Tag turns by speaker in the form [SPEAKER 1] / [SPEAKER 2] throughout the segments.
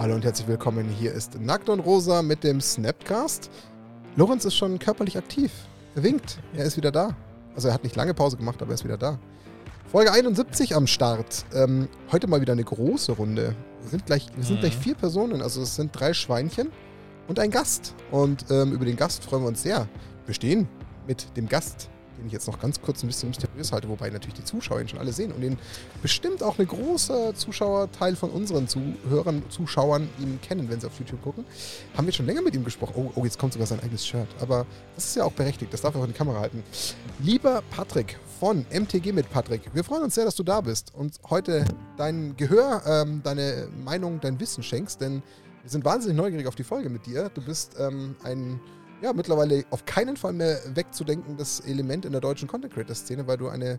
[SPEAKER 1] Hallo und herzlich willkommen. Hier ist Nackt und Rosa mit dem Snapcast. Lorenz ist schon körperlich aktiv. Er winkt. Er ist wieder da. Also er hat nicht lange Pause gemacht, aber er ist wieder da. Folge 71 am Start. Ähm, heute mal wieder eine große Runde. Wir sind gleich, wir sind
[SPEAKER 2] Mhm.
[SPEAKER 1] gleich vier Personen, also es sind drei Schweinchen und ein Gast. Und ähm, über den Gast freuen wir uns sehr. Wir stehen mit dem Gast, den ich jetzt noch ganz kurz ein bisschen mysteriös halte, wobei natürlich die Zuschauer ihn schon alle sehen und den bestimmt auch ein großer Zuschauerteil von unseren Zuhörern, Zuschauern ihn kennen, wenn sie auf YouTube gucken. Haben wir schon länger mit ihm gesprochen. Oh, oh, jetzt kommt sogar sein eigenes Shirt. Aber das ist ja auch berechtigt, das darf er auch in die Kamera halten. Lieber Patrick von MTG mit Patrick, wir freuen uns sehr, dass du da bist und heute dein Gehör, ähm, deine Meinung, dein Wissen schenkst, denn wir sind wahnsinnig neugierig auf die Folge mit dir. Du bist ähm, ein, ja, mittlerweile auf keinen Fall mehr wegzudenkendes Element in der deutschen Content Creator Szene, weil du eine,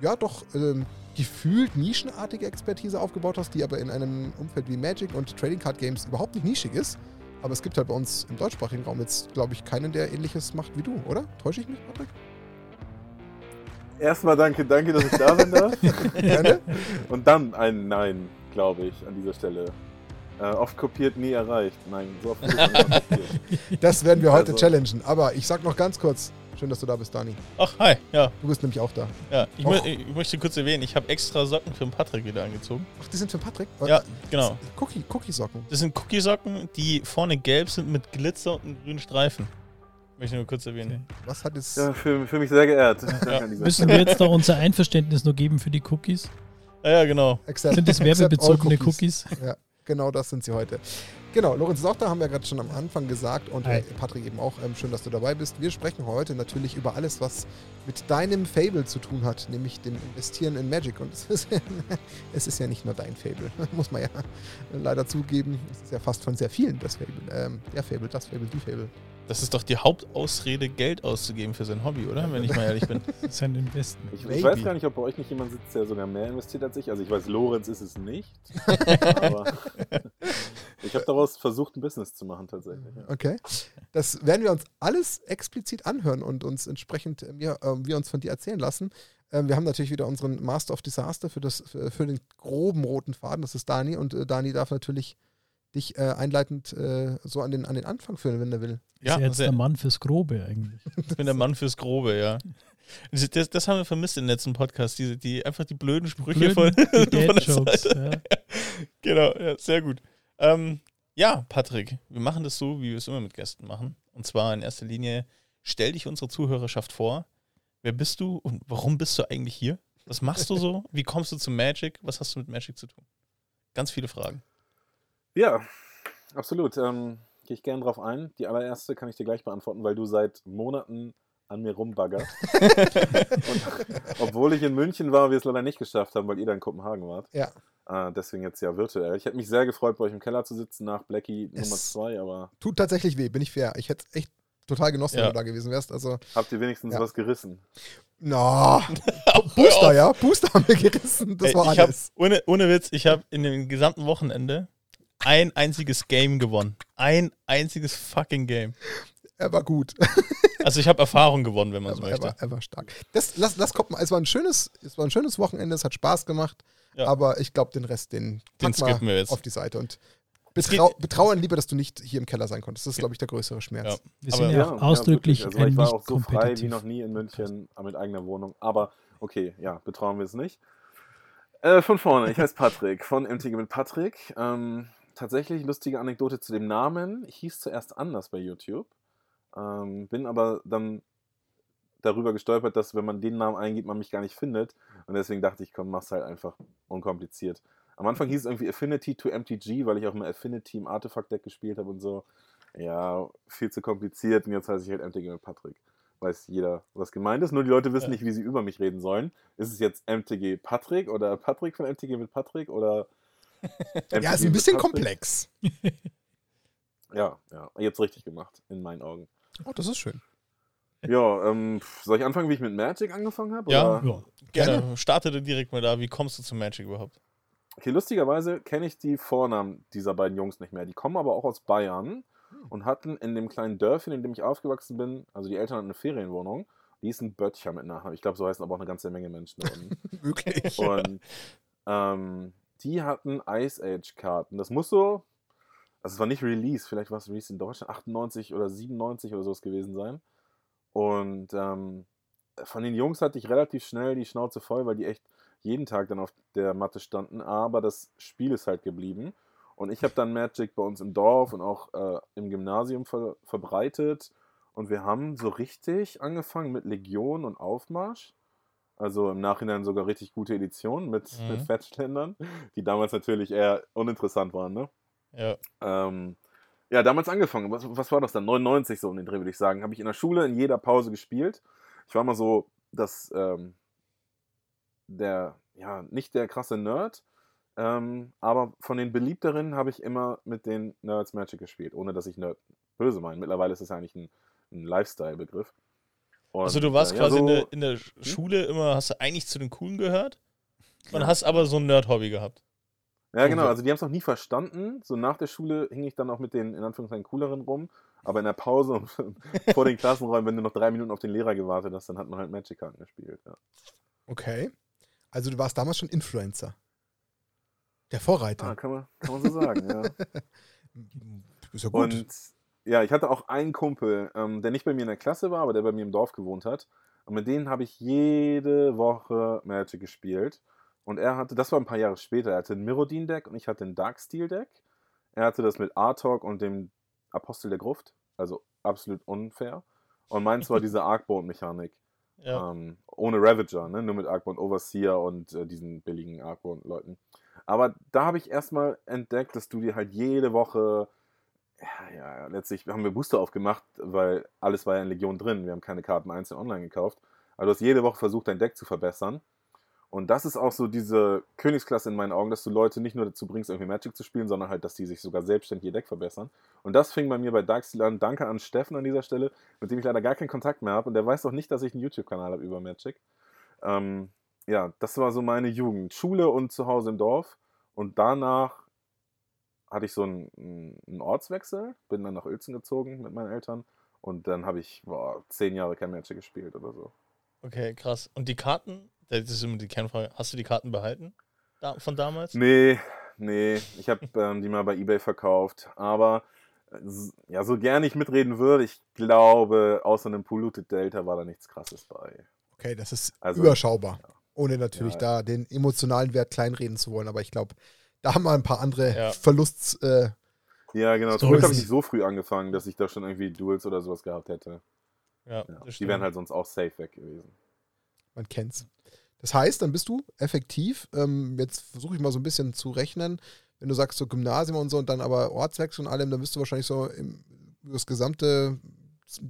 [SPEAKER 1] ja, doch ähm, gefühlt nischenartige Expertise aufgebaut hast, die aber in einem Umfeld wie Magic und Trading Card Games überhaupt nicht nischig ist. Aber es gibt halt bei uns im deutschsprachigen Raum jetzt, glaube ich, keinen, der ähnliches macht wie du, oder? Täusche ich mich, Patrick?
[SPEAKER 3] Erstmal danke, danke, dass ich da sein darf.
[SPEAKER 1] Gerne.
[SPEAKER 3] Und dann ein Nein, glaube ich, an dieser Stelle. Äh, oft kopiert, nie erreicht. Nein, so oft kopiert.
[SPEAKER 1] Das werden wir heute
[SPEAKER 3] Also-
[SPEAKER 1] challengen. Aber ich sag noch ganz kurz, schön, dass du da bist, Dani.
[SPEAKER 2] Ach, hi, ja.
[SPEAKER 1] Du bist nämlich auch da.
[SPEAKER 2] ja. Ich, mö ich möchte kurz erwähnen, ich habe extra Socken für den Patrick wieder angezogen.
[SPEAKER 1] Ach, die sind für Patrick?
[SPEAKER 2] Ja, genau.
[SPEAKER 1] Cookie, Cookie-Socken.
[SPEAKER 2] Das sind Cookie-Socken, die vorne gelb sind mit Glitzer und einem grünen Streifen. Möchte ich nur kurz erwähnen.
[SPEAKER 1] Was hat jetzt.
[SPEAKER 3] Ja, fühle fühl mich sehr geehrt. Dieser
[SPEAKER 4] Müssen wir jetzt da unser Einverständnis nur geben für die Cookies?
[SPEAKER 2] Ja, ja, genau.
[SPEAKER 1] Accept-
[SPEAKER 4] Sind das werbebezogene Cookies?
[SPEAKER 1] Ja, genau das sind sie heute. Genau, Lorenz ist auch da, haben wir gerade schon am Anfang gesagt. Und
[SPEAKER 4] Hi.
[SPEAKER 1] äh, Patrick eben auch. Ähm, schön, dass du dabei bist. Wir sprechen heute natürlich über alles, was mit deinem Fable zu tun hat, nämlich dem Investieren in Magic. Und es ist, es ist ja nicht nur dein Fable, muss man ja leider zugeben. Es ist ja fast von sehr vielen das Fable. Ähm, der Fable, das Fable, die Fable.
[SPEAKER 2] Das ist doch die Hauptausrede, Geld auszugeben für sein Hobby, oder? Wenn ich mal ehrlich bin.
[SPEAKER 4] Das ist ein Investment.
[SPEAKER 3] Ich, ich weiß gar nicht, ob bei euch nicht jemand sitzt, der sogar mehr investiert als ich. Also ich weiß, Lorenz ist es nicht. aber ich habe daraus versucht, ein Business zu machen tatsächlich. ja.
[SPEAKER 1] Okay. Das werden wir uns alles explizit anhören und uns entsprechend wir, äh, wir uns von dir erzählen lassen. Ähm, wir haben natürlich wieder unseren Master of Disaster für, das, für, für den groben roten Faden. Das ist Dani. Und äh, Dani darf natürlich dich äh, einleitend äh, so an den, an den Anfang führen, wenn er will.
[SPEAKER 2] Ja,
[SPEAKER 4] ist ja jetzt der Mann fürs Grobe eigentlich.
[SPEAKER 2] Ich bin der Mann fürs Grobe, ja. Das, das, haben wir vermisst im letzten Podcast, diese, die, einfach die blöden Sprüche
[SPEAKER 4] Blöden
[SPEAKER 2] von, von der
[SPEAKER 4] Dad-Jokes.
[SPEAKER 2] Seite.
[SPEAKER 4] Ja.
[SPEAKER 2] Genau, ja, sehr gut. Ähm, ja, Patrick, wir machen das so, wie wir es immer mit Gästen machen. Und zwar in erster Linie, stell dich unserer Zuhörerschaft vor. Wer bist du und warum bist du eigentlich hier? Was machst du so? Wie kommst du zu Magic? Was hast du mit Magic zu tun? Ganz viele Fragen.
[SPEAKER 3] Ja, absolut. Ähm, Gehe ich gerne drauf ein. Die allererste kann ich dir gleich beantworten, weil du seit Monaten an mir rumbaggerst. Und obwohl ich in München war, wir es leider nicht geschafft haben, weil ihr da in Kopenhagen wart.
[SPEAKER 1] Ja.
[SPEAKER 3] Äh, deswegen jetzt ja virtuell. Ich hätte mich sehr gefreut, bei euch im Keller zu sitzen nach Blackie
[SPEAKER 1] Es-
[SPEAKER 3] Nummer 2, aber
[SPEAKER 1] Tut tatsächlich weh, bin ich fair. Ich hätte echt total genossen,
[SPEAKER 2] Ja.
[SPEAKER 1] wenn du da gewesen wärst. Also,
[SPEAKER 3] habt ihr wenigstens
[SPEAKER 1] Ja.
[SPEAKER 3] was gerissen?
[SPEAKER 1] na,
[SPEAKER 2] Hör
[SPEAKER 1] Booster, ja. Booster haben wir gerissen. Das
[SPEAKER 2] Ey,
[SPEAKER 1] war
[SPEAKER 2] ich hab,
[SPEAKER 1] alles.
[SPEAKER 2] ohne, ohne Witz, ich habe in dem gesamten Wochenende ein einziges Game gewonnen. Ein einziges fucking Game.
[SPEAKER 1] Er war gut.
[SPEAKER 2] Also ich habe Erfahrung gewonnen, wenn man
[SPEAKER 1] Er
[SPEAKER 2] so
[SPEAKER 1] war, er,
[SPEAKER 2] möchte.
[SPEAKER 1] war, er war stark. Das, lass, lass kommt mal. Es war ein schönes, es war ein schönes Wochenende. Es hat Spaß gemacht.
[SPEAKER 2] Ja.
[SPEAKER 1] Aber ich glaube, den Rest, den,
[SPEAKER 2] Den skippen wir jetzt.
[SPEAKER 1] auf die Seite und
[SPEAKER 2] Es
[SPEAKER 1] betrau, betrauern lieber, dass du nicht hier im Keller sein konntest. Das ist, glaube ich, der größere Schmerz.
[SPEAKER 2] Ja.
[SPEAKER 4] Wir
[SPEAKER 2] Aber-
[SPEAKER 4] sind ja, auch ausdrücklich
[SPEAKER 3] wirklich. Also, ich war
[SPEAKER 4] nicht
[SPEAKER 3] auch so frei wie noch nie in München mit eigener Wohnung. Aber okay, ja, betrauen wir es nicht. Äh, von vorne, ich heiße Patrick von MTG mit Patrick. Ähm, tatsächlich lustige Anekdote zu dem Namen. Ich hieß zuerst anders bei YouTube, ähm, bin aber dann darüber gestolpert, dass wenn man den Namen eingibt, man mich gar nicht findet. Und deswegen dachte ich, komm, mach's halt einfach unkompliziert. Am Anfang hieß es irgendwie Affinity to MTG, weil ich auch mal Affinity im Artefakt-Deck gespielt habe und so. Ja, viel zu kompliziert. Und jetzt heiße ich halt MTG mit Patrick. Weiß jeder, was gemeint ist. Nur die Leute wissen
[SPEAKER 2] Ja.
[SPEAKER 3] nicht, wie sie über mich reden sollen. Ist es jetzt MTG Patrick oder Patrick von MTG mit Patrick oder.
[SPEAKER 1] Ja, ist ein bisschen komplex.
[SPEAKER 3] Ja, ja. Jetzt richtig gemacht, in meinen Augen.
[SPEAKER 1] Oh, das ist schön.
[SPEAKER 3] Ja, ähm, soll ich anfangen, wie ich mit Magic angefangen habe?
[SPEAKER 2] Ja.
[SPEAKER 4] Ja.
[SPEAKER 2] Gerne. Starte direkt mal da. Wie kommst du zu Magic überhaupt?
[SPEAKER 3] Okay, lustigerweise kenne ich die Vornamen dieser beiden Jungs nicht mehr. Die kommen aber auch aus Bayern und hatten in dem kleinen Dörfchen, in dem ich aufgewachsen bin, also die Eltern hatten eine Ferienwohnung, die ist ein Böttcher mit Nachnamen. Ich glaube, so heißen aber auch eine ganze Menge Menschen.
[SPEAKER 1] Wirklich.
[SPEAKER 3] Und ähm, die hatten Ice Age-Karten. Das muss so also es war nicht Release, vielleicht war es Release in Deutschland, 98 oder 97 oder sowas gewesen sein. Und ähm, von den Jungs hatte ich relativ schnell die Schnauze voll, weil die echt jeden Tag dann auf der Matte standen, aber das Spiel ist halt geblieben. Und ich habe dann Magic bei uns im Dorf und auch äh, im Gymnasium ver verbreitet. Und wir haben so richtig angefangen mit Legion und Aufmarsch. Also im Nachhinein sogar richtig gute Editionen mit,
[SPEAKER 2] Mhm.
[SPEAKER 3] mit Fettständern, die damals natürlich eher uninteressant waren, ne?
[SPEAKER 2] Ja.
[SPEAKER 3] Ähm, ja, damals angefangen. Was, was war das dann? 99 so um den Dreh, würde ich sagen. Habe ich in der Schule in jeder Pause gespielt. Ich war mal so, dass ähm, der, ja, nicht der krasse Nerd, ähm, aber von den beliebteren habe ich immer mit den Nerds Magic gespielt, ohne dass ich Nerd böse meine. Mittlerweile ist es eigentlich ein, ein Lifestyle-Begriff. Und,
[SPEAKER 2] Also du warst
[SPEAKER 3] äh, ja,
[SPEAKER 2] quasi in,
[SPEAKER 3] so-
[SPEAKER 2] der, in der Schule immer, hast du eigentlich zu den Coolen gehört und
[SPEAKER 3] Ja.
[SPEAKER 2] hast aber so ein Nerd-Hobby gehabt.
[SPEAKER 3] Ja, genau. Also die haben es noch nie verstanden. So nach der Schule hing ich dann auch mit den in Anführungszeichen cooleren rum. Aber in der Pause und vor den Klassenräumen, wenn du noch drei Minuten auf den Lehrer gewartet hast, dann hat man halt Magic-Karten gespielt. Ja.
[SPEAKER 1] Okay. Also du warst damals schon Influencer. Der Vorreiter.
[SPEAKER 3] Ah, kann, man, kann man so sagen, ja.
[SPEAKER 1] Ist ja gut.
[SPEAKER 3] Und ja, ich hatte auch einen Kumpel, ähm, der nicht bei mir in der Klasse war, aber der bei mir im Dorf gewohnt hat. Und mit denen habe ich jede Woche Magic gespielt. Und er hatte, das war ein paar Jahre später, er hatte ein Mirrodin-Deck und ich hatte ein Darksteel-Deck. Er hatte das mit Artok und dem Apostel der Gruft. Also absolut unfair. Und meins war diese Arcbound-Mechanik.
[SPEAKER 2] Ja.
[SPEAKER 3] Ähm, ohne Ravager, ne? nur mit Arcbound Overseer und äh, diesen billigen Arcbound-Leuten. Aber da habe ich erstmal entdeckt, dass du dir halt jede Woche, ja, ja, letztlich haben wir Booster aufgemacht, weil alles war ja in Legion drin. Wir haben keine Karten einzeln online gekauft. Aber du hast jede Woche versucht, dein Deck zu verbessern. Und das ist auch so diese Königsklasse in meinen Augen, dass du Leute nicht nur dazu bringst, irgendwie Magic zu spielen, sondern halt, dass die sich sogar selbstständig ihr Deck verbessern. Und das fing bei mir bei Darksteel an. Danke an Steffen an dieser Stelle, mit dem ich leider gar keinen Kontakt mehr habe. Und der weiß auch nicht, dass ich einen YouTube-Kanal habe über Magic. Ähm, ja, das war so meine Jugend. Schule und zu Hause im Dorf. Und danach hatte ich so einen, einen Ortswechsel, bin dann nach Uelzen gezogen mit meinen Eltern. Und dann habe ich boah, zehn Jahre kein Magic gespielt oder so.
[SPEAKER 2] Okay, krass. Und die Karten, das ist immer die Kernfrage, hast du die Karten behalten da, von damals?
[SPEAKER 3] Nee, nee. Ich habe ähm, die mal bei Ebay verkauft. Aber äh, ja, so gern ich mitreden würde, ich glaube, außer einem Polluted Delta war da nichts krasses bei.
[SPEAKER 1] Okay, das ist
[SPEAKER 3] Also-
[SPEAKER 1] überschaubar. Ohne natürlich
[SPEAKER 3] Ja.
[SPEAKER 1] da den emotionalen Wert kleinreden zu wollen. Aber ich glaube, da haben wir ein paar andere
[SPEAKER 2] Ja.
[SPEAKER 1] Verlusts. Äh,
[SPEAKER 3] Ja, genau.
[SPEAKER 1] So
[SPEAKER 3] Zum Glück habe ich so früh angefangen, dass ich da schon irgendwie Duels oder sowas gehabt hätte.
[SPEAKER 2] Ja,
[SPEAKER 3] Ja.
[SPEAKER 2] das
[SPEAKER 3] Die wären halt sonst auch safe weg gewesen.
[SPEAKER 1] man kennt's. Das heißt, dann bist du effektiv, ähm, jetzt versuche ich mal so ein bisschen zu rechnen, wenn du sagst so Gymnasium und so und dann aber Ortswechsel und allem, dann bist du wahrscheinlich so im, das gesamte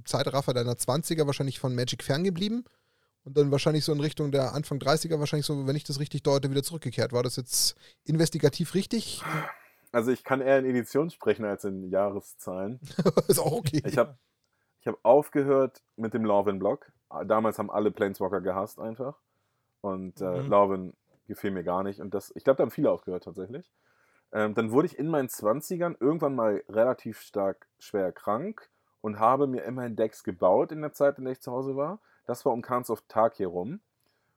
[SPEAKER 1] Zeitraffer deiner 20er wahrscheinlich von Magic ferngeblieben und dann wahrscheinlich so in Richtung der Anfang 30er wahrscheinlich so, wenn ich das richtig deute, wieder zurückgekehrt. War das jetzt investigativ richtig?
[SPEAKER 3] Also ich kann eher in Edition sprechen als in Jahreszahlen.
[SPEAKER 1] ist auch okay.
[SPEAKER 3] Ich habe ich hab aufgehört mit dem Lorwyn-Block. Damals haben alle Planeswalker gehasst einfach. Und äh,
[SPEAKER 2] Mhm.
[SPEAKER 3] Lorwyn gefiel mir gar nicht. Und das, ich glaube, da haben viele aufgehört tatsächlich. Ähm, dann wurde ich in meinen 20ern irgendwann mal relativ stark schwer krank und habe mir immerhin Decks gebaut in der Zeit, in der ich zu Hause war. Das war um Khans of Tarkir rum.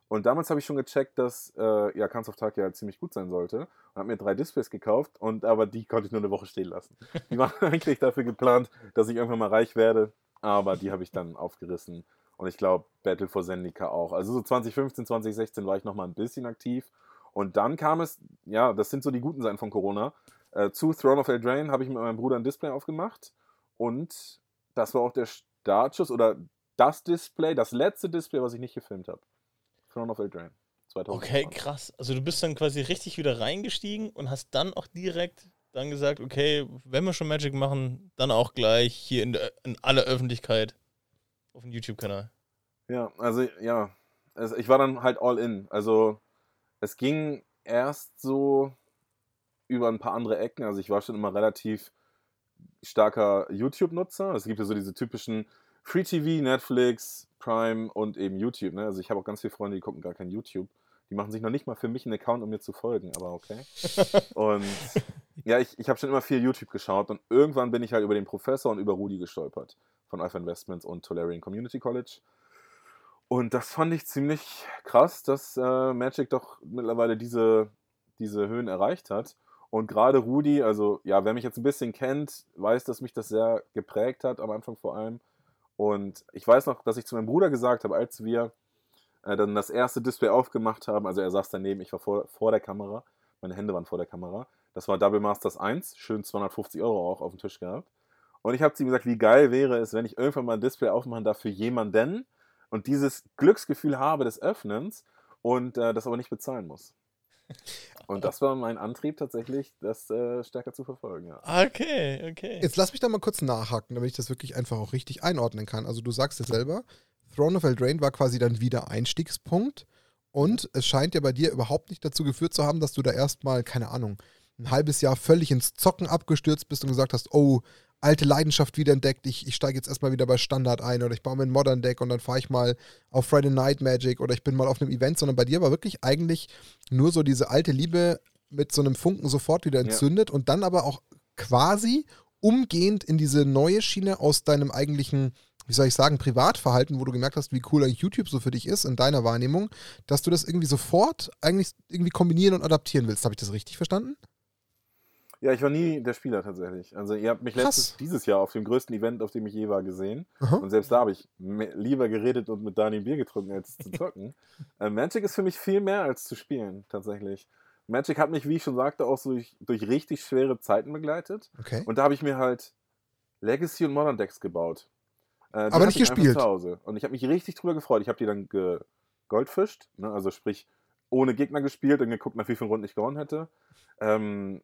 [SPEAKER 3] Und damals habe ich schon gecheckt, dass äh, ja, Khans of Tarkir halt ziemlich gut sein sollte. Und habe mir drei Displays gekauft, und aber die konnte ich nur eine Woche stehen lassen. Die waren eigentlich dafür geplant, dass ich irgendwann mal reich werde, aber die habe ich dann aufgerissen. Und ich glaube, Battle for Zendika auch. Also so 2015, 2016 war ich noch mal ein bisschen aktiv. Und dann kam es, ja, das sind so die guten Seiten von Corona. Äh, zu Throne of Eldraine habe ich mit meinem Bruder ein Display aufgemacht. Und das war auch der Startschuss oder das Display, das letzte Display, was ich nicht gefilmt habe. Throne of Eldraine. 2020.
[SPEAKER 2] Okay, krass. Also du bist dann quasi richtig wieder reingestiegen und hast dann auch direkt dann gesagt, okay, wenn wir schon Magic machen, dann auch gleich hier in, der, in aller Öffentlichkeit auf dem YouTube-Kanal.
[SPEAKER 3] Ja, also ja, also ich war dann halt all in. Also es ging erst so über ein paar andere Ecken. Also ich war schon immer relativ starker YouTube-Nutzer. Es gibt ja so diese typischen Free TV, Netflix, Prime und eben YouTube. Ne? Also ich habe auch ganz viele Freunde, die gucken gar kein YouTube. Die machen sich noch nicht mal für mich einen Account, um mir zu folgen, aber okay. Und ja, ich, ich habe schon immer viel YouTube geschaut und irgendwann bin ich halt über den Professor und über Rudi gestolpert von Alpha Investments und Tolarian Community College. Und das fand ich ziemlich krass, dass äh, Magic doch mittlerweile diese, diese Höhen erreicht hat. Und gerade Rudi, also ja, wer mich jetzt ein bisschen kennt, weiß, dass mich das sehr geprägt hat, am Anfang vor allem. Und ich weiß noch, dass ich zu meinem Bruder gesagt habe, als wir äh, dann das erste Display aufgemacht haben, also er saß daneben, ich war vor, vor der Kamera, meine Hände waren vor der Kamera. Das war Double Masters 1, schön 250 Euro auch auf dem Tisch gehabt. Und ich habe zu ihm gesagt, wie geil wäre es, wenn ich irgendwann mal ein Display aufmachen darf für jemanden und dieses Glücksgefühl habe des Öffnens und äh, das aber nicht bezahlen muss. Und das war mein Antrieb tatsächlich, das äh, stärker zu verfolgen. Ja.
[SPEAKER 2] Okay, okay.
[SPEAKER 1] Jetzt lass mich da mal kurz nachhaken, damit ich das wirklich einfach auch richtig einordnen kann. Also du sagst es selber, Throne of Eldraine war quasi dann wieder Einstiegspunkt und es scheint ja bei dir überhaupt nicht dazu geführt zu haben, dass du da erstmal, keine Ahnung, ein halbes Jahr völlig ins Zocken abgestürzt bist und gesagt hast, oh, alte Leidenschaft wiederentdeckt, ich, ich steige jetzt erstmal wieder bei Standard ein oder ich baue mir ein Modern Deck und dann fahre ich mal auf Friday Night Magic oder ich bin mal auf einem Event, sondern bei dir war wirklich eigentlich nur so diese alte Liebe mit so einem Funken sofort wieder entzündet und dann aber auch quasi umgehend in diese neue Schiene aus deinem eigentlichen, wie soll ich sagen, Privatverhalten, wo du gemerkt hast, wie cool eigentlich YouTube so für dich ist, in deiner Wahrnehmung, dass du das irgendwie sofort eigentlich irgendwie kombinieren und adaptieren willst. Habe ich das richtig verstanden?
[SPEAKER 3] Ja, ich war nie der Spieler tatsächlich. Also ihr habt mich letztes, dieses Jahr auf dem größten Event, auf dem ich je war, gesehen.
[SPEAKER 1] Aha.
[SPEAKER 3] Und selbst da habe ich lieber geredet und mit Dani Bier getrunken, als zu zocken. äh, Magic ist für mich viel mehr als zu spielen, tatsächlich. Magic hat mich, wie ich schon sagte, auch so durch, durch richtig schwere Zeiten begleitet.
[SPEAKER 1] Okay.
[SPEAKER 3] Und da habe ich mir halt Legacy und Modern Decks gebaut. Äh,
[SPEAKER 1] Aber nicht gespielt.
[SPEAKER 3] Zu Hause. Und ich habe mich richtig drüber gefreut. Ich habe die dann gegoldfischt, ne? also sprich ohne Gegner gespielt und geguckt, nach wie vielen Runden ich gewonnen hätte. Ähm,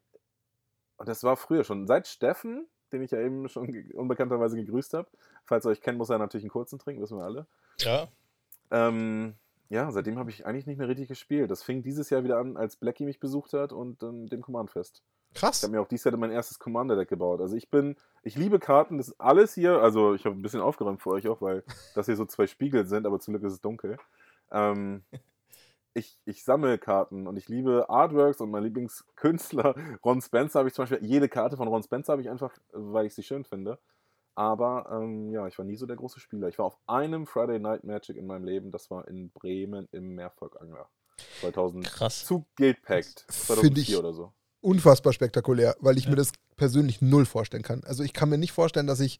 [SPEAKER 3] und das war früher schon. Seit Steffen, den ich ja eben schon ge- unbekannterweise gegrüßt habe. Falls ihr euch kennt, muss er natürlich einen kurzen trinken, wissen wir alle.
[SPEAKER 2] Ja.
[SPEAKER 3] Ähm, ja, seitdem habe ich eigentlich nicht mehr richtig gespielt. Das fing dieses Jahr wieder an, als Blackie mich besucht hat und ähm, dem Command-Fest. Ich
[SPEAKER 1] Krass.
[SPEAKER 3] habe mir auch dieses Jahr mein erstes Commander-Deck gebaut. Also ich bin, ich liebe Karten, das ist alles hier, also ich habe ein bisschen aufgeräumt für euch auch, weil das hier so zwei Spiegel sind, aber zum Glück ist es dunkel. Ähm, ich, ich sammle Karten und ich liebe Artworks und mein Lieblingskünstler Ron Spencer habe ich zum Beispiel, jede Karte von Ron Spencer habe ich einfach, weil ich sie schön finde. Aber ähm, ja, ich war nie so der große Spieler. Ich war auf einem Friday Night Magic in meinem Leben, das war in Bremen im Meervolkangler. 2000
[SPEAKER 2] Krass.
[SPEAKER 3] zu Guild Pact.
[SPEAKER 1] Finde ich-
[SPEAKER 3] 2004 oder so.
[SPEAKER 1] Unfassbar spektakulär, weil ich
[SPEAKER 4] Ja.
[SPEAKER 1] mir das persönlich null vorstellen kann. Also ich kann mir nicht vorstellen, dass ich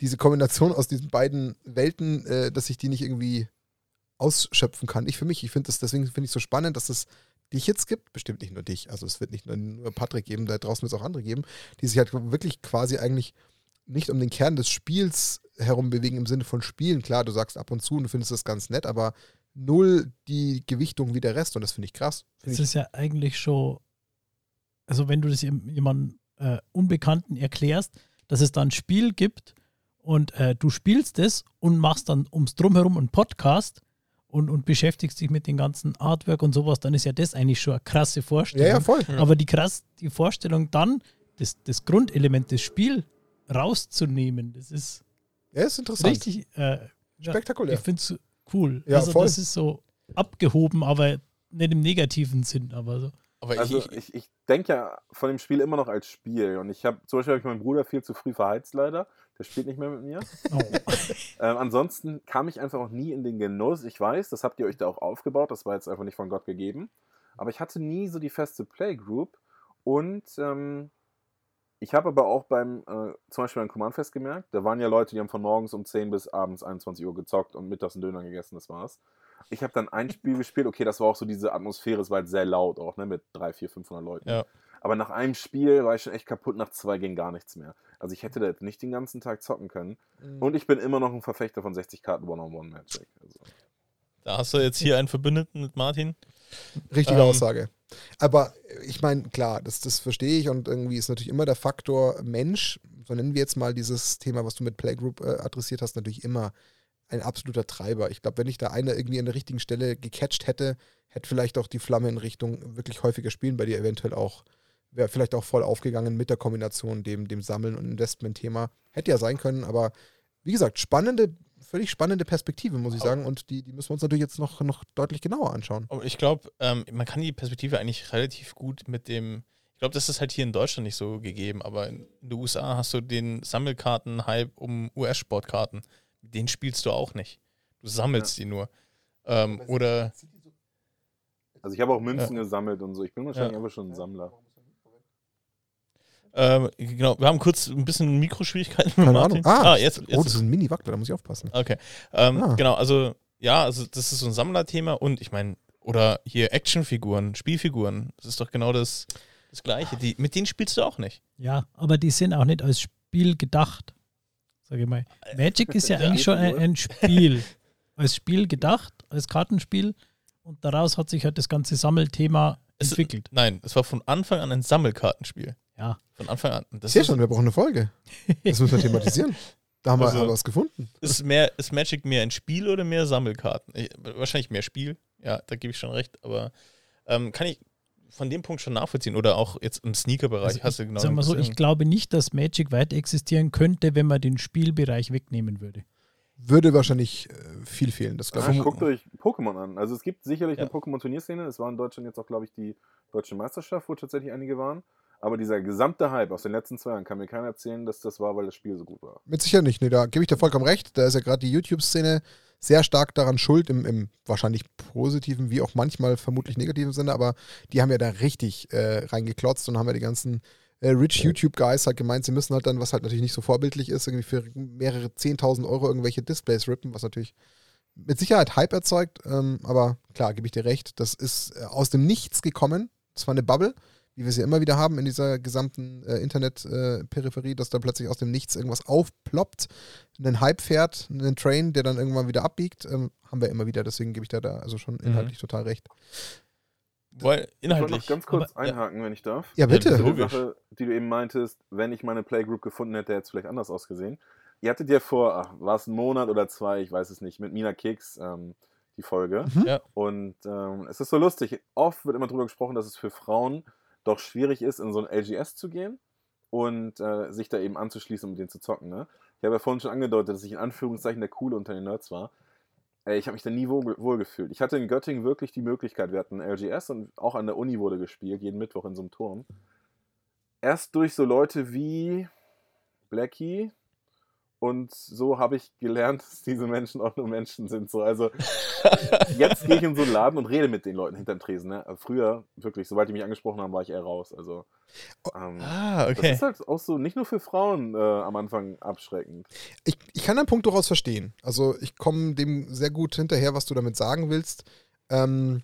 [SPEAKER 1] diese Kombination aus diesen beiden Welten, äh, dass ich die nicht irgendwie ausschöpfen kann. Ich für mich, ich finde das, deswegen finde ich so spannend, dass es dich jetzt gibt, bestimmt nicht nur dich, also es wird nicht nur, Patrick geben, da draußen wird es auch andere geben, die sich halt wirklich quasi eigentlich nicht um den Kern des Spiels herum bewegen im Sinne von Spielen. Klar, du sagst ab und zu und findest das ganz nett, aber null die Gewichtung wie der Rest und das finde ich krass. Find
[SPEAKER 4] Das
[SPEAKER 1] ich,
[SPEAKER 4] ist ja eigentlich schon, also wenn du das jem- jemandem äh, Unbekannten erklärst, dass es da ein Spiel gibt und äh, du spielst es und machst dann ums Drumherum einen Podcast und, und beschäftigst dich mit den ganzen Artwork und sowas, dann ist ja das eigentlich schon eine krasse Vorstellung.
[SPEAKER 1] ja, ja, voll.
[SPEAKER 4] Aber die krass, die Vorstellung dann, das, das Grundelement des Spiels rauszunehmen, das ist
[SPEAKER 1] Ja, ist interessant.
[SPEAKER 4] richtig äh, ja,
[SPEAKER 1] Spektakulär.
[SPEAKER 4] ich finde es cool.
[SPEAKER 1] Ja,
[SPEAKER 4] also
[SPEAKER 1] voll.
[SPEAKER 4] das ist so abgehoben, aber nicht im negativen Sinn, aber so.
[SPEAKER 2] Aber
[SPEAKER 3] Also
[SPEAKER 2] ich,
[SPEAKER 3] ich, ich denke ja von dem Spiel immer noch als Spiel. Und ich habe zum Beispiel hab ich meinen Bruder viel zu früh verheizt leider. Der spielt nicht mehr mit mir.
[SPEAKER 4] Oh.
[SPEAKER 3] Ähm, ansonsten kam ich einfach auch nie in den Genuss. Ich weiß, das habt ihr euch da auch aufgebaut. Das war jetzt einfach nicht von Gott gegeben. Aber ich hatte nie so die feste Playgroup. Und ähm, ich habe aber auch beim, äh, zum Beispiel beim Command-Fest gemerkt, da waren ja Leute, die haben von morgens um 10 bis abends 21 Uhr gezockt und mittags einen Döner gegessen, das war's. Ich habe dann ein Spiel gespielt, okay, das war auch so diese Atmosphäre, es war halt sehr laut auch, ne, mit 3, 4, 500 Leuten.
[SPEAKER 2] Ja.
[SPEAKER 3] Aber nach einem Spiel war ich schon echt kaputt, nach zwei ging gar nichts mehr. Also ich hätte da jetzt nicht den ganzen Tag zocken können.
[SPEAKER 1] Mhm.
[SPEAKER 3] Und ich bin immer noch ein Verfechter von 60 Karten One-on-One-Magic. Also,
[SPEAKER 2] da hast du jetzt hier einen Verbündeten mit Martin.
[SPEAKER 1] Richtige
[SPEAKER 2] Ähm,
[SPEAKER 1] Aussage. Aber ich meine, klar, das, das verstehe ich und irgendwie ist natürlich immer der Faktor Mensch, so nennen wir jetzt mal dieses Thema, was du mit Playgroup äh, adressiert hast, natürlich immer ein absoluter Treiber. Ich glaube, wenn ich da einer irgendwie an der richtigen Stelle gecatcht hätte, hätte vielleicht auch die Flamme in Richtung wirklich häufiger spielen bei dir eventuell auch, wäre vielleicht auch voll aufgegangen mit der Kombination dem, dem Sammeln- und Investment-Thema. Hätte ja sein können, aber wie gesagt, spannende, völlig spannende Perspektive, muss ich
[SPEAKER 2] Aber-
[SPEAKER 1] sagen. Und die, die müssen wir uns natürlich jetzt noch, noch deutlich genauer anschauen.
[SPEAKER 2] Aber ich glaube, ähm, man kann die Perspektive eigentlich relativ gut mit dem. Ich glaube, das ist halt hier in Deutschland nicht so gegeben, aber in den USA hast du den Sammelkarten-Hype um US-Sportkarten. Den spielst du auch nicht. Du sammelst die nur. Ähm, oder
[SPEAKER 3] also ich habe auch Münzen gesammelt und so. Ich bin wahrscheinlich
[SPEAKER 2] Ja.
[SPEAKER 3] einfach schon ein Sammler.
[SPEAKER 2] Ähm, genau, wir haben kurz ein bisschen Mikroschwierigkeiten
[SPEAKER 1] Keine
[SPEAKER 2] Martin.
[SPEAKER 1] Ahnung. Ah,
[SPEAKER 2] jetzt,
[SPEAKER 1] Oh,
[SPEAKER 2] jetzt
[SPEAKER 1] das ist ein Mini-Wackler, da muss ich aufpassen.
[SPEAKER 2] Okay. Ähm,
[SPEAKER 1] Ah.
[SPEAKER 2] Genau, also ja, also das ist so ein Sammlerthema und ich meine, oder hier Actionfiguren, Spielfiguren, das ist doch genau das, das Gleiche. Die, mit denen spielst du auch nicht.
[SPEAKER 4] Ja, aber die sind auch nicht als Spiel gedacht. Sag ich mal. Magic ist ja eigentlich schon ein, ein Spiel. Als Spiel gedacht, als Kartenspiel. Und daraus hat sich halt das ganze Sammelthema
[SPEAKER 2] Es-
[SPEAKER 4] entwickelt.
[SPEAKER 2] Nein, es war von Anfang an ein Sammelkartenspiel.
[SPEAKER 4] Ja.
[SPEAKER 2] Von Anfang an. Das
[SPEAKER 1] sehe
[SPEAKER 2] ist,
[SPEAKER 1] schon, wir brauchen eine Folge. Das müssen wir thematisieren. Da haben wir,
[SPEAKER 2] Also-
[SPEAKER 1] wir was gefunden.
[SPEAKER 2] ist, mehr, ist Magic mehr ein Spiel oder mehr Sammelkarten? Ich, wahrscheinlich mehr Spiel. Ja, da gebe ich schon recht. Aber ähm, kann ich von dem Punkt schon nachvollziehen? Oder auch jetzt im Sneaker-Bereich
[SPEAKER 4] Also
[SPEAKER 2] hast du genau.
[SPEAKER 4] Sagen wir so, ich glaube nicht, dass Magic weiter existieren könnte, wenn man den Spielbereich wegnehmen würde.
[SPEAKER 1] Würde wahrscheinlich äh, viel fehlen, das glaube
[SPEAKER 3] Ah,
[SPEAKER 1] ich.
[SPEAKER 3] guckt euch Pokémon an. Also es gibt sicherlich
[SPEAKER 2] Ja.
[SPEAKER 3] eine Pokémon-Turnierszene. Es war in Deutschland jetzt auch, glaube ich, die Deutsche Meisterschaft, wo tatsächlich einige waren. Aber dieser gesamte Hype aus den letzten zwei Jahren kann mir keiner erzählen, dass das war, weil das Spiel so gut war.
[SPEAKER 1] Mit Sicherheit nicht. Nee, da gebe ich dir vollkommen recht. Da ist ja gerade die YouTube-Szene sehr stark daran schuld, im, im wahrscheinlich positiven, wie auch manchmal vermutlich negativen Sinne, aber die haben ja da richtig äh, reingeklotzt und haben ja die ganzen äh, Rich YouTube-Guys halt gemeint, sie müssen halt dann, was halt natürlich nicht so vorbildlich ist, irgendwie für mehrere 10.000 Euro irgendwelche Displays rippen, was natürlich mit Sicherheit Hype erzeugt, ähm, aber klar, gebe ich dir recht, das ist äh, aus dem Nichts gekommen. Das war eine Bubble, wie wir sie immer wieder haben in dieser gesamten äh, Internet-Peripherie, dass da plötzlich aus dem Nichts irgendwas aufploppt, einen Hype fährt, einen Train, der dann irgendwann wieder abbiegt, ähm, haben wir immer wieder. Deswegen gebe ich da, da also schon inhaltlich total recht.
[SPEAKER 2] Weil
[SPEAKER 3] Ich wollte
[SPEAKER 2] inhaltlich.
[SPEAKER 3] noch ganz kurz
[SPEAKER 2] aber- ja.
[SPEAKER 3] einhaken, wenn ich darf.
[SPEAKER 1] Ja, bitte.
[SPEAKER 2] Ja,
[SPEAKER 3] Die. Sache, die du eben meintest, wenn ich meine Playgroup gefunden hätte, hätte es vielleicht anders ausgesehen. Ihr hattet ja vor, ach, war es ein Monat oder zwei, ich weiß es nicht, mit Mina Keks ähm, die Folge.
[SPEAKER 1] Mhm.
[SPEAKER 2] Ja.
[SPEAKER 3] Und ähm, es ist so lustig. Oft wird immer darüber gesprochen, dass es für Frauen doch schwierig ist, in so ein LGS zu gehen und äh, sich da eben anzuschließen, um denen zu zocken. Ne? Ich habe ja vorhin schon angedeutet, dass ich in Anführungszeichen der Coole unter den Nerds war. Äh, ich habe mich da nie wohl gefühlt. Ich hatte in Göttingen wirklich die Möglichkeit, wir hatten LGS und auch an der Uni wurde gespielt, jeden Mittwoch in so einem Turm. Erst durch so Leute wie Blackie und so habe ich gelernt, dass diese Menschen auch nur Menschen sind. So, also jetzt gehe ich in so einen Laden und rede mit den Leuten hinterm Tresen. Ne? Aber Früher, wirklich, sobald die mich angesprochen haben, war ich eher raus. Also, ähm,
[SPEAKER 2] Ah,
[SPEAKER 3] Das
[SPEAKER 2] okay.
[SPEAKER 3] ist halt auch so, nicht nur für Frauen äh, am Anfang abschreckend.
[SPEAKER 1] Ich, ich kann deinen Punkt durchaus verstehen. Also ich komme dem sehr gut hinterher, was du damit sagen willst. Ähm,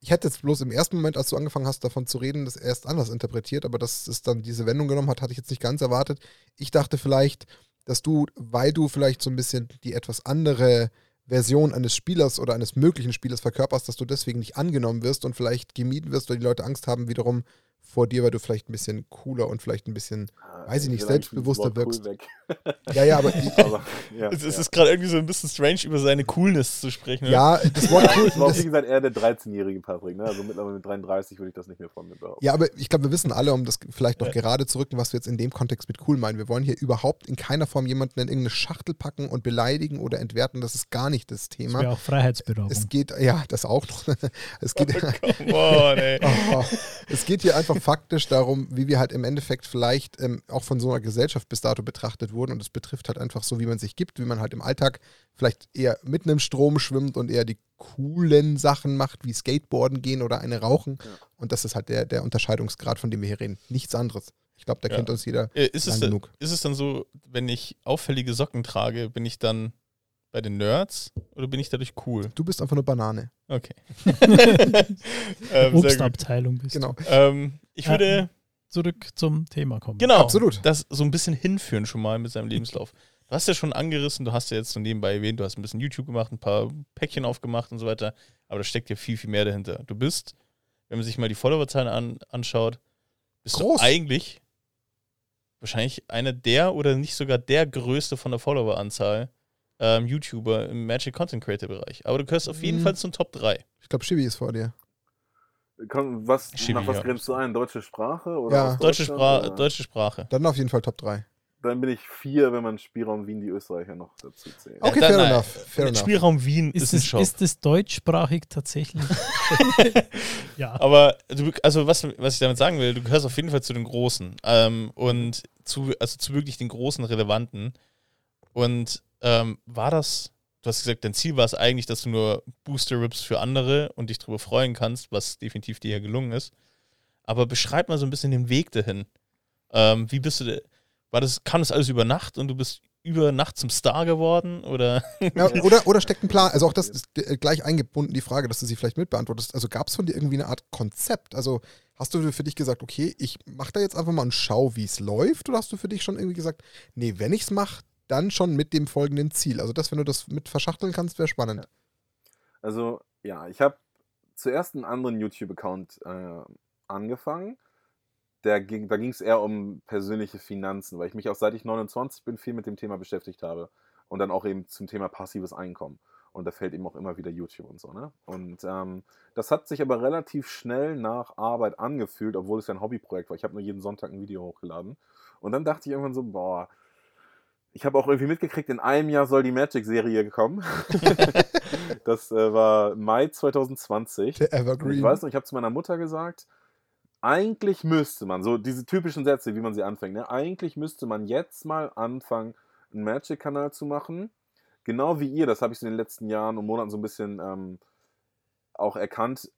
[SPEAKER 1] ich hätte jetzt bloß im ersten Moment, als du angefangen hast, davon zu reden, das erst anders interpretiert, aber dass es dann diese Wendung genommen hat, hatte ich jetzt nicht ganz erwartet. Ich dachte vielleicht, dass du, weil du vielleicht so ein bisschen die etwas andere Version eines Spielers oder eines möglichen Spielers verkörperst, dass du deswegen nicht angenommen wirst und vielleicht gemieden wirst, weil die Leute Angst haben wiederum vor dir, weil du vielleicht ein bisschen cooler und vielleicht ein bisschen, Weiß ich nicht, selbstbewusster wirkst.
[SPEAKER 3] Weg.
[SPEAKER 1] ja, ja, aber ich,
[SPEAKER 3] Aber, ja,
[SPEAKER 2] Es, es
[SPEAKER 3] ja.
[SPEAKER 2] ist gerade irgendwie so ein bisschen strange, über seine Coolness zu sprechen. ne?
[SPEAKER 1] ja, das Wort cool,
[SPEAKER 3] Das war auch,
[SPEAKER 1] das,
[SPEAKER 3] wie gesagt, eher der 13-jährige Patrick. Ne? Also mittlerweile mit 33 würde ich das nicht mehr von mir behaupten.
[SPEAKER 1] Ja, aber ich glaube, wir wissen alle, um das vielleicht noch
[SPEAKER 2] Ja.
[SPEAKER 1] gerade zu rücken, was wir jetzt in dem Kontext mit cool meinen. Wir wollen hier überhaupt in keiner Form jemanden in irgendeine Schachtel packen und beleidigen oder entwerten. Das ist gar nicht das
[SPEAKER 4] Das
[SPEAKER 1] Thema.
[SPEAKER 4] wäre auch Freiheitsberaubung.
[SPEAKER 1] Es geht, ja, das auch noch. es geht,
[SPEAKER 2] Come on, ey.
[SPEAKER 1] Oh, es geht hier einfach faktisch darum, wie wir halt im Endeffekt vielleicht ähm, auch von so einer Gesellschaft bis dato betrachtet wurden. Und es betrifft halt einfach so, wie man sich gibt, wie man halt im Alltag vielleicht eher mitten im Strom schwimmt und eher die coolen Sachen macht, wie Skateboarden gehen oder eine rauchen.
[SPEAKER 3] Ja.
[SPEAKER 1] Und das ist halt der, der Unterscheidungsgrad, von dem wir hier reden. Nichts anderes. Ich glaube, da
[SPEAKER 2] Ja.
[SPEAKER 1] kennt uns jeder
[SPEAKER 2] Äh, Ist es,
[SPEAKER 1] lang
[SPEAKER 2] denn,
[SPEAKER 1] genug.
[SPEAKER 2] ist es dann so, wenn ich auffällige Socken trage, bin ich dann bei den Nerds oder bin ich dadurch cool?
[SPEAKER 1] Du bist einfach eine Banane.
[SPEAKER 2] Okay. ähm.
[SPEAKER 4] Obstabteilung bist
[SPEAKER 1] Genau.
[SPEAKER 4] du.
[SPEAKER 2] Ähm, ich
[SPEAKER 4] Ja.
[SPEAKER 2] würde
[SPEAKER 4] Zurück zum Thema kommen.
[SPEAKER 2] genau
[SPEAKER 1] Absolut.
[SPEAKER 2] das so ein bisschen hinführen schon mal mit seinem Lebenslauf. Du hast ja schon angerissen, du hast ja jetzt so nebenbei erwähnt, du hast ein bisschen YouTube gemacht, ein paar Päckchen aufgemacht und so weiter, aber da steckt ja viel, viel mehr dahinter. Du bist, wenn man sich mal die Followerzahlen an, anschaut, bist
[SPEAKER 1] Groß.
[SPEAKER 2] du eigentlich wahrscheinlich einer der oder nicht sogar der größte von der Followeranzahl ähm, YouTuber im Magic Content Creator Bereich. Aber du gehörst auf jeden
[SPEAKER 1] Mhm.
[SPEAKER 2] Fall zum Top 3.
[SPEAKER 1] Ich glaube, Shibi ist vor dir.
[SPEAKER 3] Komm, was,
[SPEAKER 2] Schibi,
[SPEAKER 3] nach was
[SPEAKER 2] ja.
[SPEAKER 3] grenzt du ein? Deutsche Sprache? Oder
[SPEAKER 1] Ja.
[SPEAKER 2] Deutsche, Spra
[SPEAKER 3] oder?
[SPEAKER 2] deutsche Sprache.
[SPEAKER 1] Dann auf jeden Fall Top 3.
[SPEAKER 3] Dann bin ich vier, wenn man Spielraum Wien die Österreicher noch dazu zählt.
[SPEAKER 1] Okay, fair enough. Fair enough.
[SPEAKER 2] Spielraum Wien ist,
[SPEAKER 4] Ist,
[SPEAKER 2] ein
[SPEAKER 4] es,
[SPEAKER 2] Shop.
[SPEAKER 4] ist es deutschsprachig tatsächlich? ja.
[SPEAKER 2] Aber du, also was, was ich damit sagen will, du gehörst auf jeden Fall zu den Großen. Ähm, und zu, also zu wirklich den großen Relevanten. Und ähm, war das, du hast gesagt, dein Ziel war es eigentlich, dass du nur Booster-Rips für andere und dich darüber freuen kannst, was definitiv dir ja gelungen ist. Aber beschreib mal so ein bisschen den Weg dahin. Ähm, wie bist du, war das, kam das alles über Nacht und du bist über Nacht zum Star geworden? Oder?
[SPEAKER 1] Ja, oder, oder steckt ein Plan, also auch das ist gleich eingebunden, die Frage, dass du sie vielleicht mitbeantwortest. Also gab es von dir irgendwie eine Art Konzept? Also hast du für dich gesagt, okay, ich mache da jetzt einfach mal und schau, wie es läuft? Oder hast du für dich schon irgendwie gesagt, nee, wenn ich es mache, dann schon mit dem folgenden Ziel? Also das, wenn du das mit verschachteln kannst, wäre spannend.
[SPEAKER 3] Also, ja, ich habe zuerst einen anderen YouTube-Account äh, angefangen. Der ging, da ging es eher um persönliche Finanzen, weil ich mich auch seit ich 29 bin viel mit dem Thema beschäftigt habe. Und dann auch eben zum Thema passives Einkommen. Und da fällt eben auch immer wieder YouTube und so, ne? Und ähm, das hat sich aber relativ schnell nach Arbeit angefühlt, obwohl es ja ein Hobbyprojekt war. Ich habe nur jeden Sonntag ein Video hochgeladen. Und dann dachte ich irgendwann so, boah, ich habe auch irgendwie mitgekriegt, in einem Jahr soll die Magic-Serie kommen. das äh, war Mai 2020.
[SPEAKER 1] Der Evergreen.
[SPEAKER 3] ich weiß noch, ich habe zu meiner Mutter gesagt, eigentlich müsste man, so diese typischen Sätze, wie man sie anfängt, ne? eigentlich müsste man jetzt mal anfangen, einen Magic-Kanal zu machen. Genau wie ihr, das habe ich so in den letzten Jahren und Monaten so ein bisschen ähm, auch erkannt,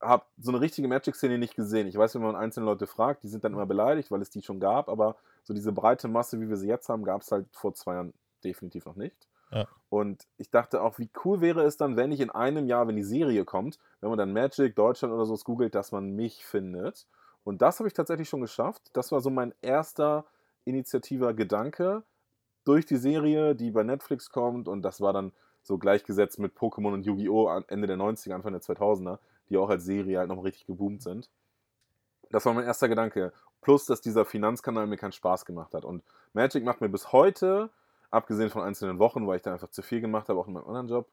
[SPEAKER 3] habe so eine richtige Magic-Szene nicht gesehen. Ich weiß, wenn man einzelne Leute fragt, die sind dann immer beleidigt, weil es die schon gab, aber so diese breite Masse, wie wir sie jetzt haben, gab es halt vor zwei Jahren definitiv noch nicht.
[SPEAKER 2] Ja.
[SPEAKER 3] Und ich dachte auch, wie cool wäre es dann, wenn ich in einem Jahr, wenn die Serie kommt, wenn man dann Magic Deutschland oder so googelt, dass man mich findet. Und das habe ich tatsächlich schon geschafft. Das war so mein erster initiativer Gedanke durch die Serie, die bei Netflix kommt. Und das war dann so gleichgesetzt mit Pokémon und Yu-Gi-Oh! Ende der 90er, Anfang der 2000er, die auch als Serie halt noch richtig geboomt sind. Das war mein erster Gedanke. Plus, dass dieser Finanzkanal mir keinen Spaß gemacht hat. Und Magic macht mir bis heute, abgesehen von einzelnen Wochen, weil ich da einfach zu viel gemacht habe, auch in meinem anderen Job,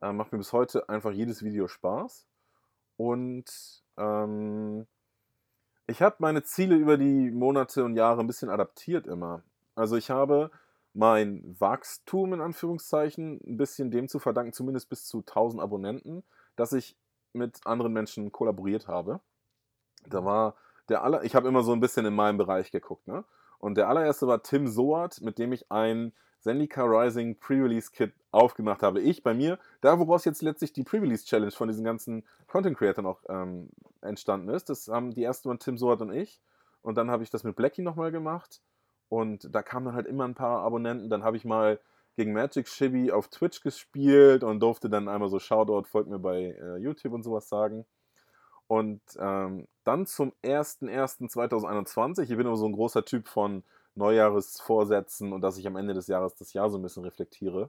[SPEAKER 3] äh, macht mir bis heute einfach jedes Video Spaß. Und ähm, ich habe meine Ziele über die Monate und Jahre ein bisschen adaptiert immer. Also ich habe mein Wachstum in Anführungszeichen ein bisschen dem zu verdanken, zumindest bis zu 1000 Abonnenten, dass ich mit anderen Menschen kollaboriert habe. Da war der aller, ich habe immer so ein bisschen in meinem Bereich geguckt, ne? Und der allererste war Tim Soat, mit dem ich ein Zendika Rising Pre-Release Kit aufgemacht habe. Ich bei mir, da woraus jetzt letztlich die Pre-Release Challenge von diesen ganzen Content Creators auch ähm, entstanden ist. Das haben die ersten waren Tim Soat und ich. Und dann habe ich das mit Blackie nochmal gemacht. Und da kamen dann halt immer ein paar Abonnenten. Dann habe ich mal gegen Magic Chibi auf Twitch gespielt und durfte dann einmal so Shoutout, folgt mir bei äh, YouTube und sowas sagen. Und ähm, dann zum 01.01.2021, ich bin immer so ein großer Typ von Neujahresvorsätzen und dass ich am Ende des Jahres das Jahr so ein bisschen reflektiere,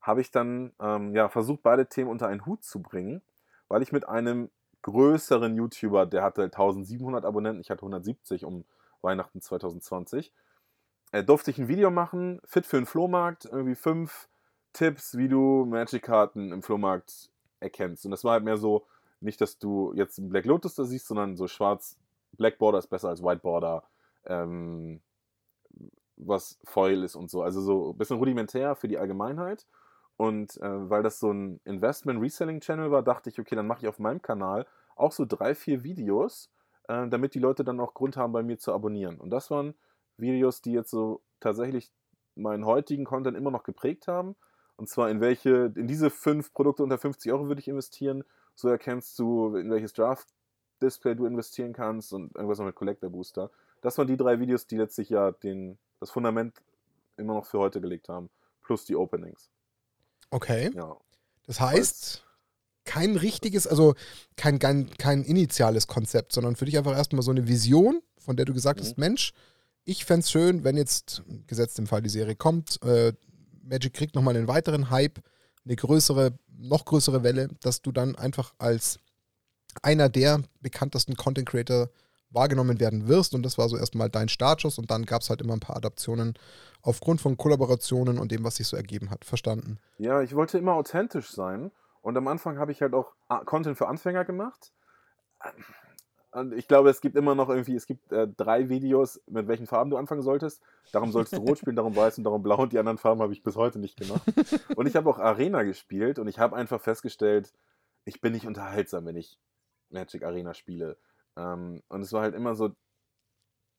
[SPEAKER 3] habe ich dann ähm, ja, versucht, beide Themen unter einen Hut zu bringen, weil ich mit einem größeren YouTuber, der hatte 1700 Abonnenten, ich hatte 170 um Weihnachten 2020, äh, durfte ich ein Video machen, fit für den Flohmarkt, irgendwie fünf Tipps, wie du Magic-Karten im Flohmarkt erkennst. Und das war halt mehr so, nicht, dass du jetzt einen Black Lotus da siehst, sondern so schwarz, Black Border ist besser als White Border, ähm, was Foil ist und so. Also so ein bisschen rudimentär für die Allgemeinheit. Und äh, weil das so ein Investment-Reselling-Channel war, dachte ich, okay, dann mache ich auf meinem Kanal auch so drei, vier Videos, äh, damit die Leute dann auch Grund haben, bei mir zu abonnieren. Und das waren Videos, die jetzt so tatsächlich meinen heutigen Content immer noch geprägt haben. Und zwar in welche, in diese fünf Produkte unter 50 Euro würde ich investieren. So erkennst du, in welches Draft-Display du investieren kannst und irgendwas noch mit Collector Booster. Das waren die drei Videos, die letztlich ja den, das Fundament immer noch für heute gelegt haben. Plus die Openings.
[SPEAKER 1] Okay.
[SPEAKER 3] Ja.
[SPEAKER 1] Das heißt, kein richtiges, also kein, kein, kein initiales Konzept, sondern für dich einfach erstmal so eine Vision, von der du gesagt
[SPEAKER 3] Mhm.
[SPEAKER 1] hast, Mensch, ich fände es schön, wenn jetzt, gesetzt im Fall die Serie kommt, äh, Magic kriegt nochmal einen weiteren Hype, eine größere, noch größere Welle, dass du dann einfach als einer der bekanntesten Content Creator wahrgenommen werden wirst. Und das war so erstmal dein Startschuss und dann gab es halt immer ein paar Adaptionen aufgrund von Kollaborationen und dem, was sich so ergeben hat. Verstanden.
[SPEAKER 3] Ja, ich wollte immer authentisch sein. Und am Anfang habe ich halt auch ah, Content für Anfänger gemacht. Und ich glaube, es gibt immer noch irgendwie, es gibt äh, drei Videos, mit welchen Farben du anfangen solltest. Darum solltest du rot spielen, darum weiß und darum blau. Und die anderen Farben habe ich bis heute nicht gemacht. Und ich habe auch Arena gespielt und ich habe einfach festgestellt, ich bin nicht unterhaltsam, wenn ich Magic Arena spiele. Ähm, und es war halt immer so,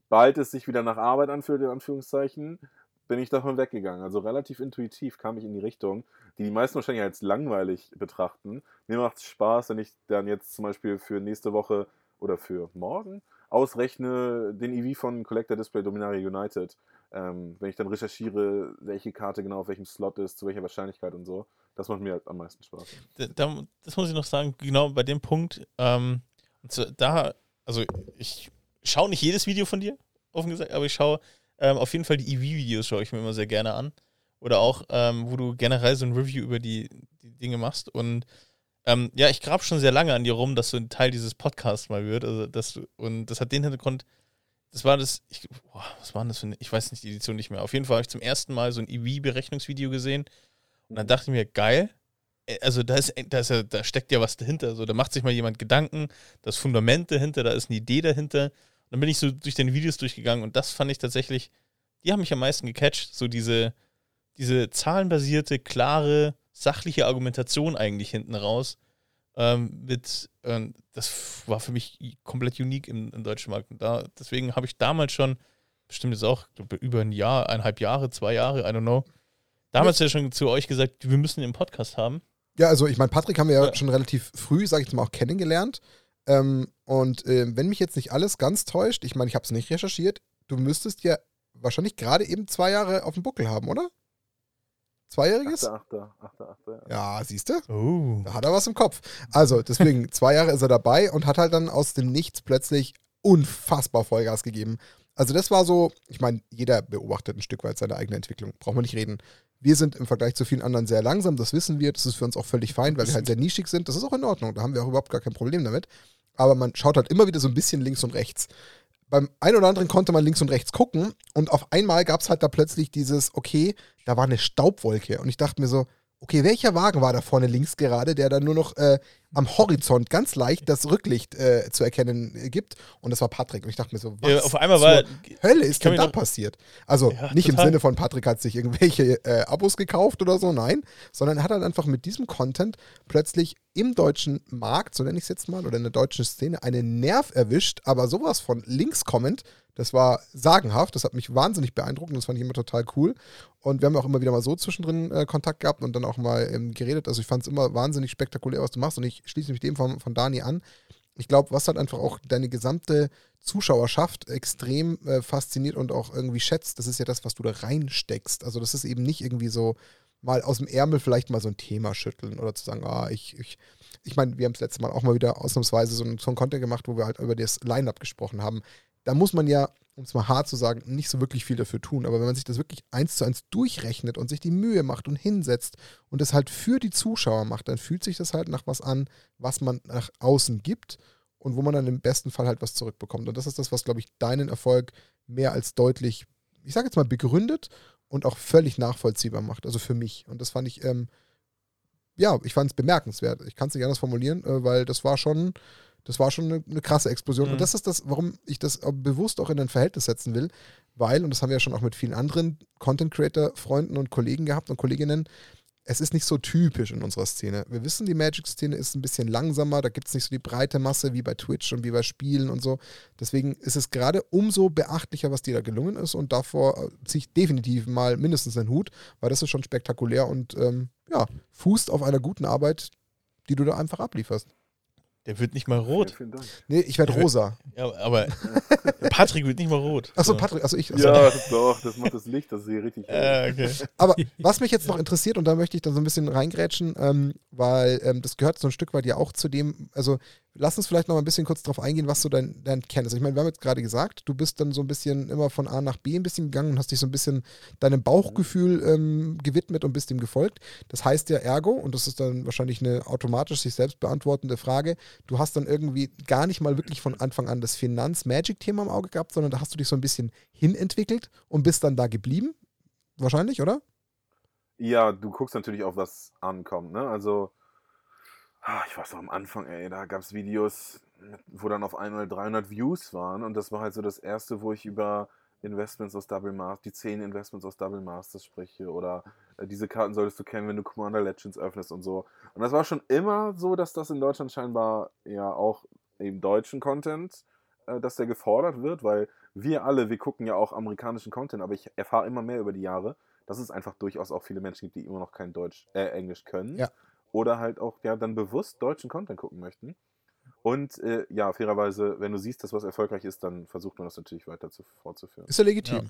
[SPEAKER 3] bald es sich wieder nach Arbeit anfühlt, in Anführungszeichen, bin ich davon weggegangen. Also relativ intuitiv kam ich in die Richtung, die die meisten wahrscheinlich als langweilig betrachten. Mir macht es Spaß, wenn ich dann jetzt zum Beispiel für nächste Woche oder für morgen ausrechne den EV von Collector Display Dominaria United. Ähm, wenn ich dann recherchiere, welche Karte genau auf welchem Slot ist, zu welcher Wahrscheinlichkeit und so. Das macht mir halt am meisten Spaß.
[SPEAKER 2] Da, da, das muss ich noch sagen, genau bei dem Punkt, ähm, da, also ich schaue nicht jedes Video von dir, offen gesagt, aber ich schaue ähm, auf jeden Fall die EV-Videos, schaue ich mir immer sehr gerne an. Oder auch, ähm, wo du generell so ein Review über die, die Dinge machst. Und ähm, ja, ich grab schon sehr lange an dir rum, dass du ein Teil dieses Podcasts mal wird. Also, dass du, und das hat den Hintergrund, das war das, ich, boah, was war das für eine, ich weiß nicht die Edition nicht mehr. Auf jeden Fall habe ich zum ersten Mal so ein EV-Berechnungsvideo gesehen. Und dann dachte ich mir, geil, äh, also da ist, da ist ja, da steckt ja was dahinter. So, da macht sich mal jemand Gedanken, das Fundament dahinter, da ist eine Idee dahinter. Und dann bin ich so durch deine Videos durchgegangen und das fand ich tatsächlich, die haben mich am meisten gecatcht. So diese, diese zahlenbasierte, klare, sachliche Argumentation eigentlich hinten raus. Ähm, mit, äh, das war für mich komplett unique im, im deutschen Markt. Und da, deswegen habe ich damals schon, bestimmt jetzt auch über ein Jahr, eineinhalb Jahre, zwei Jahre, I don't know, damals ja, ja schon zu euch gesagt, wir müssen den Podcast haben.
[SPEAKER 1] Ja, also ich meine, Patrick haben wir ja, ja. schon relativ früh, sage ich mal, auch kennengelernt. Ähm, und äh, wenn mich jetzt nicht alles ganz täuscht, ich meine, ich habe es nicht recherchiert, du müsstest ja wahrscheinlich gerade eben zwei Jahre auf dem Buckel haben, oder? Zweijähriges?
[SPEAKER 3] Achter, achter, achter,
[SPEAKER 1] ja, ja siehst du?
[SPEAKER 2] Oh.
[SPEAKER 1] Da hat er was im Kopf. Also, deswegen, zwei Jahre ist er dabei und hat halt dann aus dem Nichts plötzlich unfassbar Vollgas gegeben. Also, das war so, ich meine, jeder beobachtet ein Stück weit seine eigene Entwicklung. Brauchen wir nicht reden. Wir sind im Vergleich zu vielen anderen sehr langsam, das wissen wir. Das ist für uns auch völlig fein, weil wir halt sehr nischig sind. Das ist auch in Ordnung. Da haben wir auch überhaupt gar kein Problem damit. Aber man schaut halt immer wieder so ein bisschen links und rechts beim einen oder anderen konnte man links und rechts gucken und auf einmal gab es halt da plötzlich dieses, okay, da war eine Staubwolke. Und ich dachte mir so, okay, welcher Wagen war da vorne links gerade, der dann nur noch äh, am Horizont ganz leicht das Rücklicht äh, zu erkennen äh, gibt? Und das war Patrick. Und ich dachte mir so, was
[SPEAKER 2] ja, auf einmal war,
[SPEAKER 1] Hölle ist denn da passiert? Also ja, nicht total. im Sinne von Patrick hat sich irgendwelche äh, Abos gekauft oder so, nein, sondern er hat halt einfach mit diesem Content plötzlich im deutschen Markt, so nenne ich es jetzt mal, oder in der deutschen Szene, einen Nerv erwischt, aber sowas von links kommend, das war sagenhaft, das hat mich wahnsinnig beeindruckt und das fand ich immer total cool. Und wir haben auch immer wieder mal so zwischendrin äh, Kontakt gehabt und dann auch mal ähm, geredet. Also ich fand es immer wahnsinnig spektakulär, was du machst und ich schließe mich dem von, von Dani an. Ich glaube, was halt einfach auch deine gesamte Zuschauerschaft extrem äh, fasziniert und auch irgendwie schätzt, das ist ja das, was du da reinsteckst. Also das ist eben nicht irgendwie so mal aus dem Ärmel vielleicht mal so ein Thema schütteln oder zu sagen, ah, ich, ich, ich meine, wir haben es letztes Mal auch mal wieder ausnahmsweise so einen, so einen Content gemacht, wo wir halt über das Line-Up gesprochen haben da muss man ja, um es mal hart zu sagen, nicht so wirklich viel dafür tun. Aber wenn man sich das wirklich eins zu eins durchrechnet und sich die Mühe macht und hinsetzt und es halt für die Zuschauer macht, dann fühlt sich das halt nach was an, was man nach außen gibt und wo man dann im besten Fall halt was zurückbekommt. Und das ist das, was, glaube ich, deinen Erfolg mehr als deutlich, ich sage jetzt mal, begründet und auch völlig nachvollziehbar macht. Also für mich. Und das fand ich, ähm, ja, ich fand es bemerkenswert. Ich kann es nicht anders formulieren, äh, weil das war schon das war schon eine, eine krasse Explosion. Mhm. Und das ist das, warum ich das bewusst auch in ein Verhältnis setzen will, weil, und das haben wir ja schon auch mit vielen anderen Content-Creator-Freunden und Kollegen gehabt und Kolleginnen, es ist nicht so typisch in unserer Szene. Wir wissen, die Magic-Szene ist ein bisschen langsamer, da gibt es nicht so die breite Masse wie bei Twitch und wie bei Spielen und so. Deswegen ist es gerade umso beachtlicher, was dir da gelungen ist und davor äh, ziehe ich definitiv mal mindestens einen Hut, weil das ist schon spektakulär und ähm, ja, fußt auf einer guten Arbeit, die du da einfach ablieferst.
[SPEAKER 2] Der wird nicht mal rot.
[SPEAKER 3] Vielen Dank.
[SPEAKER 1] Nee, ich werde rosa.
[SPEAKER 2] Ja, aber Patrick wird nicht mal rot.
[SPEAKER 1] Achso, Patrick, also ich. Achso.
[SPEAKER 3] Ja, doch, das macht das Licht, das sehe richtig.
[SPEAKER 2] Äh, okay.
[SPEAKER 1] Aber was mich jetzt noch interessiert, und da möchte ich dann so ein bisschen reingrätschen, ähm, weil ähm, das gehört so ein Stück weit ja auch zu dem, also lass uns vielleicht noch mal ein bisschen kurz darauf eingehen, was so dein, dein Kern ist. Ich meine, wir haben jetzt gerade gesagt, du bist dann so ein bisschen immer von A nach B ein bisschen gegangen und hast dich so ein bisschen deinem Bauchgefühl ähm, gewidmet und bist dem gefolgt. Das heißt ja ergo, und das ist dann wahrscheinlich eine automatisch sich selbst beantwortende Frage, du hast dann irgendwie gar nicht mal wirklich von Anfang an das Finanz-Magic-Thema im Auge gehabt, sondern da hast du dich so ein bisschen hinentwickelt und bist dann da geblieben. Wahrscheinlich, oder?
[SPEAKER 3] Ja, du guckst natürlich auch, was ankommt. Ne? Also Ah, ich weiß noch am Anfang, ey, da gab es Videos, wo dann auf einmal 300 Views waren und das war halt so das erste, wo ich über Investments aus Double Masters, die 10 Investments aus Double Masters spreche oder äh, diese Karten solltest du kennen, wenn du Commander Legends öffnest und so. Und das war schon immer so, dass das in Deutschland scheinbar ja auch im deutschen Content, äh, dass der gefordert wird, weil wir alle, wir gucken ja auch amerikanischen Content, aber ich erfahre immer mehr über die Jahre, dass es einfach durchaus auch viele Menschen gibt, die immer noch kein Deutsch, äh, Englisch können.
[SPEAKER 1] Ja
[SPEAKER 3] oder halt auch ja dann bewusst deutschen Content gucken möchten. Und äh, ja, fairerweise, wenn du siehst, dass was erfolgreich ist, dann versucht man das natürlich weiter zu, fortzuführen.
[SPEAKER 1] Ist ja legitim.
[SPEAKER 2] Ja.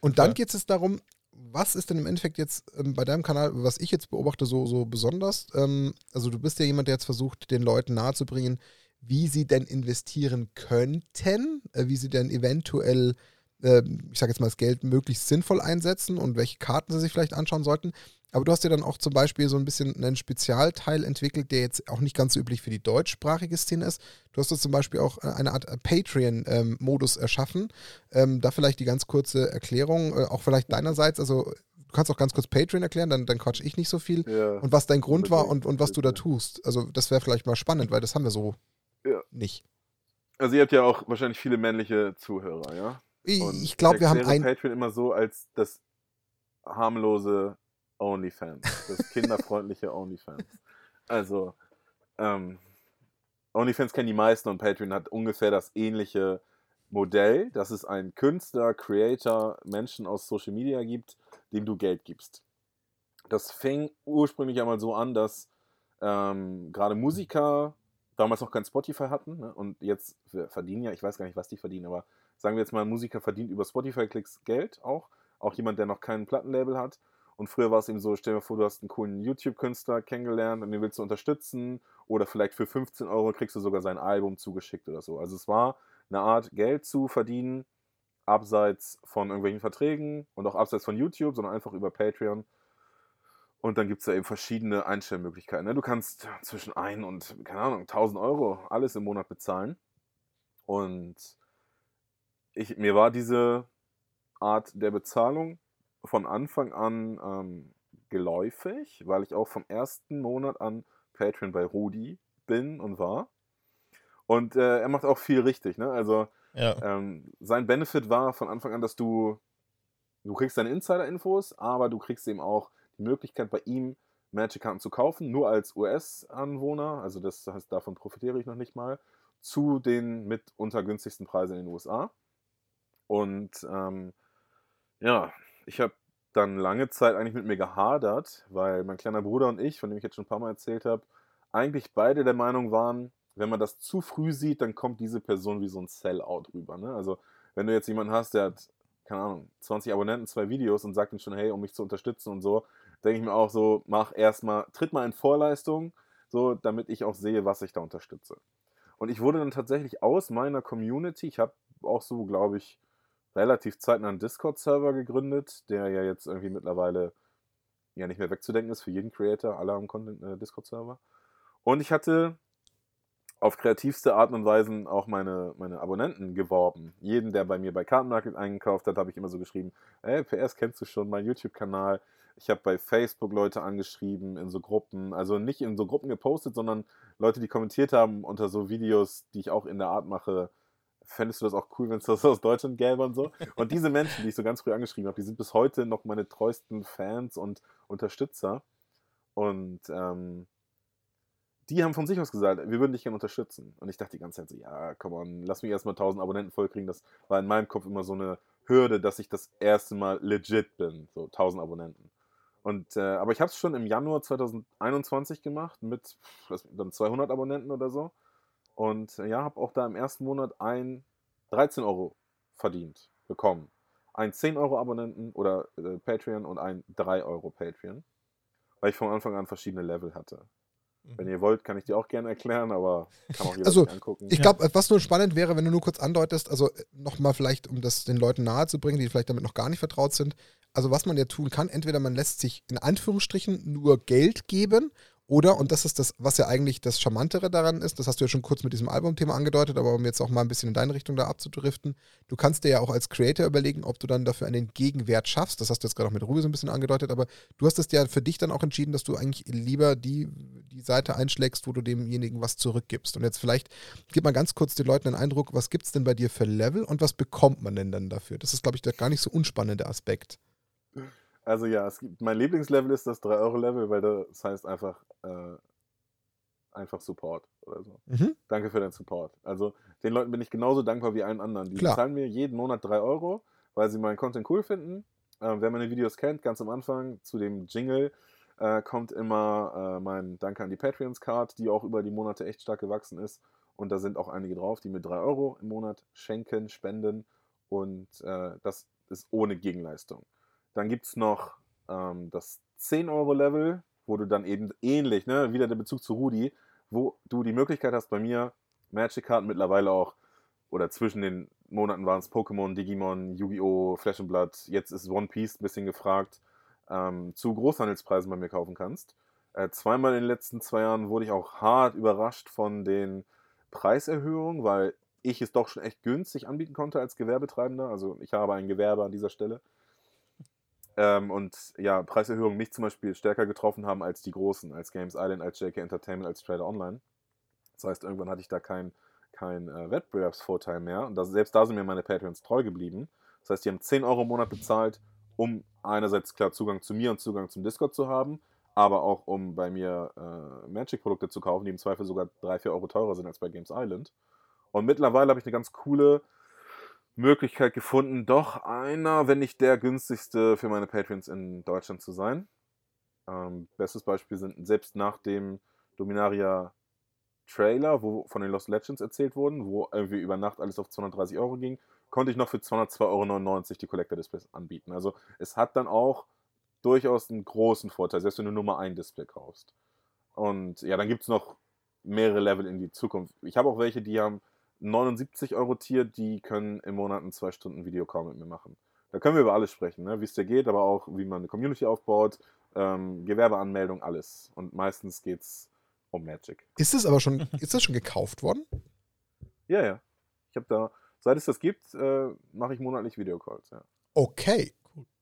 [SPEAKER 1] Und dann
[SPEAKER 2] Total.
[SPEAKER 1] geht es darum, was ist denn im Endeffekt jetzt ähm, bei deinem Kanal, was ich jetzt beobachte, so, so besonders? Ähm, also du bist ja jemand, der jetzt versucht, den Leuten nahezubringen, wie sie denn investieren könnten, äh, wie sie denn eventuell, äh, ich sage jetzt mal, das Geld möglichst sinnvoll einsetzen und welche Karten sie sich vielleicht anschauen sollten. Aber du hast ja dann auch zum Beispiel so ein bisschen einen Spezialteil entwickelt, der jetzt auch nicht ganz so üblich für die deutschsprachige Szene ist. Du hast jetzt zum Beispiel auch äh, eine Art äh, Patreon-Modus erschaffen. Ähm, da vielleicht die ganz kurze Erklärung, äh, auch vielleicht deinerseits. Also du kannst auch ganz kurz Patreon erklären, dann, dann quatsch ich nicht so viel.
[SPEAKER 3] Ja.
[SPEAKER 1] Und was dein Grund war und, und was du da tust. Also das wäre vielleicht mal spannend, weil das haben wir so
[SPEAKER 3] Ja.
[SPEAKER 1] nicht.
[SPEAKER 3] Also ihr habt ja auch wahrscheinlich viele männliche Zuhörer, ja?
[SPEAKER 1] Ich, ich glaube, wir haben ein.
[SPEAKER 3] Patreon immer so als das harmlose OnlyFans, das kinderfreundliche OnlyFans. Also, ähm, OnlyFans kennen die meisten und Patreon hat ungefähr das ähnliche Modell, dass es einen Künstler, Creator, Menschen aus Social Media gibt, dem du Geld gibst. Das fing ursprünglich einmal so an, dass ähm, gerade Musiker damals noch kein Spotify hatten ne? und jetzt verdienen ja, ich weiß gar nicht, was die verdienen, aber sagen wir jetzt mal, ein Musiker verdient über Spotify-Klicks Geld auch, auch jemand, der noch kein Plattenlabel hat. Und früher war es eben so, stell dir vor, du hast einen coolen YouTube-Künstler kennengelernt und den willst du unterstützen oder vielleicht für 15 Euro kriegst du sogar sein Album zugeschickt oder so. Also es war eine Art Geld zu verdienen, abseits von irgendwelchen Verträgen und auch abseits von YouTube, sondern einfach über Patreon. Und dann gibt es da eben verschiedene Einstellmöglichkeiten. Ne? Du kannst zwischen 1 und, keine Ahnung, 1000 Euro alles im Monat bezahlen. Und ich, mir war diese Art der Bezahlung von Anfang an ähm, geläufig, weil ich auch vom ersten Monat an Patreon bei Rudi bin und war. Und äh, er macht auch viel richtig. Ne? Also
[SPEAKER 2] Ja.
[SPEAKER 3] ähm, sein Benefit war von Anfang an, dass du, du kriegst deine Insider-Infos, aber du kriegst eben auch die Möglichkeit, bei ihm Magic-Karten zu kaufen, nur als US-Anwohner, also das heißt, davon profitiere ich noch nicht mal, zu den mitunter günstigsten Preisen in den USA. Und ähm, ja, ich habe dann lange Zeit eigentlich mit mir gehadert, weil mein kleiner Bruder und ich, von dem ich jetzt schon ein paar Mal erzählt habe, eigentlich beide der Meinung waren, wenn man das zu früh sieht, dann kommt diese Person wie so ein Sellout rüber. Ne? Also wenn du jetzt jemanden hast, der hat, keine Ahnung, 20 Abonnenten, zwei Videos und sagt dann schon, hey, um mich zu unterstützen und so, denke ich mir auch so, mach erstmal, tritt mal in Vorleistung, so, damit ich auch sehe, was ich da unterstütze. Und ich wurde dann tatsächlich aus meiner Community, ich habe auch so, glaube ich, relativ zeitnah einen Discord-Server gegründet, der ja jetzt irgendwie mittlerweile ja nicht mehr wegzudenken ist für jeden Creator, alle haben Content äh, Discord-Server. Und ich hatte auf kreativste Art und Weise auch meine, meine Abonnenten geworben. Jeden, der bei mir bei Kartenmarket eingekauft hat, habe ich immer so geschrieben, hey, PS, kennst du schon meinen YouTube-Kanal? Ich habe bei Facebook Leute angeschrieben, in so Gruppen, also nicht in so Gruppen gepostet, sondern Leute, die kommentiert haben unter so Videos, die ich auch in der Art mache, fändest du das auch cool, wenn es das aus Deutschland gäbe und so. Und diese Menschen, die ich so ganz früh angeschrieben habe, die sind bis heute noch meine treuesten Fans und Unterstützer. Und ähm, die haben von sich aus gesagt, wir würden dich gerne unterstützen. Und ich dachte die ganze Zeit so, ja, komm on, lass mich erstmal 1000 Abonnenten vollkriegen. Das war in meinem Kopf immer so eine Hürde, dass ich das erste Mal legit bin, so 1000 Abonnenten. Und, äh, aber ich habe es schon im Januar 2021 gemacht mit dann 200 Abonnenten oder so. Und äh, ja, habe auch da im ersten Monat ein 13 Euro verdient, bekommen. Ein 10 Euro Abonnenten oder äh, Patreon und ein 3 Euro Patreon. Weil ich von Anfang an verschiedene Level hatte. Wenn ihr wollt, kann ich die auch gerne erklären, aber kann auch jeder
[SPEAKER 1] Also,
[SPEAKER 3] angucken.
[SPEAKER 1] Ich glaube, was nur spannend wäre, wenn du nur kurz andeutest, also nochmal vielleicht, um das den Leuten nahezubringen, die vielleicht damit noch gar nicht vertraut sind. Also, was man ja tun kann, entweder man lässt sich in Anführungsstrichen nur Geld geben oder, und das ist das, was ja eigentlich das Charmantere daran ist, das hast du ja schon kurz mit diesem Albumthema angedeutet, aber um jetzt auch mal ein bisschen in deine Richtung da abzudriften, du kannst dir ja auch als Creator überlegen, ob du dann dafür einen Gegenwert schaffst. Das hast du jetzt gerade auch mit Ruhe so ein bisschen angedeutet, aber du hast es ja für dich dann auch entschieden, dass du eigentlich lieber die, die Seite einschlägst, wo du demjenigen was zurückgibst. Und jetzt vielleicht gib mal ganz kurz den Leuten einen Eindruck, was gibt es denn bei dir für Level und was bekommt man denn dann dafür? Das ist, glaube ich, der gar nicht so unspannende Aspekt.
[SPEAKER 3] Also ja, es gibt, mein Lieblingslevel ist das 3-Euro-Level, weil das heißt einfach, äh, einfach Support oder so.
[SPEAKER 1] Mhm.
[SPEAKER 3] Danke für deinen Support. Also den Leuten bin ich genauso dankbar wie allen anderen. Die
[SPEAKER 1] Klar.
[SPEAKER 3] zahlen mir jeden Monat 3 Euro, weil sie meinen Content cool finden. Ähm, wer meine Videos kennt, ganz am Anfang zu dem Jingle äh, kommt immer äh, mein Danke an die Patreons-Card, die auch über die Monate echt stark gewachsen ist. und da sind auch einige drauf, die mir 3 Euro im Monat schenken, spenden und äh, das ist ohne Gegenleistung. Dann gibt es noch ähm, das 10-Euro-Level, wo du dann eben ähnlich, ne, wieder der Bezug zu Rudi, wo du die Möglichkeit hast, bei mir Magic-Karten mittlerweile auch, oder zwischen den Monaten waren es Pokémon, Digimon, Yu-Gi-Oh!, Flash and Blood, jetzt ist One Piece ein bisschen gefragt, ähm, zu Großhandelspreisen bei mir kaufen kannst. Äh, zweimal in den letzten zwei Jahren wurde ich auch hart überrascht von den Preiserhöhungen, weil ich es doch schon echt günstig anbieten konnte als Gewerbetreibender. Also ich habe ein Gewerbe an dieser Stelle. Ähm, und ja, Preiserhöhungen mich zum Beispiel stärker getroffen haben als die großen, als Games Island, als JK Entertainment, als Trader Online. Das heißt, irgendwann hatte ich da keinen kein, äh, Wettbewerbsvorteil mehr. Und das, selbst da sind mir meine Patreons treu geblieben. Das heißt, die haben 10 Euro im Monat bezahlt, um einerseits klar Zugang zu mir und Zugang zum Discord zu haben, aber auch um bei mir äh, Magic-Produkte zu kaufen, die im Zweifel sogar 3, 4 Euro teurer sind als bei Games Island. Und mittlerweile habe ich eine ganz coole Möglichkeit gefunden, doch einer, wenn nicht der günstigste für meine Patreons in Deutschland zu sein. Ähm, bestes Beispiel sind selbst nach dem Dominaria Trailer, wo von den Lost Legends erzählt wurden, wo irgendwie über Nacht alles auf 230 Euro ging, konnte ich noch für 202,99 Euro die Collector Displays anbieten. Also es hat dann auch durchaus einen großen Vorteil, selbst wenn du nur mal ein Display kaufst. Und ja, dann gibt es noch mehrere Level in die Zukunft. Ich habe auch welche, die haben 79 Euro Tier, die können im Monat einen 2 Stunden Videocall mit mir machen. Da können wir über alles sprechen, ne? wie es dir geht, aber auch wie man eine Community aufbaut, ähm, Gewerbeanmeldung, alles. Und meistens geht es um Magic.
[SPEAKER 1] Ist es aber schon, ist das schon gekauft worden?
[SPEAKER 3] Ja, ja. Ich habe da, seit es das gibt, äh, mache ich monatlich Videocalls, ja.
[SPEAKER 1] Okay.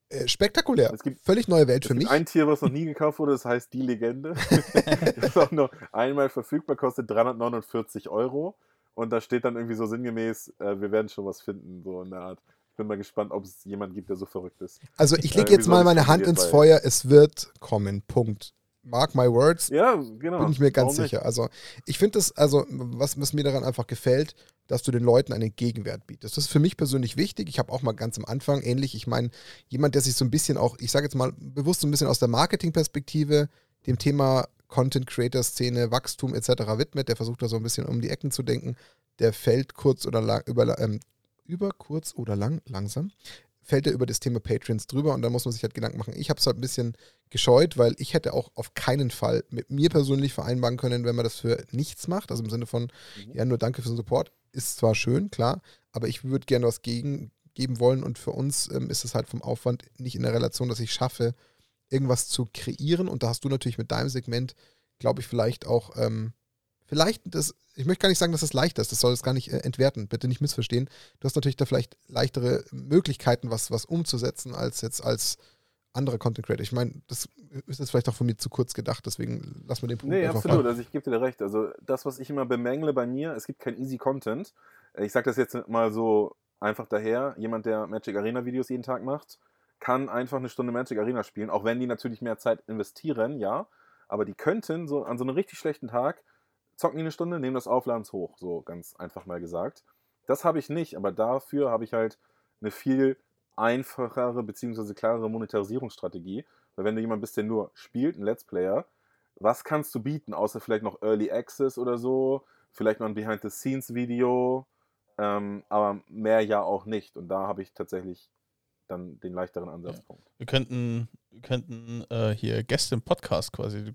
[SPEAKER 1] Äh, spektakulär.
[SPEAKER 3] Es gibt,
[SPEAKER 1] Völlig neue Welt
[SPEAKER 3] es
[SPEAKER 1] für
[SPEAKER 3] gibt
[SPEAKER 1] mich.
[SPEAKER 3] ein Tier, was noch nie gekauft wurde, das heißt die Legende. das ist auch nur einmal verfügbar, kostet 349 Euro. Und da steht dann irgendwie so sinngemäß, äh, wir werden schon was finden, so in der Art. Ich bin mal gespannt, ob es jemanden gibt, der so verrückt ist.
[SPEAKER 1] Also ich
[SPEAKER 3] Äh,
[SPEAKER 1] lege jetzt mal meine Hand ins Feuer, es wird kommen. Punkt. Mark my words.
[SPEAKER 3] Ja, genau.
[SPEAKER 1] bin ich mir ganz
[SPEAKER 3] Warum nicht?
[SPEAKER 1] sicher. Also ich finde das, also was, was mir daran einfach gefällt, dass du den Leuten einen Gegenwert bietest. Das ist für mich persönlich wichtig. Ich habe auch mal ganz am Anfang ähnlich, ich meine, jemand, der sich so ein bisschen auch, ich sage jetzt mal bewusst so ein bisschen aus der Marketingperspektive dem Thema Content Creator Szene, Wachstum etc. widmet, der versucht da so ein bisschen um die Ecken zu denken, der fällt kurz oder lang über, ähm, über kurz oder lang langsam fällt er über das Thema Patreons drüber und da muss man sich halt Gedanken machen. Ich habe es halt ein bisschen gescheut, weil ich hätte auch auf keinen Fall mit mir persönlich vereinbaren können, wenn man das für nichts macht, also im Sinne von,
[SPEAKER 3] Mhm.
[SPEAKER 1] ja, nur danke für den Support, ist zwar schön, klar, aber ich würde gerne was gegen geben wollen und für uns ähm, ist es halt vom Aufwand nicht in der Relation, dass ich schaffe, irgendwas zu kreieren und da hast du natürlich mit deinem Segment, glaube ich, vielleicht auch, ähm, vielleicht, das, ich möchte gar nicht sagen, dass es leichter ist, das soll es gar nicht äh, entwerten, bitte nicht missverstehen. Du hast natürlich da vielleicht leichtere Möglichkeiten, was, was umzusetzen, als jetzt als andere Content Creator. Ich meine, das ist jetzt vielleicht auch von mir zu kurz gedacht, deswegen lass mir den Punkt
[SPEAKER 3] Nee,
[SPEAKER 1] einfach
[SPEAKER 3] absolut.
[SPEAKER 1] fallen.
[SPEAKER 3] Also ich gebe dir recht. Also das, was ich immer bemängle bei mir, es gibt kein easy Content. Ich sage das jetzt mal so einfach daher. Jemand, der Magic Arena Videos jeden Tag macht, kann einfach eine Stunde Magic Arena spielen, auch wenn die natürlich mehr Zeit investieren, ja. Aber die könnten so an so einem richtig schlechten Tag zocken die eine Stunde, nehmen das auf, laden es hoch. So ganz einfach mal gesagt. Das habe ich nicht, aber dafür habe ich halt eine viel einfachere bzw. klarere Monetarisierungsstrategie. Weil wenn du jemand bist, der nur spielt, ein Let's Player, was kannst du bieten, außer vielleicht noch Early Access oder so, vielleicht noch ein Behind-the-Scenes-Video, ähm, aber mehr ja auch nicht. Und da habe ich tatsächlich dann den leichteren Ansatzpunkt.
[SPEAKER 2] Wir könnten, wir könnten äh, hier Gäste im Podcast quasi. Du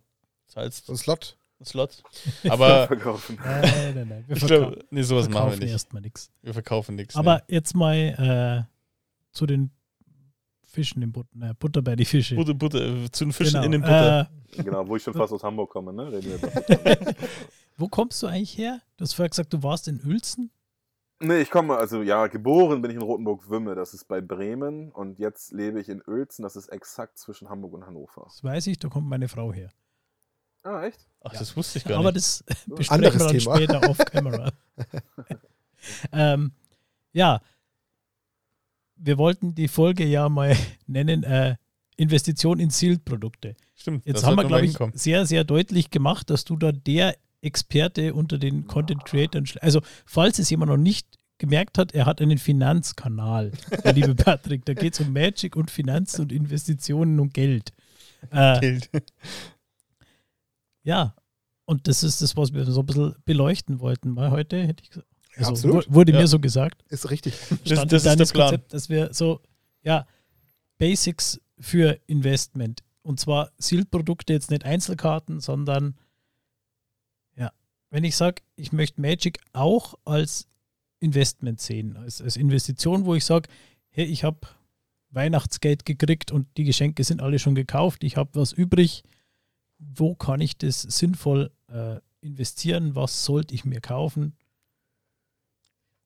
[SPEAKER 2] zahlst
[SPEAKER 1] ein Slot.
[SPEAKER 2] einen Slot. Aber
[SPEAKER 3] Verkaufen.
[SPEAKER 4] Nein, nein, nein. Wir
[SPEAKER 2] ich
[SPEAKER 4] verkaufen,
[SPEAKER 2] glaube, nee, sowas machen wir nicht.
[SPEAKER 4] erstmal nichts.
[SPEAKER 2] Wir verkaufen nichts.
[SPEAKER 4] Aber jetzt mal äh, zu den Fischen im Butter, äh, Butter bei die Fische.
[SPEAKER 2] nee. Butter, Butter, äh, zu den Fischen
[SPEAKER 4] Genau.
[SPEAKER 2] in den Butter.
[SPEAKER 4] Äh,
[SPEAKER 3] genau, wo ich schon fast aus Hamburg komme, ne? Reden wir jetzt.
[SPEAKER 4] wo kommst du eigentlich her? Du hast vorher gesagt, du warst in Uelzen.
[SPEAKER 3] Nee, ich komme, also ja, geboren bin ich in Rotenburg-Wümme, das ist bei Bremen und jetzt lebe ich in Uelzen, das ist exakt zwischen Hamburg und Hannover.
[SPEAKER 4] Das weiß ich, da kommt meine Frau her.
[SPEAKER 3] Ah, echt?
[SPEAKER 2] Ach,
[SPEAKER 4] Ja.
[SPEAKER 2] das wusste ich gar
[SPEAKER 4] Aber
[SPEAKER 2] nicht.
[SPEAKER 4] das
[SPEAKER 3] So.
[SPEAKER 4] besprechen wir
[SPEAKER 1] Anderes
[SPEAKER 4] dann
[SPEAKER 1] Thema.
[SPEAKER 4] später auf Kamera. ähm, ja, wir wollten die Folge ja mal nennen, äh, Investition in Sealed-Produkte.
[SPEAKER 2] Stimmt.
[SPEAKER 4] Jetzt haben wir, glaube ich, sehr, sehr deutlich gemacht, dass du da der Experte unter den Content Creators, also falls es jemand noch nicht gemerkt hat, er hat einen Finanzkanal, der liebe Patrick. Da geht es um Magic und Finanzen und Investitionen und Geld. Äh,
[SPEAKER 2] Geld.
[SPEAKER 4] ja, Und das ist das, was wir so ein bisschen beleuchten wollten. Mal heute hätte ich gesagt.
[SPEAKER 1] Ja,
[SPEAKER 4] Also, wu- Wurde
[SPEAKER 2] Ja.
[SPEAKER 4] mir so gesagt.
[SPEAKER 1] Ist richtig.
[SPEAKER 2] Das,
[SPEAKER 4] stand
[SPEAKER 2] das ist der Plan.
[SPEAKER 4] Konzept, dass wir so, ja, Basics für Investment. Und zwar Sealed-Produkte, jetzt nicht Einzelkarten, sondern ja, wenn ich sage, ich möchte Magic auch als Investment sehen, als, als Investition, wo ich sage, hey, ich habe Weihnachtsgeld gekriegt und die Geschenke sind alle schon gekauft, ich habe was übrig, wo kann ich das sinnvoll äh, investieren, was sollte ich mir kaufen?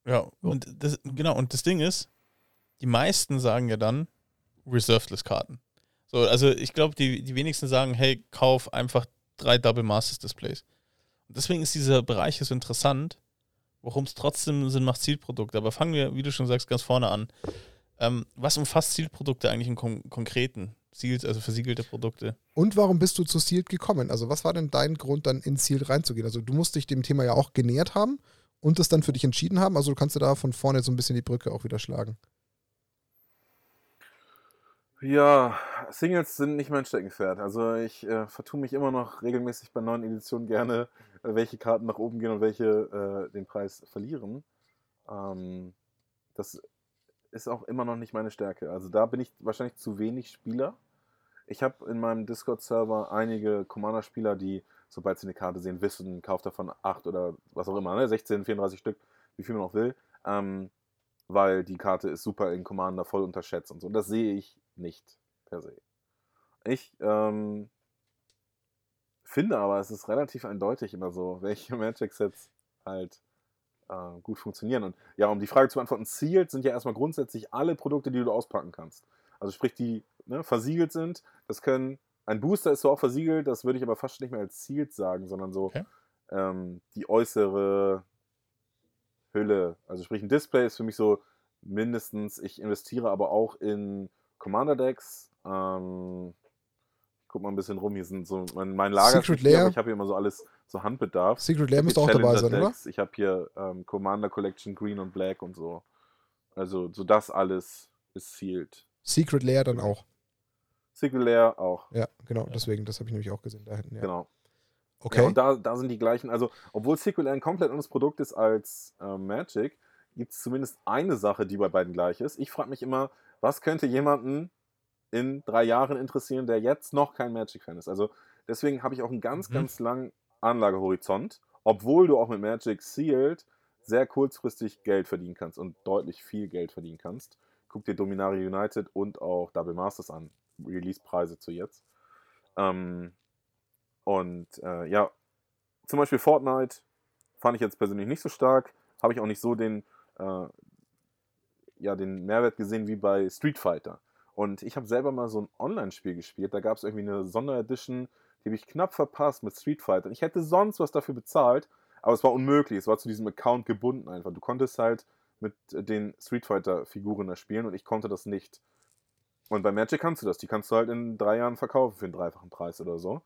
[SPEAKER 2] Ja, und das, genau, und das Ding ist, die meisten sagen ja dann Reservedless-Karten. So, also ich glaube, die, die wenigsten sagen, hey, kauf einfach drei Double Masters Displays. Deswegen ist dieser Bereich so interessant, warum es trotzdem Sinn macht, Zielprodukte. Aber fangen wir, wie du schon sagst, ganz vorne an. Ähm, was umfasst Zielprodukte eigentlich im Kon Konkreten? Seals, also versiegelte Produkte.
[SPEAKER 1] Und warum bist du zu Sealed gekommen? Also, was war denn dein Grund, dann in Sealed reinzugehen? Also, du musst dich dem Thema ja auch genähert haben und das dann für dich entschieden haben. Also, du kannst du da von vorne so ein bisschen die Brücke auch wieder schlagen.
[SPEAKER 3] Ja, Singles sind nicht mein Steckenpferd. Also ich äh, vertue mich immer noch regelmäßig bei neuen Editionen gerne, äh, welche Karten nach oben gehen und welche äh, den Preis verlieren. Ähm, das ist auch immer noch nicht meine Stärke. Also da bin ich wahrscheinlich zu wenig Spieler. Ich habe in meinem Discord-Server einige Commander-Spieler, die, sobald sie eine Karte sehen, wissen, kauft davon 8 oder was auch immer, ne? 16, 34 Stück, wie viel man auch will. Ähm, weil die Karte ist super in Commander voll unterschätzt und so. Und das sehe ich nicht per se. Ich ähm, finde aber, es ist relativ eindeutig immer so, welche Magic-Sets halt äh, gut funktionieren. Und ja, um die Frage zu beantworten, Sealed sind ja erstmal grundsätzlich alle Produkte, die du auspacken kannst. Also sprich, die ne, versiegelt sind. Das können, ein Booster ist zwar auch versiegelt, das würde ich aber fast nicht mehr als Sealed sagen, sondern so
[SPEAKER 2] Okay.
[SPEAKER 3] ähm, die äußere Hülle. Also sprich, ein Display ist für mich so mindestens, ich investiere aber auch in Commander-Decks. Ähm, ich guck mal ein bisschen rum, hier sind so mein, mein Lager.
[SPEAKER 1] Secret
[SPEAKER 3] hier,
[SPEAKER 1] Lair.
[SPEAKER 3] aber Ich habe hier immer so alles so Handbedarf.
[SPEAKER 1] Secret Lair müsste
[SPEAKER 3] hier
[SPEAKER 1] auch dabei sein, oder?
[SPEAKER 3] Ich habe hier ähm, Commander Collection Green und Black und so. Also, so das alles ist sealed.
[SPEAKER 1] Secret Lair dann auch.
[SPEAKER 3] Secret Lair auch,
[SPEAKER 1] Ja, genau. Deswegen, das habe ich nämlich auch gesehen da hinten. Ja.
[SPEAKER 3] genau. Ja,
[SPEAKER 1] Okay.
[SPEAKER 3] und da, da sind die gleichen, also obwohl Secret Lair ein komplett anderes Produkt ist als äh, Magic, gibt es zumindest eine Sache, die bei beiden gleich ist. Ich frage mich immer, was könnte jemanden in drei Jahren interessieren, der jetzt noch kein Magic-Fan ist? Also deswegen habe ich auch einen ganz,
[SPEAKER 2] Mhm.
[SPEAKER 3] ganz langen Anlagehorizont, obwohl du auch mit Magic Sealed sehr kurzfristig Geld verdienen kannst und deutlich viel Geld verdienen kannst. Guck dir Dominaria United und auch Double Masters an. Release-Preise zu jetzt. Ähm, und äh, ja, zum Beispiel Fortnite fand ich jetzt persönlich nicht so stark. Habe ich auch nicht so den, äh, ja, den Mehrwert gesehen wie bei Street Fighter. Und ich habe selber mal so ein Online-Spiel gespielt. Da gab es irgendwie eine Sonderedition, die habe ich knapp verpasst mit Street Fighter. Und ich hätte sonst was dafür bezahlt, aber es war unmöglich. Es war zu diesem Account gebunden einfach. Du konntest halt mit den Street Fighter-Figuren da spielen und ich konnte das nicht. Und bei Magic kannst du das. Die kannst du halt in drei Jahren verkaufen für einen dreifachen Preis oder so.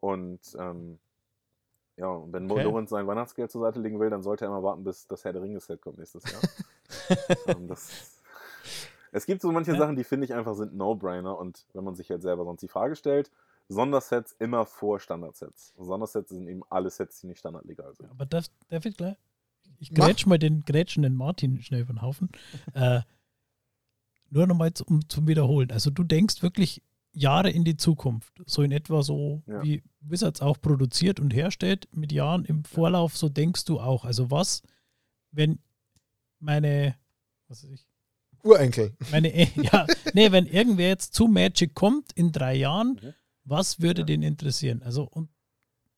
[SPEAKER 3] Und ähm, ja, und wenn
[SPEAKER 2] Okay.
[SPEAKER 3] Lorenz sein Weihnachtsgeld zur Seite legen will, dann sollte er immer warten, bis das Herr der Ringe-Set kommt nächstes Jahr. ähm, das, es gibt so manche
[SPEAKER 4] Ja.
[SPEAKER 3] Sachen, die finde ich einfach sind No-Brainer und wenn man sich jetzt selber sonst die Frage stellt, Sondersets immer vor Standardsets. Sondersets sind eben alle Sets, die nicht standardlegal sind.
[SPEAKER 4] Aber darf ich gleich? Ich
[SPEAKER 1] Mach.
[SPEAKER 4] grätsch mal den grätschenden Martin schnell über den Haufen. äh, nur nochmal zum, zum Wiederholen. Also du denkst wirklich Jahre in die Zukunft. So in etwa so,
[SPEAKER 3] Ja.
[SPEAKER 4] wie Wizards auch produziert und herstellt, mit Jahren im Vorlauf, so denkst du auch. Also was, wenn meine, was weiß ich,
[SPEAKER 1] Urenkel.
[SPEAKER 4] meine, ja, nee, wenn irgendwer jetzt zu Magic kommt in drei Jahren,
[SPEAKER 3] Mhm.
[SPEAKER 4] was würde
[SPEAKER 3] Ja.
[SPEAKER 4] den interessieren? Also, und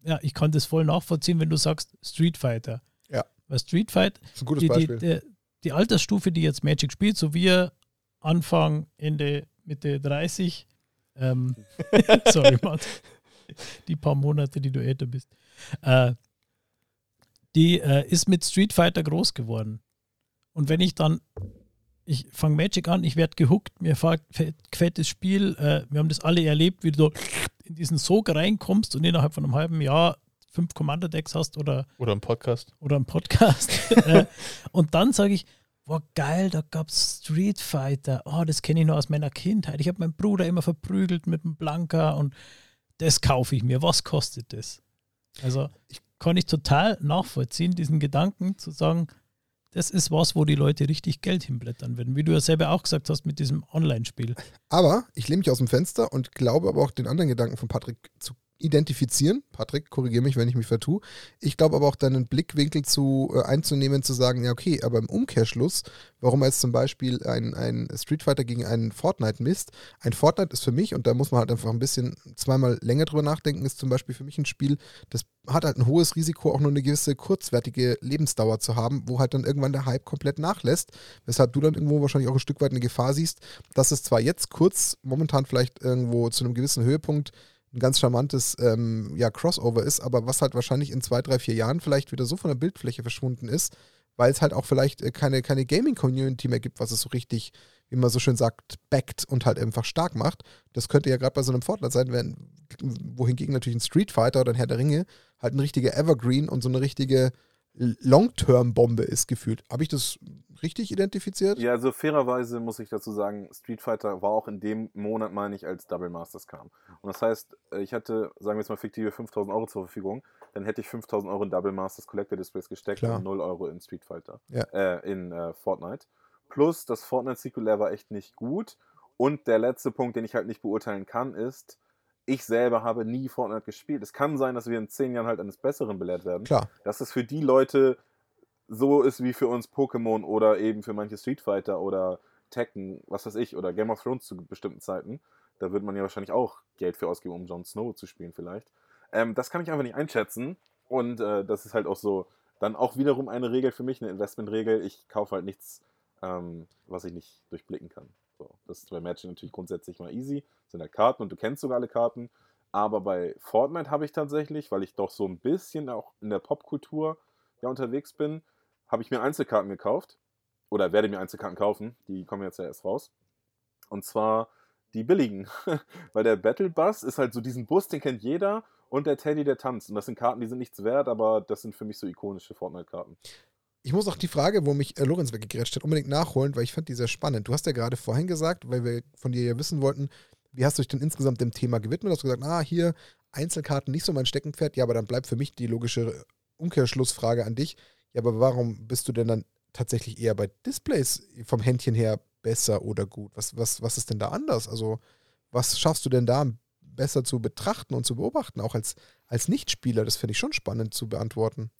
[SPEAKER 4] ja, ich kann das voll nachvollziehen, wenn du sagst Street Das
[SPEAKER 1] Ja.
[SPEAKER 4] Weil Street Fighter,
[SPEAKER 1] Das ist ein gutes
[SPEAKER 4] die, die,
[SPEAKER 1] Beispiel.
[SPEAKER 4] die, die Altersstufe, die jetzt Magic spielt, so wir Anfang, Ende, Mitte 30, ähm, sorry, Mann, die paar Monate, die du älter bist, äh, die äh, ist mit Street Fighter groß geworden. Und wenn ich dann, ich fange Magic an, ich werde gehuckt, mir fällt- gefällt das Spiel, äh, wir haben das alle erlebt, wie du in diesen Sog reinkommst und innerhalb von einem halben Jahr fünf Commander-Decks hast oder
[SPEAKER 2] Oder im Podcast.
[SPEAKER 4] oder einen Podcast. Äh, und dann sage ich, boah, geil, da gab es Street Fighter. Oh, das kenne ich noch aus meiner Kindheit. Ich habe meinen Bruder immer verprügelt mit einem Blanker und das kaufe ich mir. Was kostet das? Also ich kann ich total nachvollziehen, diesen Gedanken zu sagen, das ist was, wo die Leute richtig Geld hinblättern würden, wie du ja selber auch gesagt hast mit diesem Online-Spiel.
[SPEAKER 1] Aber ich lehne mich aus dem Fenster und glaube aber auch den anderen Gedanken von Patrick zu identifizieren. Patrick, korrigiere mich, wenn ich mich vertue. Ich glaube aber auch deinen Blickwinkel zu äh, einzunehmen, zu sagen, ja, okay, aber im Umkehrschluss, warum jetzt zum Beispiel ein, ein Street Fighter gegen einen Fortnite misst. Ein Fortnite ist für mich, und da muss man halt einfach ein bisschen zweimal länger drüber nachdenken, ist zum Beispiel für mich ein Spiel, das hat halt ein hohes Risiko, auch nur eine gewisse kurzwertige Lebensdauer zu haben, wo halt dann irgendwann der Hype komplett nachlässt, weshalb du dann irgendwo wahrscheinlich auch ein Stück weit eine Gefahr siehst, dass es zwar jetzt kurz, momentan vielleicht irgendwo zu einem gewissen Höhepunkt ein ganz charmantes ähm, ja, Crossover ist, aber was halt wahrscheinlich in zwei, drei, vier Jahren vielleicht wieder so von der Bildfläche verschwunden ist, weil es halt auch vielleicht äh, keine, keine Gaming-Community mehr gibt, was es so richtig, wie man so schön sagt, backt und halt einfach stark macht. Das könnte ja gerade bei so einem Fortnite sein, wenn, wohingegen natürlich ein Street Fighter oder ein Herr der Ringe halt ein richtiger Evergreen und so eine richtige Long-Term-Bombe ist gefühlt. Habe ich das richtig identifiziert?
[SPEAKER 3] Ja, also fairerweise muss ich dazu sagen, Street Fighter war auch in dem Monat, meine ich, als Double Masters kam. Und das heißt, äh, ich hatte, sagen wir jetzt mal fiktive 5000 Euro zur Verfügung, dann hätte ich 5000 Euro in Double Masters Collector Displays gesteckt
[SPEAKER 1] Klar.
[SPEAKER 3] und 0 Euro in Street Fighter,
[SPEAKER 1] Ja.
[SPEAKER 3] äh, in äh, Fortnite. Plus, das Fortnite-Sequel war echt nicht gut. Und der letzte Punkt, den ich halt nicht beurteilen kann, ist, ich selber habe nie Fortnite gespielt. Es kann sein, dass wir in zehn Jahren halt eines Besseren belehrt werden
[SPEAKER 1] Klar.
[SPEAKER 3] dass es für die Leute so ist wie für uns Pokémon oder eben für manche Street Fighter oder Tekken, was weiß ich, oder Game of Thrones zu bestimmten Zeiten. Da wird man ja wahrscheinlich auch Geld für ausgeben, um Jon Snow zu spielen vielleicht. Ähm, das kann ich einfach nicht einschätzen und äh, das ist halt auch so dann auch wiederum eine Regel für mich, eine Investmentregel. Ich kaufe halt nichts, ähm, was ich nicht durchblicken kann. So, das ist bei Magic natürlich grundsätzlich mal easy. Das sind halt Karten und du kennst sogar alle Karten. Aber bei Fortnite habe ich tatsächlich, weil ich doch so ein bisschen auch in der Popkultur ja unterwegs bin, habe ich mir Einzelkarten gekauft. Oder werde mir Einzelkarten kaufen. Die kommen jetzt ja erst raus. Und zwar die billigen. Weil der Battle Bus ist halt so diesen Bus, den kennt jeder. Und der Teddy, der tanzt. Und das sind Karten, die sind nichts wert, aber das sind für mich so ikonische Fortnite-Karten.
[SPEAKER 1] Ich muss auch die Frage, wo mich äh, Lorenz weggegrätscht hat, unbedingt nachholen, weil ich fand die sehr spannend. Du hast ja gerade vorhin gesagt, weil wir von dir ja wissen wollten, wie hast du dich denn insgesamt dem Thema gewidmet? Du hast gesagt, ah, hier Einzelkarten nicht so mein Steckenpferd. Ja, aber dann bleibt für mich die logische Umkehrschlussfrage an dich. Ja, aber warum bist du denn dann tatsächlich eher bei Displays vom Händchen her besser oder gut? Was, was, was ist denn da anders? Also, was schaffst du denn da besser zu betrachten und zu beobachten, auch als, als Nichtspieler? Das finde ich schon spannend zu beantworten.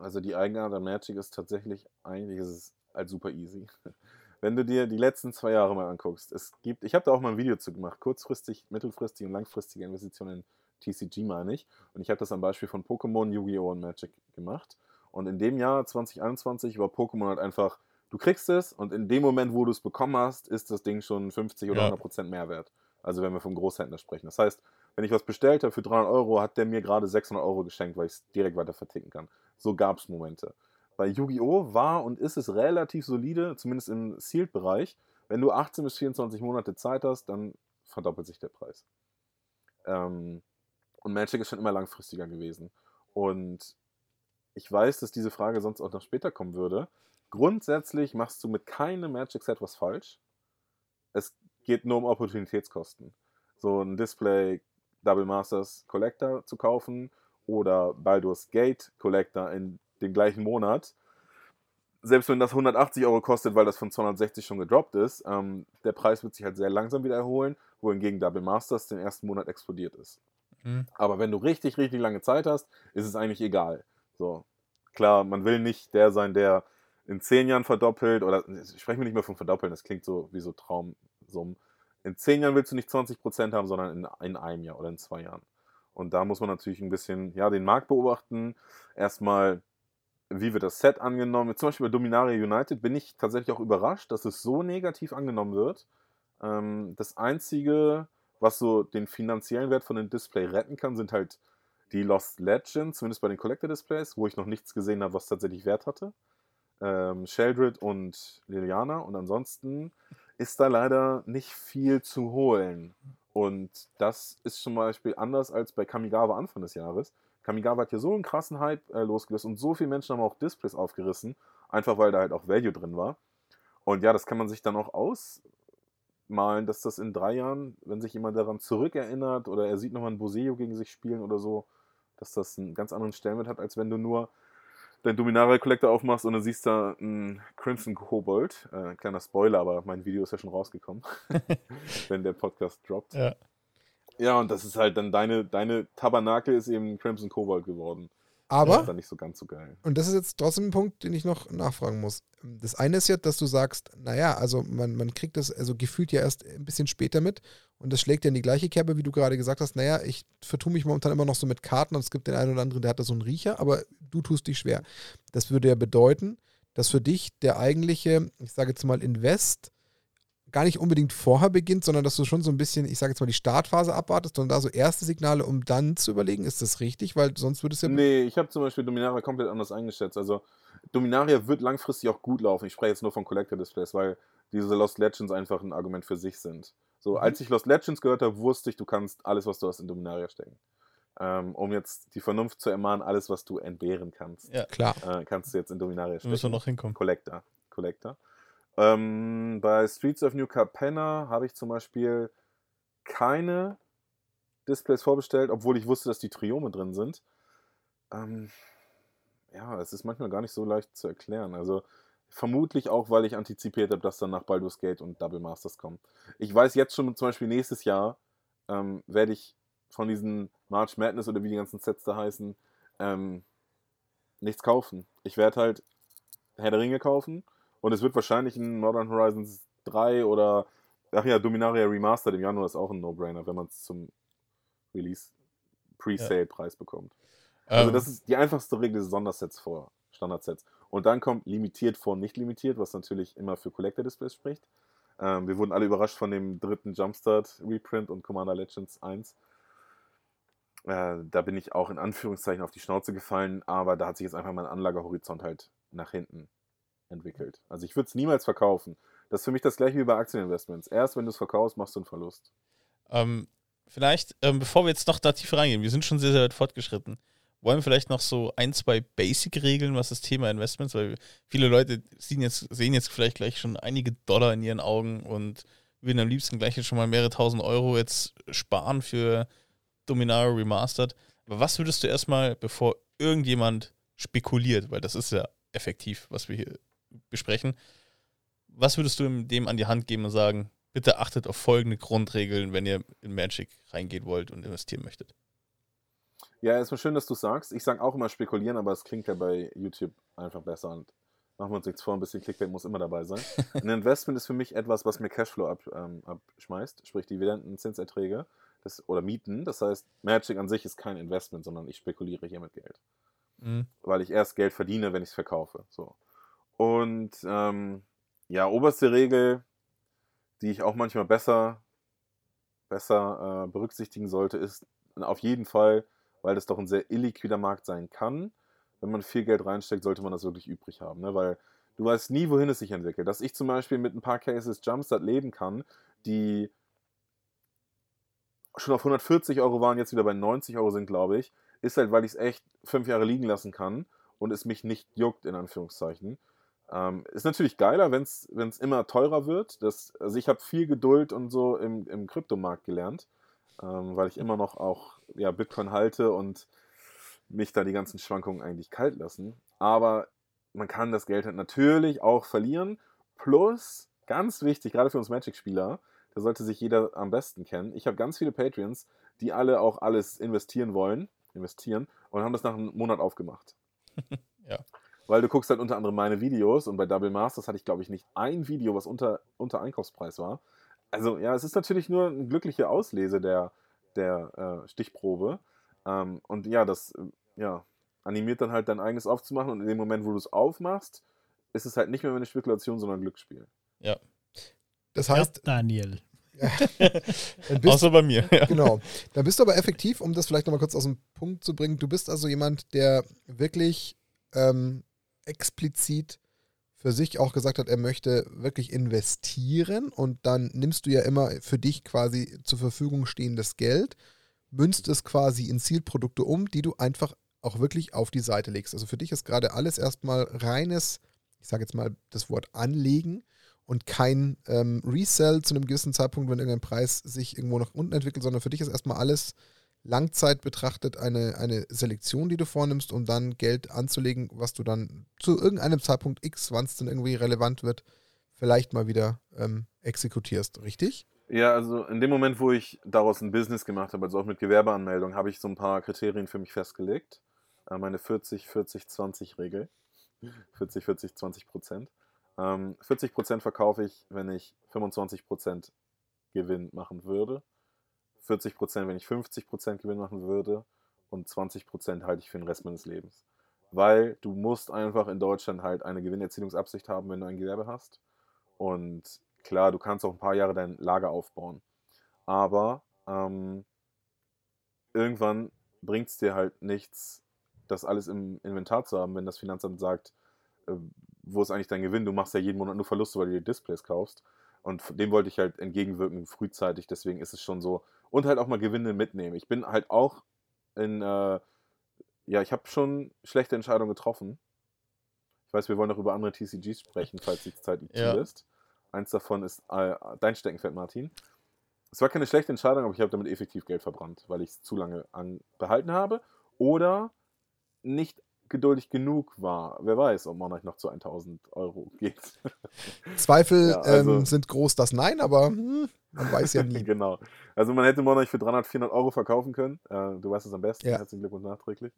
[SPEAKER 3] Also die Eigenart an Magic ist tatsächlich, eigentlich ist es halt super easy. Wenn du dir die letzten zwei Jahre mal anguckst, es gibt, ich habe da auch mal ein Video zu gemacht, kurzfristig, mittelfristig und langfristige Investitionen in TCG meine ich. Und ich habe das am Beispiel von Pokémon, Yu-Gi-Oh! und Magic gemacht. Und in dem Jahr 2021 war Pokémon halt einfach, du kriegst es und in dem Moment, wo du es bekommen hast, ist das Ding schon 50 oder
[SPEAKER 2] Ja.
[SPEAKER 3] 100 Prozent Mehrwert. Also wenn wir vom Großhändler sprechen. Das heißt, wenn ich was bestellt habe für 300 Euro, hat der mir gerade 600 Euro geschenkt, weil ich es direkt weiter verticken kann. So gab es Momente. Bei Yu-Gi-Oh! war und ist es relativ solide, zumindest im Sealed-Bereich. Wenn du 18 bis 24 Monate Zeit hast, dann verdoppelt sich der Preis. Ähm, und Magic ist schon immer langfristiger gewesen. Und ich weiß, dass diese Frage sonst auch noch später kommen würde. Grundsätzlich machst du mit keinem Magic-Set was falsch. Es geht nur um Opportunitätskosten. So ein Display Double Masters Collector zu kaufen oder Baldur's Gate Collector in dem gleichen Monat. Selbst wenn das 180 Euro kostet, weil das von 260 schon gedroppt ist, ähm, der Preis wird sich halt sehr langsam wieder erholen, wohingegen Double Masters den ersten Monat explodiert ist.
[SPEAKER 2] Mhm.
[SPEAKER 3] Aber wenn du richtig, richtig lange Zeit hast, ist es eigentlich egal. So, klar, man will nicht der sein, der in zehn Jahren verdoppelt, oder ich spreche mir nicht mehr von verdoppeln, das klingt so wie so Traumsummen. In zehn Jahren willst du nicht 20% haben, sondern in, in einem Jahr oder in zwei Jahren. Und da muss man natürlich ein bisschen ja, den Markt beobachten. Erstmal, wie wird das Set angenommen? Zum Beispiel bei Dominaria United bin ich tatsächlich auch überrascht, dass es so negativ angenommen wird. Ähm, das Einzige, was so den finanziellen Wert von dem Display retten kann, sind halt die Lost Legends, zumindest bei den Collector Displays, wo ich noch nichts gesehen habe, was tatsächlich Wert hatte. Ähm, Sheldred und Liliana. Und ansonsten ist da leider nicht viel zu holen. Und das ist zum Beispiel anders als bei Kamigawa Anfang des Jahres. Kamigawa hat hier so einen krassen Hype äh, losgelöst und so viele Menschen haben auch Displays aufgerissen, einfach weil da halt auch Value drin war. Und ja, das kann man sich dann auch ausmalen, dass das in drei Jahren, wenn sich jemand daran zurückerinnert oder er sieht nochmal ein Boseo gegen sich spielen oder so, dass das einen ganz anderen Stellenwert hat, als wenn du nur dein Dominaria Collector aufmachst und du siehst da einen Crimson Kobold. Äh, kleiner Spoiler, aber mein Video ist ja schon rausgekommen, wenn der Podcast droppt.
[SPEAKER 2] Ja.
[SPEAKER 3] Ja, und das ist halt dann deine, deine Tabernakel ist eben Crimson Kobold geworden.
[SPEAKER 1] Aber,
[SPEAKER 3] Das ist dann nicht so ganz so geil.
[SPEAKER 1] und das ist jetzt trotzdem ein Punkt, den ich noch nachfragen muss. Das eine ist ja, dass du sagst, naja, also man, man kriegt das also gefühlt ja erst ein bisschen später mit und das schlägt ja in die gleiche Kerbe, wie du gerade gesagt hast, naja, ich vertue mich momentan immer noch so mit Karten und es gibt den einen oder anderen, der hat da so einen Riecher, aber du tust dich schwer. Das würde ja bedeuten, dass für dich der eigentliche, ich sage jetzt mal, Invest gar nicht unbedingt vorher beginnt, sondern dass du schon so ein bisschen, ich sage jetzt mal, die Startphase abwartest und da so erste Signale, um dann zu überlegen, ist das richtig? Weil sonst würde es ja.
[SPEAKER 3] Nee, ich habe zum Beispiel Dominaria komplett anders eingeschätzt. Also Dominaria wird langfristig auch gut laufen. Ich spreche jetzt nur von Collector Displays, weil diese Lost Legends einfach ein Argument für sich sind. So,
[SPEAKER 1] Mhm.
[SPEAKER 3] als ich Lost Legends gehört habe, wusste ich, du kannst alles, was du hast, in Dominaria stecken. Ähm, um jetzt die Vernunft zu ermahnen, alles, was du entbehren kannst,
[SPEAKER 2] Ja.
[SPEAKER 1] Klar.
[SPEAKER 3] äh, kannst du jetzt in Dominaria
[SPEAKER 2] Da
[SPEAKER 3] stecken.
[SPEAKER 2] müssen wir noch hinkommen.
[SPEAKER 3] Collector. Collector. Ähm, bei Streets of New Capenna habe ich zum Beispiel keine Displays vorbestellt, obwohl ich wusste, dass die Triome drin sind. Ähm, ja, es ist manchmal gar nicht so leicht zu erklären. Also vermutlich auch, weil ich antizipiert habe, dass dann nach Baldur's Gate und Double Masters kommen. Ich weiß jetzt schon, zum Beispiel nächstes Jahr ähm, werde ich von diesen March Madness oder wie die ganzen Sets da heißen, ähm, nichts kaufen. Ich werde halt Herr der Ringe kaufen und es wird wahrscheinlich ein Modern Horizons 3 oder, ach ja, Dominaria Remastered im Januar ist auch ein No-Brainer, wenn man es zum Release Pre-Sale-Preis bekommt. Also
[SPEAKER 2] Ähm,
[SPEAKER 3] das ist die einfachste Regel des Sondersets vor Standardsets. Und dann kommt limitiert vor nicht limitiert, was natürlich immer für Collector-Displays spricht. Ähm, wir wurden alle überrascht von dem dritten Jumpstart-Reprint und Commander Legends 1. Äh, da bin ich auch in Anführungszeichen auf die Schnauze gefallen, aber da hat sich jetzt einfach mein Anlagehorizont halt nach hinten entwickelt. Also ich würde es niemals verkaufen. Das ist für mich das gleiche wie bei Aktieninvestments. Erst wenn du es verkaufst, machst du einen Verlust.
[SPEAKER 2] Ähm, vielleicht, ähm, bevor wir jetzt noch da tiefer reingehen, wir sind schon sehr, sehr weit fortgeschritten, wollen wir vielleicht noch so ein, zwei Basic-Regeln, was das Thema Investments, weil viele Leute sehen jetzt, sehen jetzt vielleicht gleich schon einige Dollar in ihren Augen und würden am liebsten gleich jetzt schon mal mehrere tausend Euro jetzt sparen für Dominaria Remastered. Aber was würdest du erstmal, bevor irgendjemand spekuliert, weil das ist ja effektiv, was wir hier besprechen, was würdest du dem an die Hand geben und sagen, bitte achtet auf folgende Grundregeln, wenn ihr in Magic reingehen wollt und investieren möchtet?
[SPEAKER 3] Ja, erstmal schön, dass du sagst. Ich sage auch immer spekulieren, aber es klingt ja bei YouTube einfach besser und machen wir uns nichts vor, ein bisschen Clickbait muss immer dabei sein. Ein Investment ist für mich etwas, was mir Cashflow ab, ähm, abschmeißt, sprich Dividenden, Zinserträge das, oder Mieten. Das heißt, Magic an sich ist kein Investment, sondern ich spekuliere hier mit Geld.
[SPEAKER 2] Mhm.
[SPEAKER 3] Weil ich erst Geld verdiene, wenn ich es verkaufe. So. Und ähm, ja, oberste Regel, die ich auch manchmal besser, besser äh, berücksichtigen sollte, ist auf jeden Fall, weil das doch ein sehr illiquider Markt sein kann. Wenn man viel Geld reinsteckt, sollte man das wirklich übrig haben. Ne? Weil du weißt nie, wohin es sich entwickelt. Dass ich zum Beispiel mit ein paar Cases Jumpstart leben kann, die schon auf 140 Euro waren, jetzt wieder bei 90 Euro sind, glaube ich, ist halt, weil ich es echt fünf Jahre liegen lassen kann und es mich nicht juckt, in Anführungszeichen. Ähm, ist natürlich geiler, wenn es immer teurer wird. Das, also ich habe viel Geduld und so im, im Kryptomarkt gelernt, ähm, weil ich immer noch auch ja, Bitcoin halte und mich da die ganzen Schwankungen eigentlich kalt lassen. Aber man kann das Geld halt natürlich auch verlieren. Plus, ganz wichtig, gerade für uns Magic-Spieler, da sollte sich jeder am besten kennen. Ich habe ganz viele Patreons, die alle auch alles investieren wollen, investieren und haben das nach einem Monat aufgemacht.
[SPEAKER 2] Ja.
[SPEAKER 3] Weil du guckst halt unter anderem meine Videos und bei Double Masters hatte ich, glaube ich, nicht ein Video, was unter, unter Einkaufspreis war. Also ja, es ist natürlich nur eine glückliche Auslese der, der äh, Stichprobe. Ähm, und ja, das äh, ja, animiert dann halt dein eigenes aufzumachen und in dem Moment, wo du es aufmachst, ist es halt nicht mehr eine Spekulation, sondern ein Glücksspiel.
[SPEAKER 1] Das
[SPEAKER 4] Ja,
[SPEAKER 1] heißt,
[SPEAKER 4] Daniel.
[SPEAKER 1] dann bist,
[SPEAKER 2] Außer bei mir. Ja.
[SPEAKER 1] genau. Da bist du aber effektiv, um das vielleicht nochmal kurz aus dem Punkt zu bringen. Du bist also jemand, der wirklich ähm, explizit für sich auch gesagt hat, er möchte wirklich investieren und dann nimmst du ja immer für dich quasi zur Verfügung stehendes Geld, münzt es quasi in Zielprodukte um, die du einfach auch wirklich auf die Seite legst. Also für dich ist gerade alles erstmal reines, ich sage jetzt mal das Wort anlegen und kein ähm, Resell zu einem gewissen Zeitpunkt, wenn irgendein Preis sich irgendwo nach unten entwickelt, sondern für dich ist erstmal alles Langzeit betrachtet eine, eine Selektion, die du vornimmst, um dann Geld anzulegen, was du dann zu irgendeinem Zeitpunkt X, wann es dann irgendwie relevant wird, vielleicht mal wieder ähm, exekutierst, richtig?
[SPEAKER 3] Ja, also in dem Moment, wo ich daraus ein Business gemacht habe, also auch mit Gewerbeanmeldung, habe ich so ein paar Kriterien für mich festgelegt. Äh, meine 40-40-20-Regel. 40, 40, 20 Prozent. Ähm, 40 Prozent verkaufe ich, wenn ich 25 Prozent Gewinn machen würde. 40 Prozent, wenn ich 50 Prozent Gewinn machen würde. Und 20 Prozent halte ich für den Rest meines Lebens. Weil du musst einfach in Deutschland halt eine Gewinnerzielungsabsicht haben, wenn du ein Gewerbe hast. Und klar, du kannst auch ein paar Jahre dein Lager aufbauen. Aber ähm, irgendwann bringt es dir halt nichts, das alles im Inventar zu haben, wenn das Finanzamt sagt, äh, wo ist eigentlich dein Gewinn? Du machst ja jeden Monat nur Verluste, weil du dir Displays kaufst. Und dem wollte ich halt entgegenwirken, frühzeitig. Deswegen ist es schon so. Und halt auch mal Gewinne mitnehmen. Ich bin halt auch in, äh, ja, ich habe schon schlechte Entscheidungen getroffen. Ich weiß, wir wollen noch über andere TCGs sprechen, falls die Zeit
[SPEAKER 2] Ja.
[SPEAKER 3] zulässt. Eins davon ist äh, dein Steckenpferd, Martin. Es war keine schlechte Entscheidung, aber ich habe damit effektiv Geld verbrannt, weil ich es zu lange an, behalten habe oder nicht geduldig genug war. Wer weiß, ob man euch noch zu 1000 Euro geht.
[SPEAKER 1] Zweifel
[SPEAKER 3] Ja, also-
[SPEAKER 1] ähm, sind groß, das Nein, aber hm, man weiß ja nie.
[SPEAKER 3] genau. Also man hätte Monarch für 300, 400 Euro verkaufen können. Äh, du weißt es am besten.
[SPEAKER 1] Ja.
[SPEAKER 3] Herzlichen Glückwunsch nachträglich.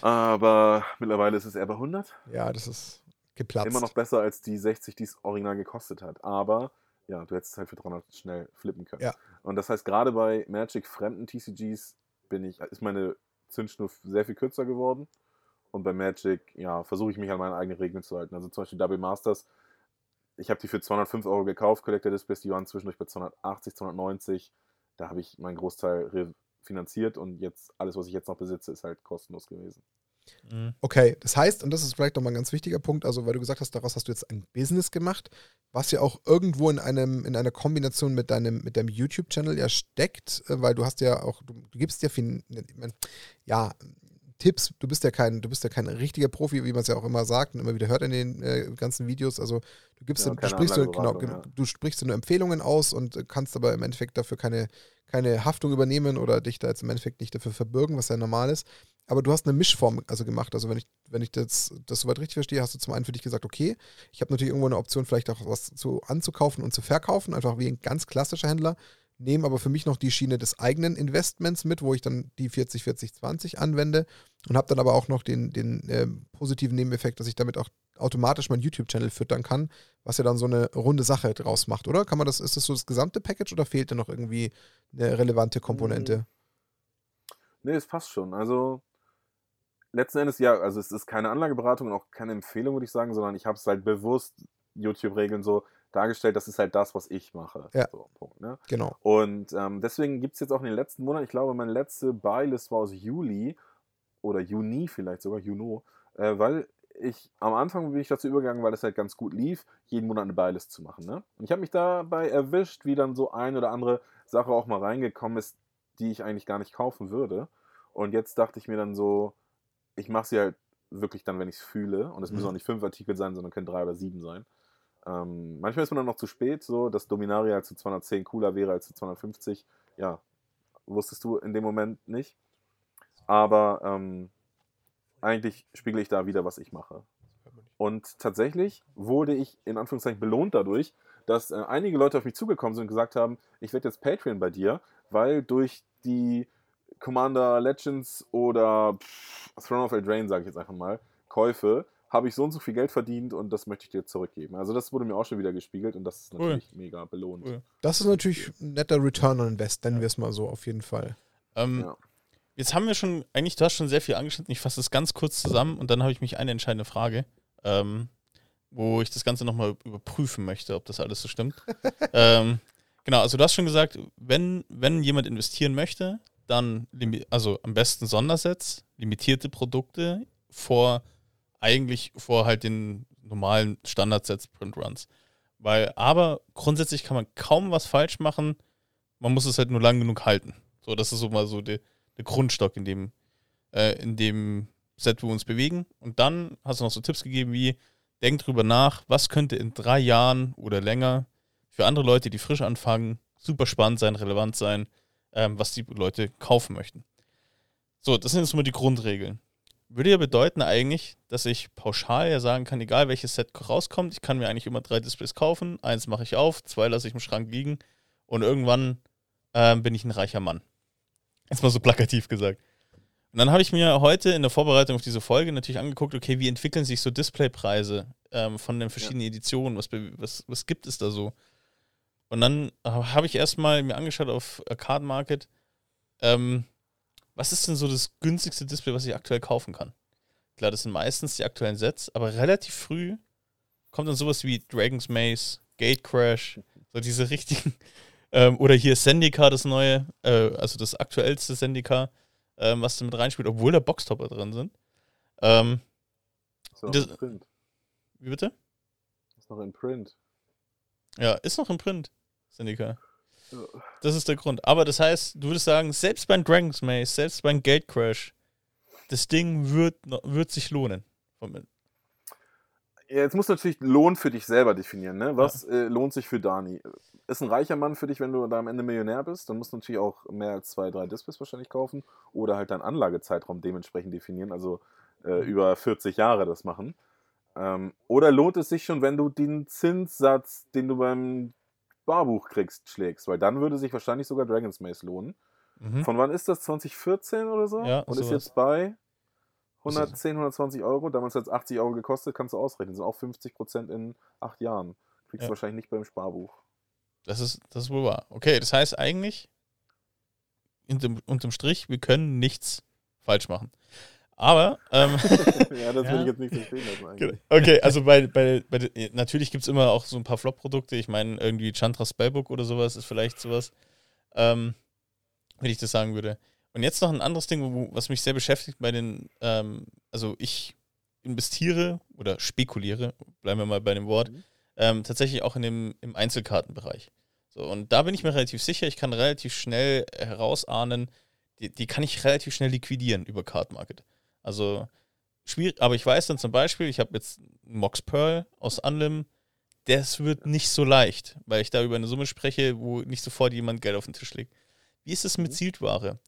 [SPEAKER 3] Aber mittlerweile ist es eher bei 100.
[SPEAKER 1] Ja, das ist geplatzt.
[SPEAKER 3] Immer noch besser als die 60, die es original gekostet hat. Aber ja, du hättest es halt für 300 schnell flippen können.
[SPEAKER 1] Ja.
[SPEAKER 3] Und das heißt, gerade bei Magic fremden TCGs bin ich, ist meine Zündschnur sehr viel kürzer geworden. Und bei Magic, ja, versuche ich mich an meine eigenen Regeln zu halten. Also zum Beispiel Double Masters. Ich habe die für 205 Euro gekauft, Collector Displays, die waren zwischendurch bei 280, 290. Da habe ich meinen Großteil refinanziert und jetzt alles, was ich jetzt noch besitze, ist halt kostenlos gewesen.
[SPEAKER 2] Mhm.
[SPEAKER 1] Okay, das heißt, und das ist vielleicht nochmal ein ganz wichtiger Punkt, also weil du gesagt hast, daraus hast du jetzt ein Business gemacht, was ja auch irgendwo in einem, in einer Kombination mit deinem, mit deinem YouTube-Channel ja steckt, äh, weil du hast ja auch, du, du gibst ja ich mein, ja, Tipps, du bist ja kein, du bist ja kein richtiger Profi, wie man es ja auch immer sagt und immer wieder hört in den äh, ganzen Videos. Also du gibst
[SPEAKER 3] Ja,
[SPEAKER 1] du sprichst nur, genau,
[SPEAKER 3] ja.
[SPEAKER 1] du sprichst nur Empfehlungen aus und kannst aber im Endeffekt dafür keine, keine Haftung übernehmen oder dich da jetzt im Endeffekt nicht dafür verbürgen, was ja normal ist. Aber du hast eine Mischform also gemacht. Also wenn ich, wenn ich das, das soweit richtig verstehe, hast du zum einen für dich gesagt, okay, ich habe natürlich irgendwo eine Option, vielleicht auch was zu anzukaufen und zu verkaufen, einfach wie ein ganz klassischer Händler, nehme aber für mich noch die Schiene des eigenen Investments mit, wo ich dann die 40-40-20 anwende und habe dann aber auch noch den, den ähm, positiven Nebeneffekt, dass ich damit auch automatisch meinen YouTube-Channel füttern kann, was ja dann so eine runde Sache draus macht, oder? Kann man das, ist das so das gesamte Package oder fehlt da noch irgendwie eine relevante Komponente?
[SPEAKER 3] Nee, es passt schon. Also letzten Endes ja, also es ist keine Anlageberatung und auch keine Empfehlung, würde ich sagen, sondern ich habe es halt bewusst, YouTube-Regeln so dargestellt, das ist halt das, was ich mache.
[SPEAKER 1] Ja.
[SPEAKER 3] So, Punkt, ne?
[SPEAKER 1] Genau.
[SPEAKER 3] Und ähm, deswegen gibt es jetzt auch in den letzten Monaten, ich glaube, meine letzte Buylist war aus Juli oder Juni vielleicht sogar, Juno, äh, weil ich am Anfang bin ich dazu übergegangen, weil es halt ganz gut lief, jeden Monat eine Buylist zu machen. Ne? Und ich habe mich dabei erwischt, wie dann so ein oder andere Sache auch mal reingekommen ist, die ich eigentlich gar nicht kaufen würde. Und jetzt dachte ich mir dann so, ich mache sie halt wirklich dann, wenn ich es fühle. Und es müssen
[SPEAKER 1] Mhm.
[SPEAKER 3] auch nicht fünf Artikel sein, sondern können drei oder sieben sein. Ähm, manchmal ist man dann noch zu spät, so dass Dominaria halt zu 210 cooler wäre als zu 250. Ja, wusstest du in dem Moment nicht. Aber ähm, eigentlich spiegele ich da wieder, was ich mache. Und tatsächlich wurde ich in Anführungszeichen belohnt dadurch, dass äh, einige Leute auf mich zugekommen sind und gesagt haben, ich werde jetzt Patreon bei dir, weil durch die Commander Legends oder pff, Throne of Eldraine, sage ich jetzt einfach mal, Käufe, habe ich so und so viel Geld verdient und das möchte ich dir zurückgeben. Also das wurde mir auch schon wieder gespiegelt und das ist
[SPEAKER 2] Cool.
[SPEAKER 3] natürlich mega belohnt.
[SPEAKER 2] Cool.
[SPEAKER 1] Das ist natürlich ein netter Return on Invest, nennen wir es mal so, auf jeden Fall.
[SPEAKER 2] Ähm,
[SPEAKER 3] Ja.
[SPEAKER 2] Jetzt haben wir schon, eigentlich, du hast schon sehr viel angeschnitten. Ich fasse das ganz kurz zusammen und dann habe ich mich eine entscheidende Frage, ähm, wo ich das Ganze nochmal überprüfen möchte, ob das alles so stimmt. ähm, genau, also du hast schon gesagt, wenn, wenn jemand investieren möchte, dann also am besten Sondersets, limitierte Produkte vor eigentlich vor halt den normalen Standardsets Print Runs. Weil, aber grundsätzlich kann man kaum was falsch machen. Man muss es halt nur lang genug halten. So, das ist so mal so der, der Grundstock in dem, äh, in dem Set, wo wir uns bewegen. Und dann hast du noch so Tipps gegeben wie, denk drüber nach, was könnte in drei Jahren oder länger für andere Leute, die frisch anfangen, super spannend sein, relevant sein. ähm, was die Leute kaufen möchten. So, das sind jetzt mal die Grundregeln. Würde ja bedeuten eigentlich, dass ich pauschal ja sagen kann, egal welches Set rauskommt, ich kann mir eigentlich immer drei Displays kaufen. Eins mache ich auf, zwei lasse ich im Schrank liegen und irgendwann ähm, bin ich ein reicher Mann. Jetzt mal so plakativ gesagt. Und dann habe ich mir heute in der Vorbereitung auf diese Folge natürlich angeguckt, okay, wie entwickeln sich so Displaypreise ähm, von den verschiedenen ja. Editionen? Was, was, was gibt es da so? Und dann habe ich erstmal mir angeschaut auf Card Market, ähm, was ist denn so das günstigste Display, was ich aktuell kaufen kann? Klar, das sind meistens die aktuellen Sets, aber relativ früh kommt dann sowas wie Dragon's Maze, Gate Crash, so diese richtigen. Ähm, oder hier Sendika, das neue, äh, also das aktuellste Sendika, ähm, was da mit reinspielt, obwohl da Boxtopper drin sind. Ähm,
[SPEAKER 3] ist das, Print.
[SPEAKER 2] Wie bitte?
[SPEAKER 3] Ist noch in Print.
[SPEAKER 2] Ja, ist noch im Print, Sendika. Das ist der Grund. Aber das heißt, du würdest sagen, selbst beim Dragon's Maze, selbst beim Gate Crash, das Ding wird, wird sich lohnen.
[SPEAKER 3] Jetzt musst du natürlich Lohn für dich selber definieren. Ne? Was ja. äh, lohnt sich für Dani? Ist ein reicher Mann für dich, wenn du da am Ende Millionär bist? Dann musst du natürlich auch mehr als zwei, drei Displays wahrscheinlich kaufen oder halt deinen Anlagezeitraum dementsprechend definieren, also äh, über 40 Jahre das machen. Ähm, oder lohnt es sich schon, wenn du den Zinssatz, den du beim Sparbuch kriegst, schlägst, weil dann würde sich wahrscheinlich sogar Dragon's Maze lohnen. Mhm. Von wann ist das? 2014 oder so?
[SPEAKER 2] Ja,
[SPEAKER 3] Und sowas. ist jetzt bei 110, 120 Euro. Damals hat es 80 Euro gekostet, kannst du ausrechnen. Das sind auch 50 Prozent in acht Jahren. Kriegst ja. du wahrscheinlich nicht beim Sparbuch.
[SPEAKER 2] Das ist, das ist wohl wahr. Okay, das heißt eigentlich, unterm, unterm Strich, wir können nichts falsch machen. Aber. Ähm,
[SPEAKER 3] ja, das will ich jetzt nicht verstehen. Genau.
[SPEAKER 2] Okay, also bei, bei, bei natürlich gibt es immer auch so ein paar Flop-Produkte. Ich meine, irgendwie Chandra Spellbook oder sowas ist vielleicht sowas, ähm, wenn ich das sagen würde. Und jetzt noch ein anderes Ding, wo, was mich sehr beschäftigt bei den, ähm, also ich investiere oder spekuliere, bleiben wir mal bei dem Wort, mhm. ähm, tatsächlich auch in dem, im Einzelkartenbereich. So, und da bin ich mir relativ sicher, ich kann relativ schnell herausahnen, die, die kann ich relativ schnell liquidieren über Card Market. Also schwierig, aber ich weiß dann zum Beispiel, ich habe jetzt Mox Pearl aus Unlim, das wird nicht so leicht, weil ich da über eine Summe spreche, wo nicht sofort jemand Geld auf den Tisch legt. Wie ist es mit mhm. Sealed-Ware?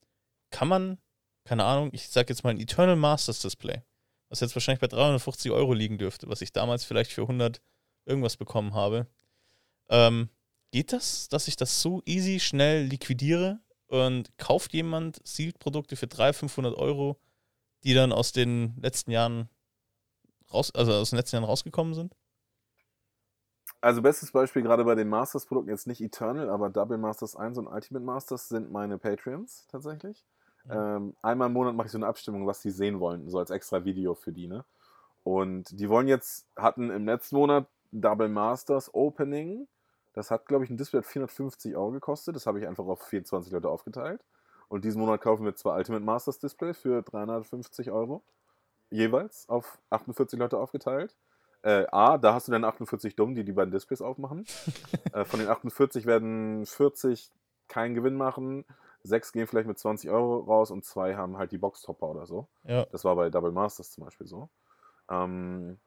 [SPEAKER 2] Kann man, keine Ahnung, ich sage jetzt mal ein Eternal Masters Display, was jetzt wahrscheinlich bei 350 Euro liegen dürfte, was ich damals vielleicht für 100 irgendwas bekommen habe. Ähm, geht das, dass ich das so easy, schnell liquidiere und kauft jemand Sealed-Produkte für 300, 500 Euro die dann aus den letzten Jahren raus, also aus den letzten Jahren rausgekommen sind?
[SPEAKER 3] Also bestes Beispiel gerade bei den Masters-Produkten, jetzt nicht Eternal, aber Double Masters 1 und Ultimate Masters sind meine Patreons tatsächlich. Ähm, einmal im Monat mache ich so eine Abstimmung, was die sehen wollen, so als extra Video für die, ne? Und die wollen jetzt, hatten im letzten Monat Double Masters Opening. Das hat, glaube ich, ein Display 450 Euro gekostet. Das habe ich einfach auf 24 Leute aufgeteilt. Und diesen Monat kaufen wir zwei Ultimate Masters Display für 350 Euro. Jeweils auf 48 Leute aufgeteilt. Äh, A, da hast du dann 48 Dumm, die die beiden Displays aufmachen. äh, von den 48 werden 40 keinen Gewinn machen. Sechs gehen vielleicht mit 20 Euro raus und zwei haben halt die Boxtopper oder so.
[SPEAKER 2] Ja.
[SPEAKER 3] Das war bei Double Masters zum Beispiel so. Ähm,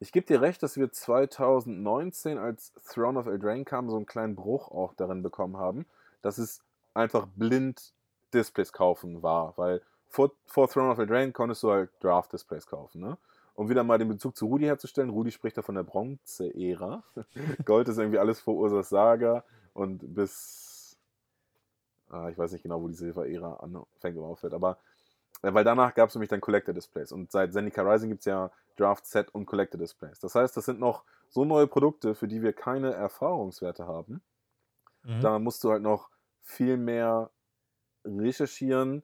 [SPEAKER 3] ich gebe dir recht, dass wir 2019, als Throne of Eldraine kam, so einen kleinen Bruch auch darin bekommen haben. dass es einfach blind Displays kaufen war, weil vor, vor Throne of Eldraine konntest du halt Draft-Displays kaufen, ne? Um wieder mal den Bezug zu Rudi herzustellen, Rudi spricht da von der Bronze-Ära. Gold ist irgendwie alles vor Ursas Saga und bis, ah, ich weiß nicht genau, wo die Silver-Ära anfängt und aufhört, aber äh, weil danach gab es nämlich dann Collector-Displays und seit Zendika Rising gibt es ja Draft-Set und Collector-Displays. Das heißt, das sind noch so neue Produkte, für die wir keine Erfahrungswerte haben. Mhm. Da musst du halt noch viel mehr recherchieren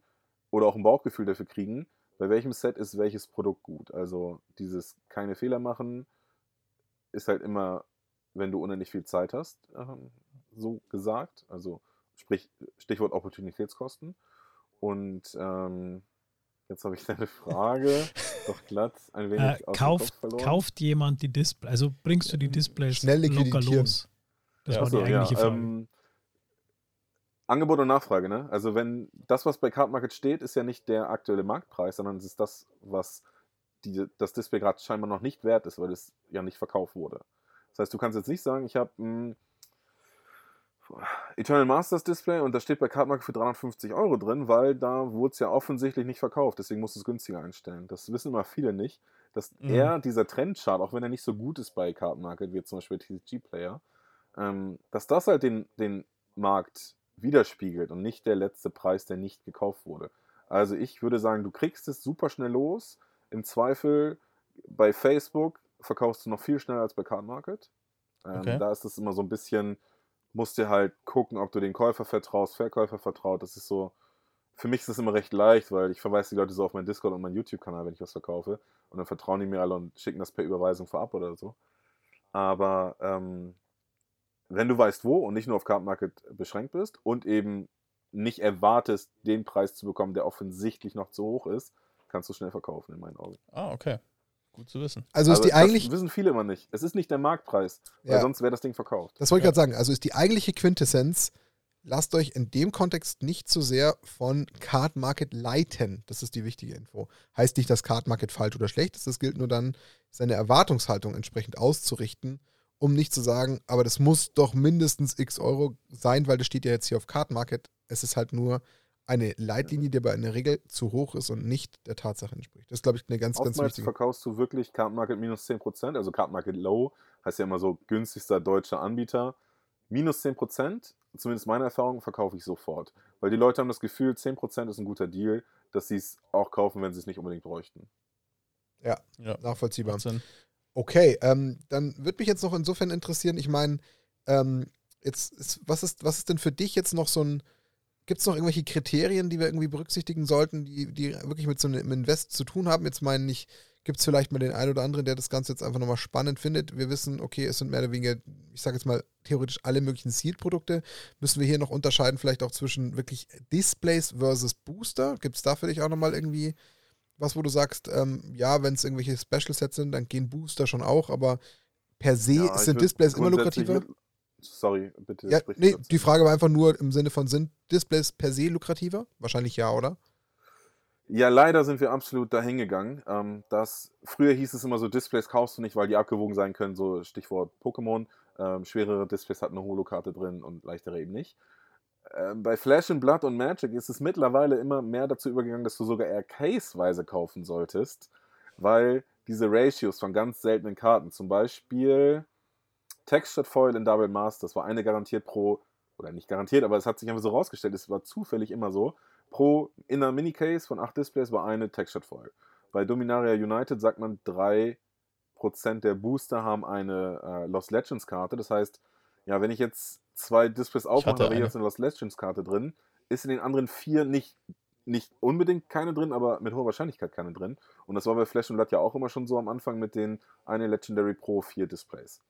[SPEAKER 3] oder auch ein Bauchgefühl dafür kriegen, bei welchem Set ist welches Produkt gut. Also dieses keine Fehler machen ist halt immer, wenn du unendlich viel Zeit hast, ähm, so gesagt. Also sprich Stichwort Opportunitätskosten. Und ähm, jetzt habe ich deine Frage doch glatt ein wenig
[SPEAKER 4] äh, kauft, kauft jemand die Displays, also bringst du die Displays
[SPEAKER 1] Schnell locker los?
[SPEAKER 4] Das ja, war die eigentliche ja, Frage. Ähm,
[SPEAKER 3] Angebot und Nachfrage, ne? Also wenn das, was bei Card Market steht, ist ja nicht der aktuelle Marktpreis, sondern es ist das, was die, das Display gerade scheinbar noch nicht wert ist, weil es ja nicht verkauft wurde. Das heißt, du kannst jetzt nicht sagen, ich habe Eternal Masters Display und das steht bei Cardmarket für 350 Euro drin, weil da wurde es ja offensichtlich nicht verkauft, deswegen musst du es günstiger einstellen. Das wissen immer viele nicht, dass
[SPEAKER 2] Mhm.
[SPEAKER 3] er, dieser Trendchart, auch wenn er nicht so gut ist bei Cardmarket, wie zum Beispiel TCG Player, ähm, dass das halt den, den Markt widerspiegelt und nicht der letzte Preis, der nicht gekauft wurde. Also ich würde sagen, du kriegst es super schnell los. Im Zweifel bei Facebook verkaufst du noch viel schneller als bei Cardmarket. Ähm,
[SPEAKER 2] Okay.
[SPEAKER 3] Da ist es immer so ein bisschen, musst dir halt gucken, ob du den Käufer vertraust, Verkäufer vertraut. Das ist so, für mich ist das immer recht leicht, weil ich verweise die Leute so auf meinen Discord und meinen YouTube-Kanal, wenn ich was verkaufe. Und dann vertrauen die mir alle und schicken das per Überweisung vorab oder so. Aber ähm, wenn du weißt, wo und nicht nur auf Cardmarket beschränkt bist und eben nicht erwartest, den Preis zu bekommen, der offensichtlich noch zu hoch ist, kannst du schnell verkaufen, in meinen Augen.
[SPEAKER 2] Ah, okay. Gut zu wissen.
[SPEAKER 1] Also, ist die eigentlich,
[SPEAKER 3] Das wissen viele immer nicht. Es ist nicht der Marktpreis, weil
[SPEAKER 1] Ja.
[SPEAKER 3] sonst wäre das Ding verkauft.
[SPEAKER 1] das wollte ich
[SPEAKER 2] Ja.
[SPEAKER 1] gerade sagen, also ist die eigentliche Quintessenz, lasst euch in dem Kontext nicht zu sehr von Card Market leiten. Das ist die wichtige Info. Heißt nicht, dass Card Market falsch oder schlecht ist, das gilt nur dann, seine Erwartungshaltung entsprechend auszurichten, um nicht zu sagen, aber das muss doch mindestens x Euro sein, weil das steht ja jetzt hier auf Card Market. Es ist halt nur eine Leitlinie, die aber in der Regel zu hoch ist und nicht der Tatsache entspricht. Das ist, glaube ich, eine ganz, ganz
[SPEAKER 3] Oftmals
[SPEAKER 1] wichtige.
[SPEAKER 3] verkaufst du wirklich Card Market minus 10%, also Card Market Low, heißt ja immer so günstigster deutscher Anbieter. Minus 10%, zumindest meine Erfahrung, verkaufe ich sofort. Weil die Leute haben das Gefühl, 10% ist ein guter Deal, dass sie es auch kaufen, wenn sie es nicht unbedingt bräuchten.
[SPEAKER 2] Ja,
[SPEAKER 1] Nachvollziehbar.
[SPEAKER 2] macht Sinn.
[SPEAKER 1] Okay, ähm, dann würde mich jetzt noch insofern interessieren, ich meine, ähm, jetzt ist, was ist, was ist denn für dich jetzt noch so ein, gibt es noch irgendwelche Kriterien, die wir irgendwie berücksichtigen sollten, die, die wirklich mit so einem Invest zu tun haben? Jetzt meine ich, gibt es vielleicht mal den einen oder anderen, der das Ganze jetzt einfach nochmal spannend findet. Wir wissen, okay, es sind mehr oder weniger, ich sage jetzt mal, theoretisch alle möglichen Seed-Produkte. Müssen wir hier noch unterscheiden, vielleicht auch zwischen wirklich Displays versus Booster? Gibt es da für dich auch nochmal irgendwie was, wo du sagst, ähm, ja, wenn es irgendwelche Special-Sets sind, dann gehen Booster schon auch, aber per se
[SPEAKER 3] Ja,
[SPEAKER 1] sind Displays immer lukrativer?
[SPEAKER 3] mit- Sorry, bitte.
[SPEAKER 1] Ja, nee,
[SPEAKER 3] dazu.
[SPEAKER 1] die Frage war einfach nur im Sinne von, sind Displays per se lukrativer? Wahrscheinlich ja, oder?
[SPEAKER 3] Ja, leider sind wir absolut dahin gegangen. Ähm, dass, früher hieß es immer so, Displays kaufst du nicht, weil die abgewogen sein können, so Stichwort Pokémon. Ähm, schwerere Displays hatten eine Holokarte drin und leichtere eben nicht. Ähm, bei Flash and Blood und Magic ist es mittlerweile immer mehr dazu übergegangen, dass du sogar eher caseweise kaufen solltest, weil diese Ratios von ganz seltenen Karten, zum Beispiel Textured Foil in Double Masters, war eine garantiert pro, oder nicht garantiert, aber es hat sich einfach so rausgestellt, es war zufällig immer so, pro in einer Minicase von 8 Displays war eine Textured Foil. Bei Dominaria United sagt man, 3% der Booster haben eine äh, Lost Legends Karte. Das heißt, ja, wenn ich jetzt zwei Displays aufmache, habe ich jetzt eine Lost Legends Karte drin, ist in den anderen vier nicht, nicht unbedingt keine drin, aber mit hoher Wahrscheinlichkeit keine drin. Und das war bei Flash und Blood ja auch immer schon so am Anfang mit den eine Legendary Pro 4 Displays.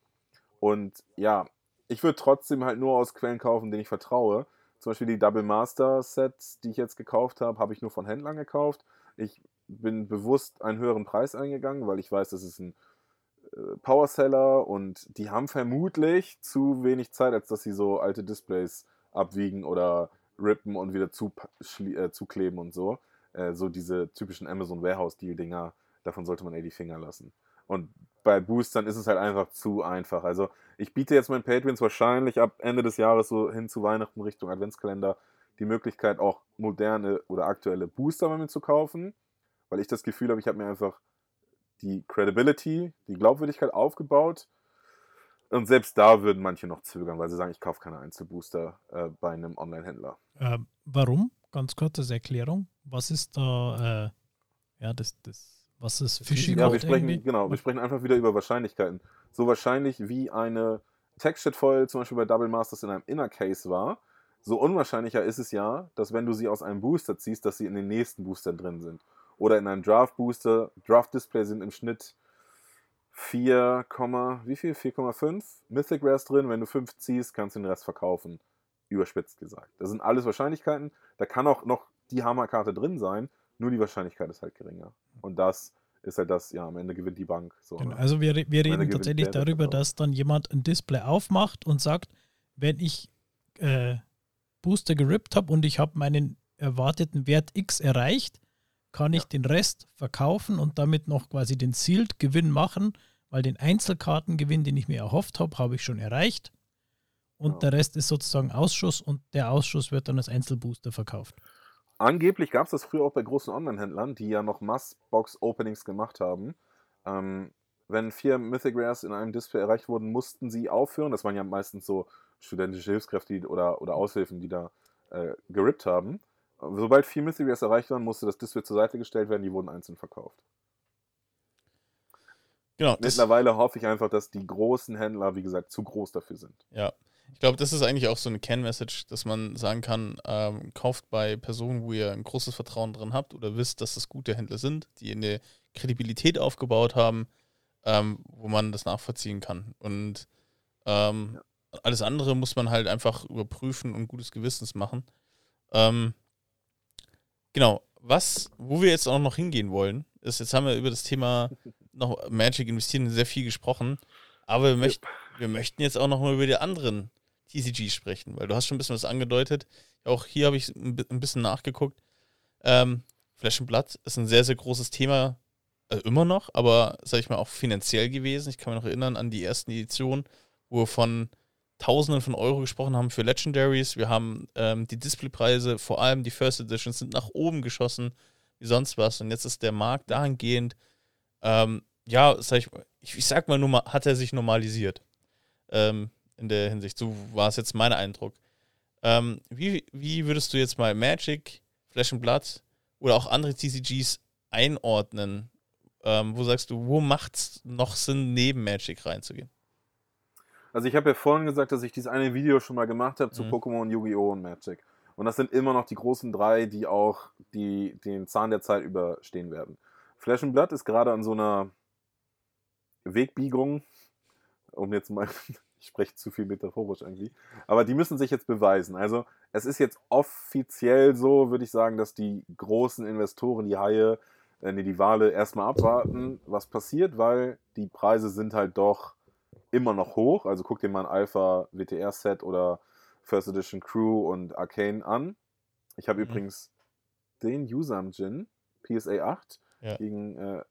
[SPEAKER 3] Und ja, ich würde trotzdem halt nur aus Quellen kaufen, denen ich vertraue. Zum Beispiel die Double Master Sets, die ich jetzt gekauft habe, habe ich nur von Händlern gekauft. Ich bin bewusst einen höheren Preis eingegangen, weil ich weiß, das ist ein äh, Powerseller und die haben vermutlich zu wenig Zeit, als dass sie so alte Displays abwiegen oder rippen und wieder zu, äh, zukleben und so. Äh, so diese typischen Amazon Warehouse Deal Dinger, davon sollte man eher die Finger lassen. Und bei Boostern ist es halt einfach zu einfach. Also ich biete jetzt meinen Patreons wahrscheinlich ab Ende des Jahres so hin zu Weihnachten Richtung Adventskalender die Möglichkeit auch moderne oder aktuelle Booster bei mir zu kaufen, weil ich das Gefühl habe, ich habe mir einfach die Credibility, die Glaubwürdigkeit aufgebaut. Und selbst da würden manche noch zögern, weil sie sagen, ich kaufe keine Einzelbooster äh, bei einem Online-Händler.
[SPEAKER 4] Ähm, warum? Ganz kurz Erklärung. Was ist da, äh, ja, das, das, was ist fishy
[SPEAKER 3] Ja, wir sprechen,
[SPEAKER 4] irgendwie?
[SPEAKER 3] genau, wir sprechen einfach wieder über Wahrscheinlichkeiten. So wahrscheinlich wie eine Textured-Foil zum Beispiel bei Double Masters in einem Inner Case war, so unwahrscheinlicher ist es ja, dass wenn du sie aus einem Booster ziehst, dass sie in den nächsten Boostern drin sind. Oder in einem Draft-Booster, Draft-Display sind im Schnitt 4, wie viel? 4,5 Mythic Rares drin. Wenn du 5 ziehst, kannst du den Rest verkaufen. Überspitzt gesagt. Das sind alles Wahrscheinlichkeiten. Da kann auch noch die Hammerkarte drin sein, nur die Wahrscheinlichkeit ist halt geringer. Und das ist halt das, ja, am Ende gewinnt die Bank. So,
[SPEAKER 4] Genau.
[SPEAKER 3] ne?
[SPEAKER 4] Also wir, wir reden tatsächlich darüber, dass dann jemand ein Display aufmacht und sagt, wenn ich äh, Booster gerippt habe und ich habe meinen erwarteten Wert X erreicht, kann ich
[SPEAKER 3] Ja.
[SPEAKER 4] den Rest verkaufen und damit noch quasi den Sealed-Gewinn machen, weil den Einzelkartengewinn, den ich mir erhofft habe, habe ich schon erreicht. und
[SPEAKER 3] Ja.
[SPEAKER 4] der Rest ist sozusagen Ausschuss und der Ausschuss wird dann als Einzelbooster verkauft.
[SPEAKER 3] Angeblich gab es das früher auch bei großen Online-Händlern, die ja noch Mass-Box-Openings gemacht haben. Ähm, wenn vier Mythic Rares in einem Display erreicht wurden, mussten sie aufhören. Das waren ja meistens so studentische Hilfskräfte oder, oder Aushilfen, die da äh, gerippt haben. Sobald vier Mythic Rares erreicht waren, musste das Display zur Seite gestellt werden, die wurden einzeln verkauft.
[SPEAKER 2] Genau.
[SPEAKER 3] Mittlerweile hoffe ich einfach, dass die großen Händler, wie gesagt, zu groß dafür sind.
[SPEAKER 2] ja. Ich glaube, das ist eigentlich auch so eine Kernmessage, dass man sagen kann, ähm, kauft bei Personen, wo ihr ein großes Vertrauen drin habt oder wisst, dass das gute Händler sind, die eine Kredibilität aufgebaut haben, ähm, wo man das nachvollziehen kann. Und ähm, alles andere muss man halt einfach überprüfen und gutes Gewissens machen. Ähm, genau, was, wo wir jetzt auch noch hingehen wollen, ist, jetzt haben wir über das Thema noch Magic investieren sehr viel gesprochen, aber wir, möcht, wir möchten jetzt auch noch mal über die anderen TCGs sprechen, weil du hast schon ein bisschen was angedeutet. Auch hier habe ich ein bi- ein bisschen nachgeguckt. Ähm, Flash Blood ist ein sehr, sehr großes Thema, äh, immer noch, aber sag ich mal auch finanziell gewesen. Ich kann mich noch erinnern an die ersten Editionen, wo wir von Tausenden von Euro gesprochen haben für Legendaries. Wir haben ähm, die Displaypreise, vor allem die First Editions, sind nach oben geschossen, wie sonst was. Und jetzt ist der Markt dahingehend, ähm, ja, sag ich, ich, ich sag mal, hat er sich normalisiert. Ähm, in der Hinsicht. So war es jetzt mein Eindruck. Ähm, wie, wie würdest du jetzt mal Magic, Flash and Blood oder auch andere TCGs einordnen? Ähm, wo sagst du, wo macht es noch Sinn, neben Magic reinzugehen?
[SPEAKER 3] Also ich habe ja vorhin gesagt, dass ich dieses eine Video schon mal gemacht habe zu
[SPEAKER 2] Mhm.
[SPEAKER 3] Pokémon, Yu-Gi-Oh! und Magic. Und das sind immer noch die großen drei, die auch die, den Zahn der Zeit überstehen werden. Flash and Blood ist gerade an so einer Wegbiegung, um jetzt mal, ich spreche zu viel metaphorisch irgendwie, aber die müssen sich jetzt beweisen. Also es ist jetzt offiziell so, würde ich sagen, dass die großen Investoren, die Haie, äh, nee, die Wale erstmal abwarten, was passiert, weil die Preise sind halt doch immer noch hoch. Also guck dir mal ein Alpha WTR Set oder First Edition Crew und Arcane an. Ich habe
[SPEAKER 2] Mhm.
[SPEAKER 3] übrigens den Usam Jin PSA 8
[SPEAKER 2] Ja.
[SPEAKER 3] gegen äh,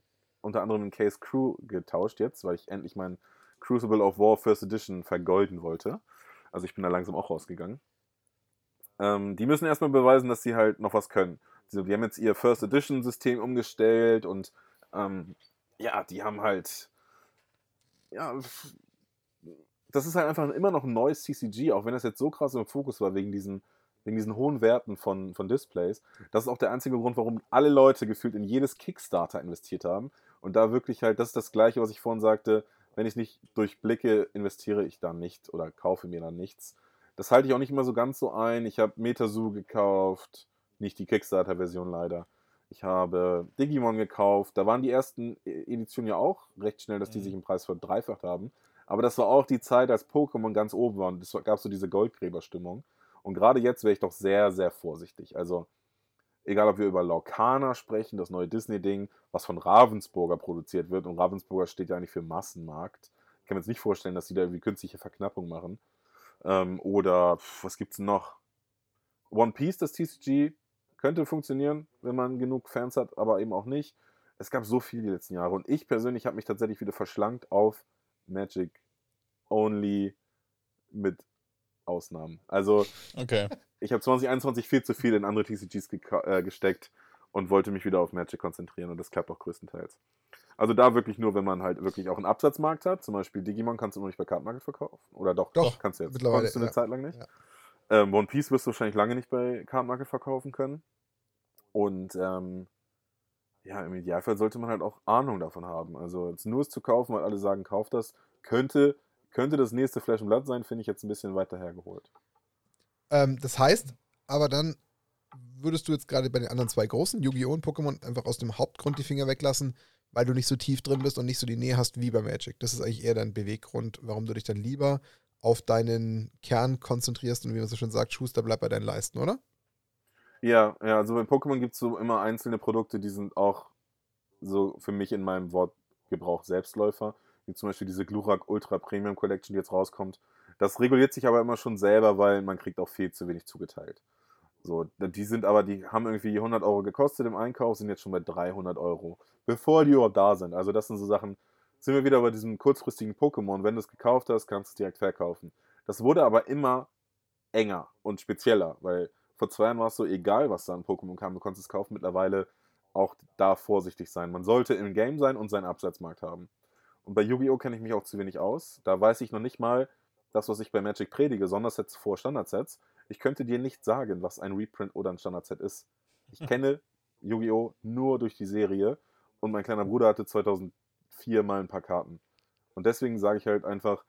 [SPEAKER 3] unter anderem den Case Crew getauscht jetzt, weil ich endlich mein Crucible of War First Edition vergolden wollte. Also ich bin da langsam auch rausgegangen. Ähm, die müssen erstmal beweisen, dass sie halt noch was können. Die, die haben jetzt ihr First Edition System umgestellt und ähm, ja, die haben halt ja, das ist halt einfach immer noch ein neues CCG, auch wenn das jetzt so krass im Fokus war wegen diesen, wegen diesen hohen Werten von, von Displays. Das ist auch der einzige Grund, warum alle Leute gefühlt in jedes Kickstarter investiert haben. Und da wirklich halt, das ist das Gleiche, was ich vorhin sagte, wenn ich nicht durchblicke, investiere ich da nicht oder kaufe mir dann nichts. Das halte ich auch nicht immer so ganz so ein. Ich habe Metazoo gekauft, nicht die Kickstarter-Version leider. Ich habe Digimon gekauft. Da waren die ersten E- Editionen ja auch recht schnell, dass die
[SPEAKER 2] Mhm.
[SPEAKER 3] sich im Preis verdreifacht haben. Aber das war auch die Zeit, als Pokémon ganz oben war und es gab so diese Goldgräberstimmung. Und gerade jetzt wäre ich doch sehr, sehr vorsichtig. Also, egal ob wir über Laukana sprechen, das neue Disney-Ding, was von Ravensburger produziert wird. Und Ravensburger steht ja eigentlich für Massenmarkt. Ich kann mir jetzt nicht vorstellen, dass die da irgendwie künstliche Verknappung machen. Ähm, oder, was gibt's noch? One Piece, das TCG, könnte funktionieren, wenn man genug Fans hat, aber eben auch nicht. Es gab so viel die letzten Jahre. Und ich persönlich habe mich tatsächlich wieder verschlankt auf Magic Only mit Ausnahmen. Also
[SPEAKER 2] Okay.
[SPEAKER 3] Ich habe 2021 viel zu viel in andere TCGs geka- äh, gesteckt und wollte mich wieder auf Magic konzentrieren und das klappt auch größtenteils. Also da wirklich nur, wenn man halt wirklich auch einen Absatzmarkt hat. Zum Beispiel Digimon kannst du noch nicht bei Card Market verkaufen. Oder doch,
[SPEAKER 1] Doch,
[SPEAKER 3] kannst du jetzt.
[SPEAKER 1] mittlerweile,
[SPEAKER 3] Konntest du eine
[SPEAKER 1] ja.
[SPEAKER 3] Zeit lang nicht.
[SPEAKER 1] Ja.
[SPEAKER 3] Ähm, One Piece wirst du wahrscheinlich lange nicht bei Card Market verkaufen können. Und ähm, ja, im Idealfall sollte man halt auch Ahnung davon haben. Also jetzt nur es zu kaufen, weil alle sagen, kauf das, könnte, könnte das nächste Flash Blood sein, finde ich jetzt ein bisschen weiter hergeholt.
[SPEAKER 1] Ähm, das heißt, aber dann würdest du jetzt gerade bei den anderen zwei großen, Yu-Gi-Oh! und Pokémon, einfach aus dem Hauptgrund die Finger weglassen, weil du nicht so tief drin bist und nicht so die Nähe hast wie bei Magic. Das ist eigentlich eher dein Beweggrund, warum du dich dann lieber auf deinen Kern konzentrierst und wie man so schön sagt, Schuster bleibt bei deinen Leisten, oder?
[SPEAKER 3] Ja, ja, also bei Pokémon gibt es so immer einzelne Produkte, die sind auch so für mich in meinem Wortgebrauch Selbstläufer. Wie zum Beispiel diese Glurak Ultra Premium Collection, die jetzt rauskommt. Das reguliert sich aber immer schon selber, weil man kriegt auch viel zu wenig zugeteilt. So, die sind aber, die haben irgendwie 100 Euro gekostet im Einkauf, sind jetzt schon bei 300 Euro, bevor die überhaupt da sind. Also das sind so Sachen, sind wir wieder bei diesem kurzfristigen Pokémon. Wenn du es gekauft hast, kannst du es direkt verkaufen. Das wurde aber immer enger und spezieller, weil vor zwei Jahren war es so egal, was da an Pokémon kam, du konntest es kaufen. Mittlerweile auch da vorsichtig sein. Man sollte im Game sein und seinen Absatzmarkt haben. Und bei Yu-Gi-Oh! kenne ich mich auch zu wenig aus. Da weiß ich noch nicht mal das, was ich bei Magic predige, Sondersets vor Standardsets. Ich könnte dir nicht sagen, was ein Reprint oder ein Standardset ist. Ich kenne Yu-Gi-Oh! nur durch die Serie und mein kleiner Bruder hatte 2004 mal ein paar Karten. Und deswegen sage ich halt einfach,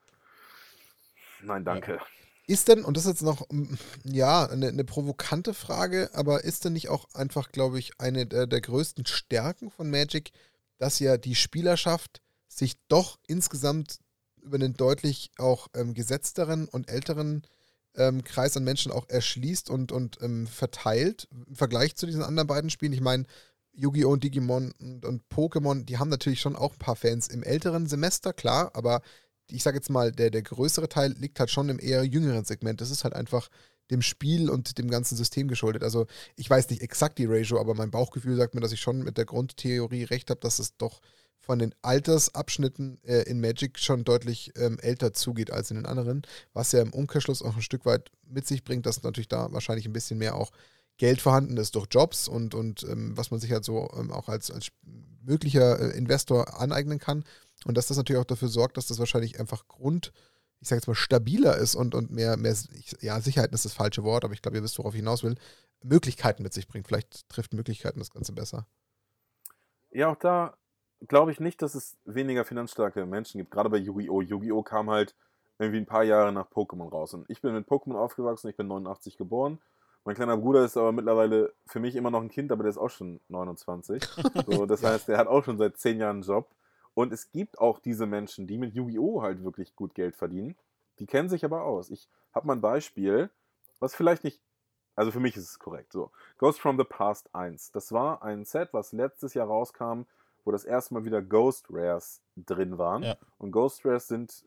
[SPEAKER 3] nein, danke.
[SPEAKER 1] Ist denn, und das ist jetzt noch, mm, ja, eine, eine provokante Frage, aber ist denn nicht auch einfach, glaube ich, eine der, der größten Stärken von Magic, dass ja die Spielerschaft sich doch insgesamt über einen deutlich auch ähm, gesetzteren und älteren ähm, Kreis an Menschen auch erschließt und, und ähm, verteilt im Vergleich zu diesen anderen beiden Spielen. Ich meine, Yu-Gi-Oh! und Digimon und, und Pokémon, die haben natürlich schon auch ein paar Fans im älteren Semester, klar, aber ich sage jetzt mal, der, der größere Teil liegt halt schon im eher jüngeren Segment. Das ist halt einfach dem Spiel und dem ganzen System geschuldet. Also ich weiß nicht exakt die Ratio, aber mein Bauchgefühl sagt mir, dass ich schon mit der Grundtheorie recht habe, dass es doch von den Altersabschnitten äh, in Magic schon deutlich ähm, älter zugeht als in den anderen, was ja im Umkehrschluss auch ein Stück weit mit sich bringt, dass natürlich da wahrscheinlich ein bisschen mehr auch Geld vorhanden ist durch Jobs und, und ähm, was man sich halt so ähm, auch als, als möglicher äh, Investor aneignen kann. Und dass das natürlich auch dafür sorgt, dass das wahrscheinlich einfach Grund, ich sage jetzt mal, stabiler ist und, und mehr, mehr, ja, Sicherheit ist das falsche Wort, aber ich glaube, ihr wisst, worauf ich hinaus will, Möglichkeiten mit sich bringt. Vielleicht trifft Möglichkeiten das Ganze besser.
[SPEAKER 3] Ja, auch da glaube ich nicht, dass es weniger finanzstarke Menschen gibt. Gerade bei Yu-Gi-Oh! Yu-Gi-Oh! kam halt irgendwie ein paar Jahre nach Pokémon raus. Und ich bin mit Pokémon aufgewachsen, ich bin 89 geboren. Mein kleiner Bruder ist aber mittlerweile für mich immer noch ein Kind, aber der ist auch schon 29. So, das heißt, der hat auch schon seit 10 Jahren einen Job. Und es gibt auch diese Menschen, die mit Yu-Gi-Oh! halt wirklich gut Geld verdienen. Die kennen sich aber aus. Ich habe mal ein Beispiel, was vielleicht nicht, also für mich ist es korrekt. So, Ghost from the Past 1. Das war ein Set, was letztes Jahr rauskam, wo das erste Mal wieder Ghost Rares drin waren.
[SPEAKER 2] Ja.
[SPEAKER 3] Und Ghost Rares sind,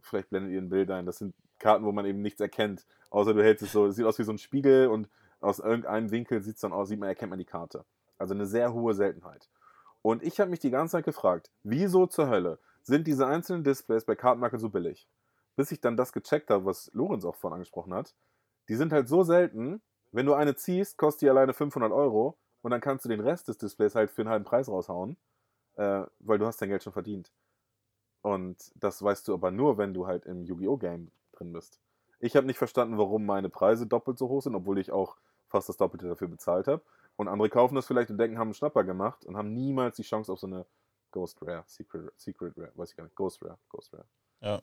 [SPEAKER 3] vielleicht blendet ihr ein Bild ein, das sind Karten, wo man eben nichts erkennt. Außer du hältst es so, es sieht aus wie so ein Spiegel und aus irgendeinem Winkel sieht es dann aus, sieht man, erkennt man die Karte. Also eine sehr hohe Seltenheit. Und ich habe mich die ganze Zeit gefragt, wieso zur Hölle sind diese einzelnen Displays bei Kartenmarke so billig? Bis ich dann das gecheckt habe, was Lorenz auch vorhin angesprochen hat. Die sind halt so selten, wenn du eine ziehst, kostet die alleine 500 Euro und dann kannst du den Rest des Displays halt für einen halben Preis raushauen, äh, weil du hast dein Geld schon verdient. Und das weißt du aber nur, wenn du halt im Yu-Gi-Oh! Game drin bist. Ich habe nicht verstanden, warum meine Preise doppelt so hoch sind, obwohl ich auch fast das Doppelte dafür bezahlt habe. Und andere kaufen das vielleicht und denken, haben einen Schnapper gemacht und haben niemals die Chance auf so eine Ghost Rare, Secret, Secret Rare, weiß ich gar nicht, Ghost Rare, Ghost Rare.
[SPEAKER 2] Ja,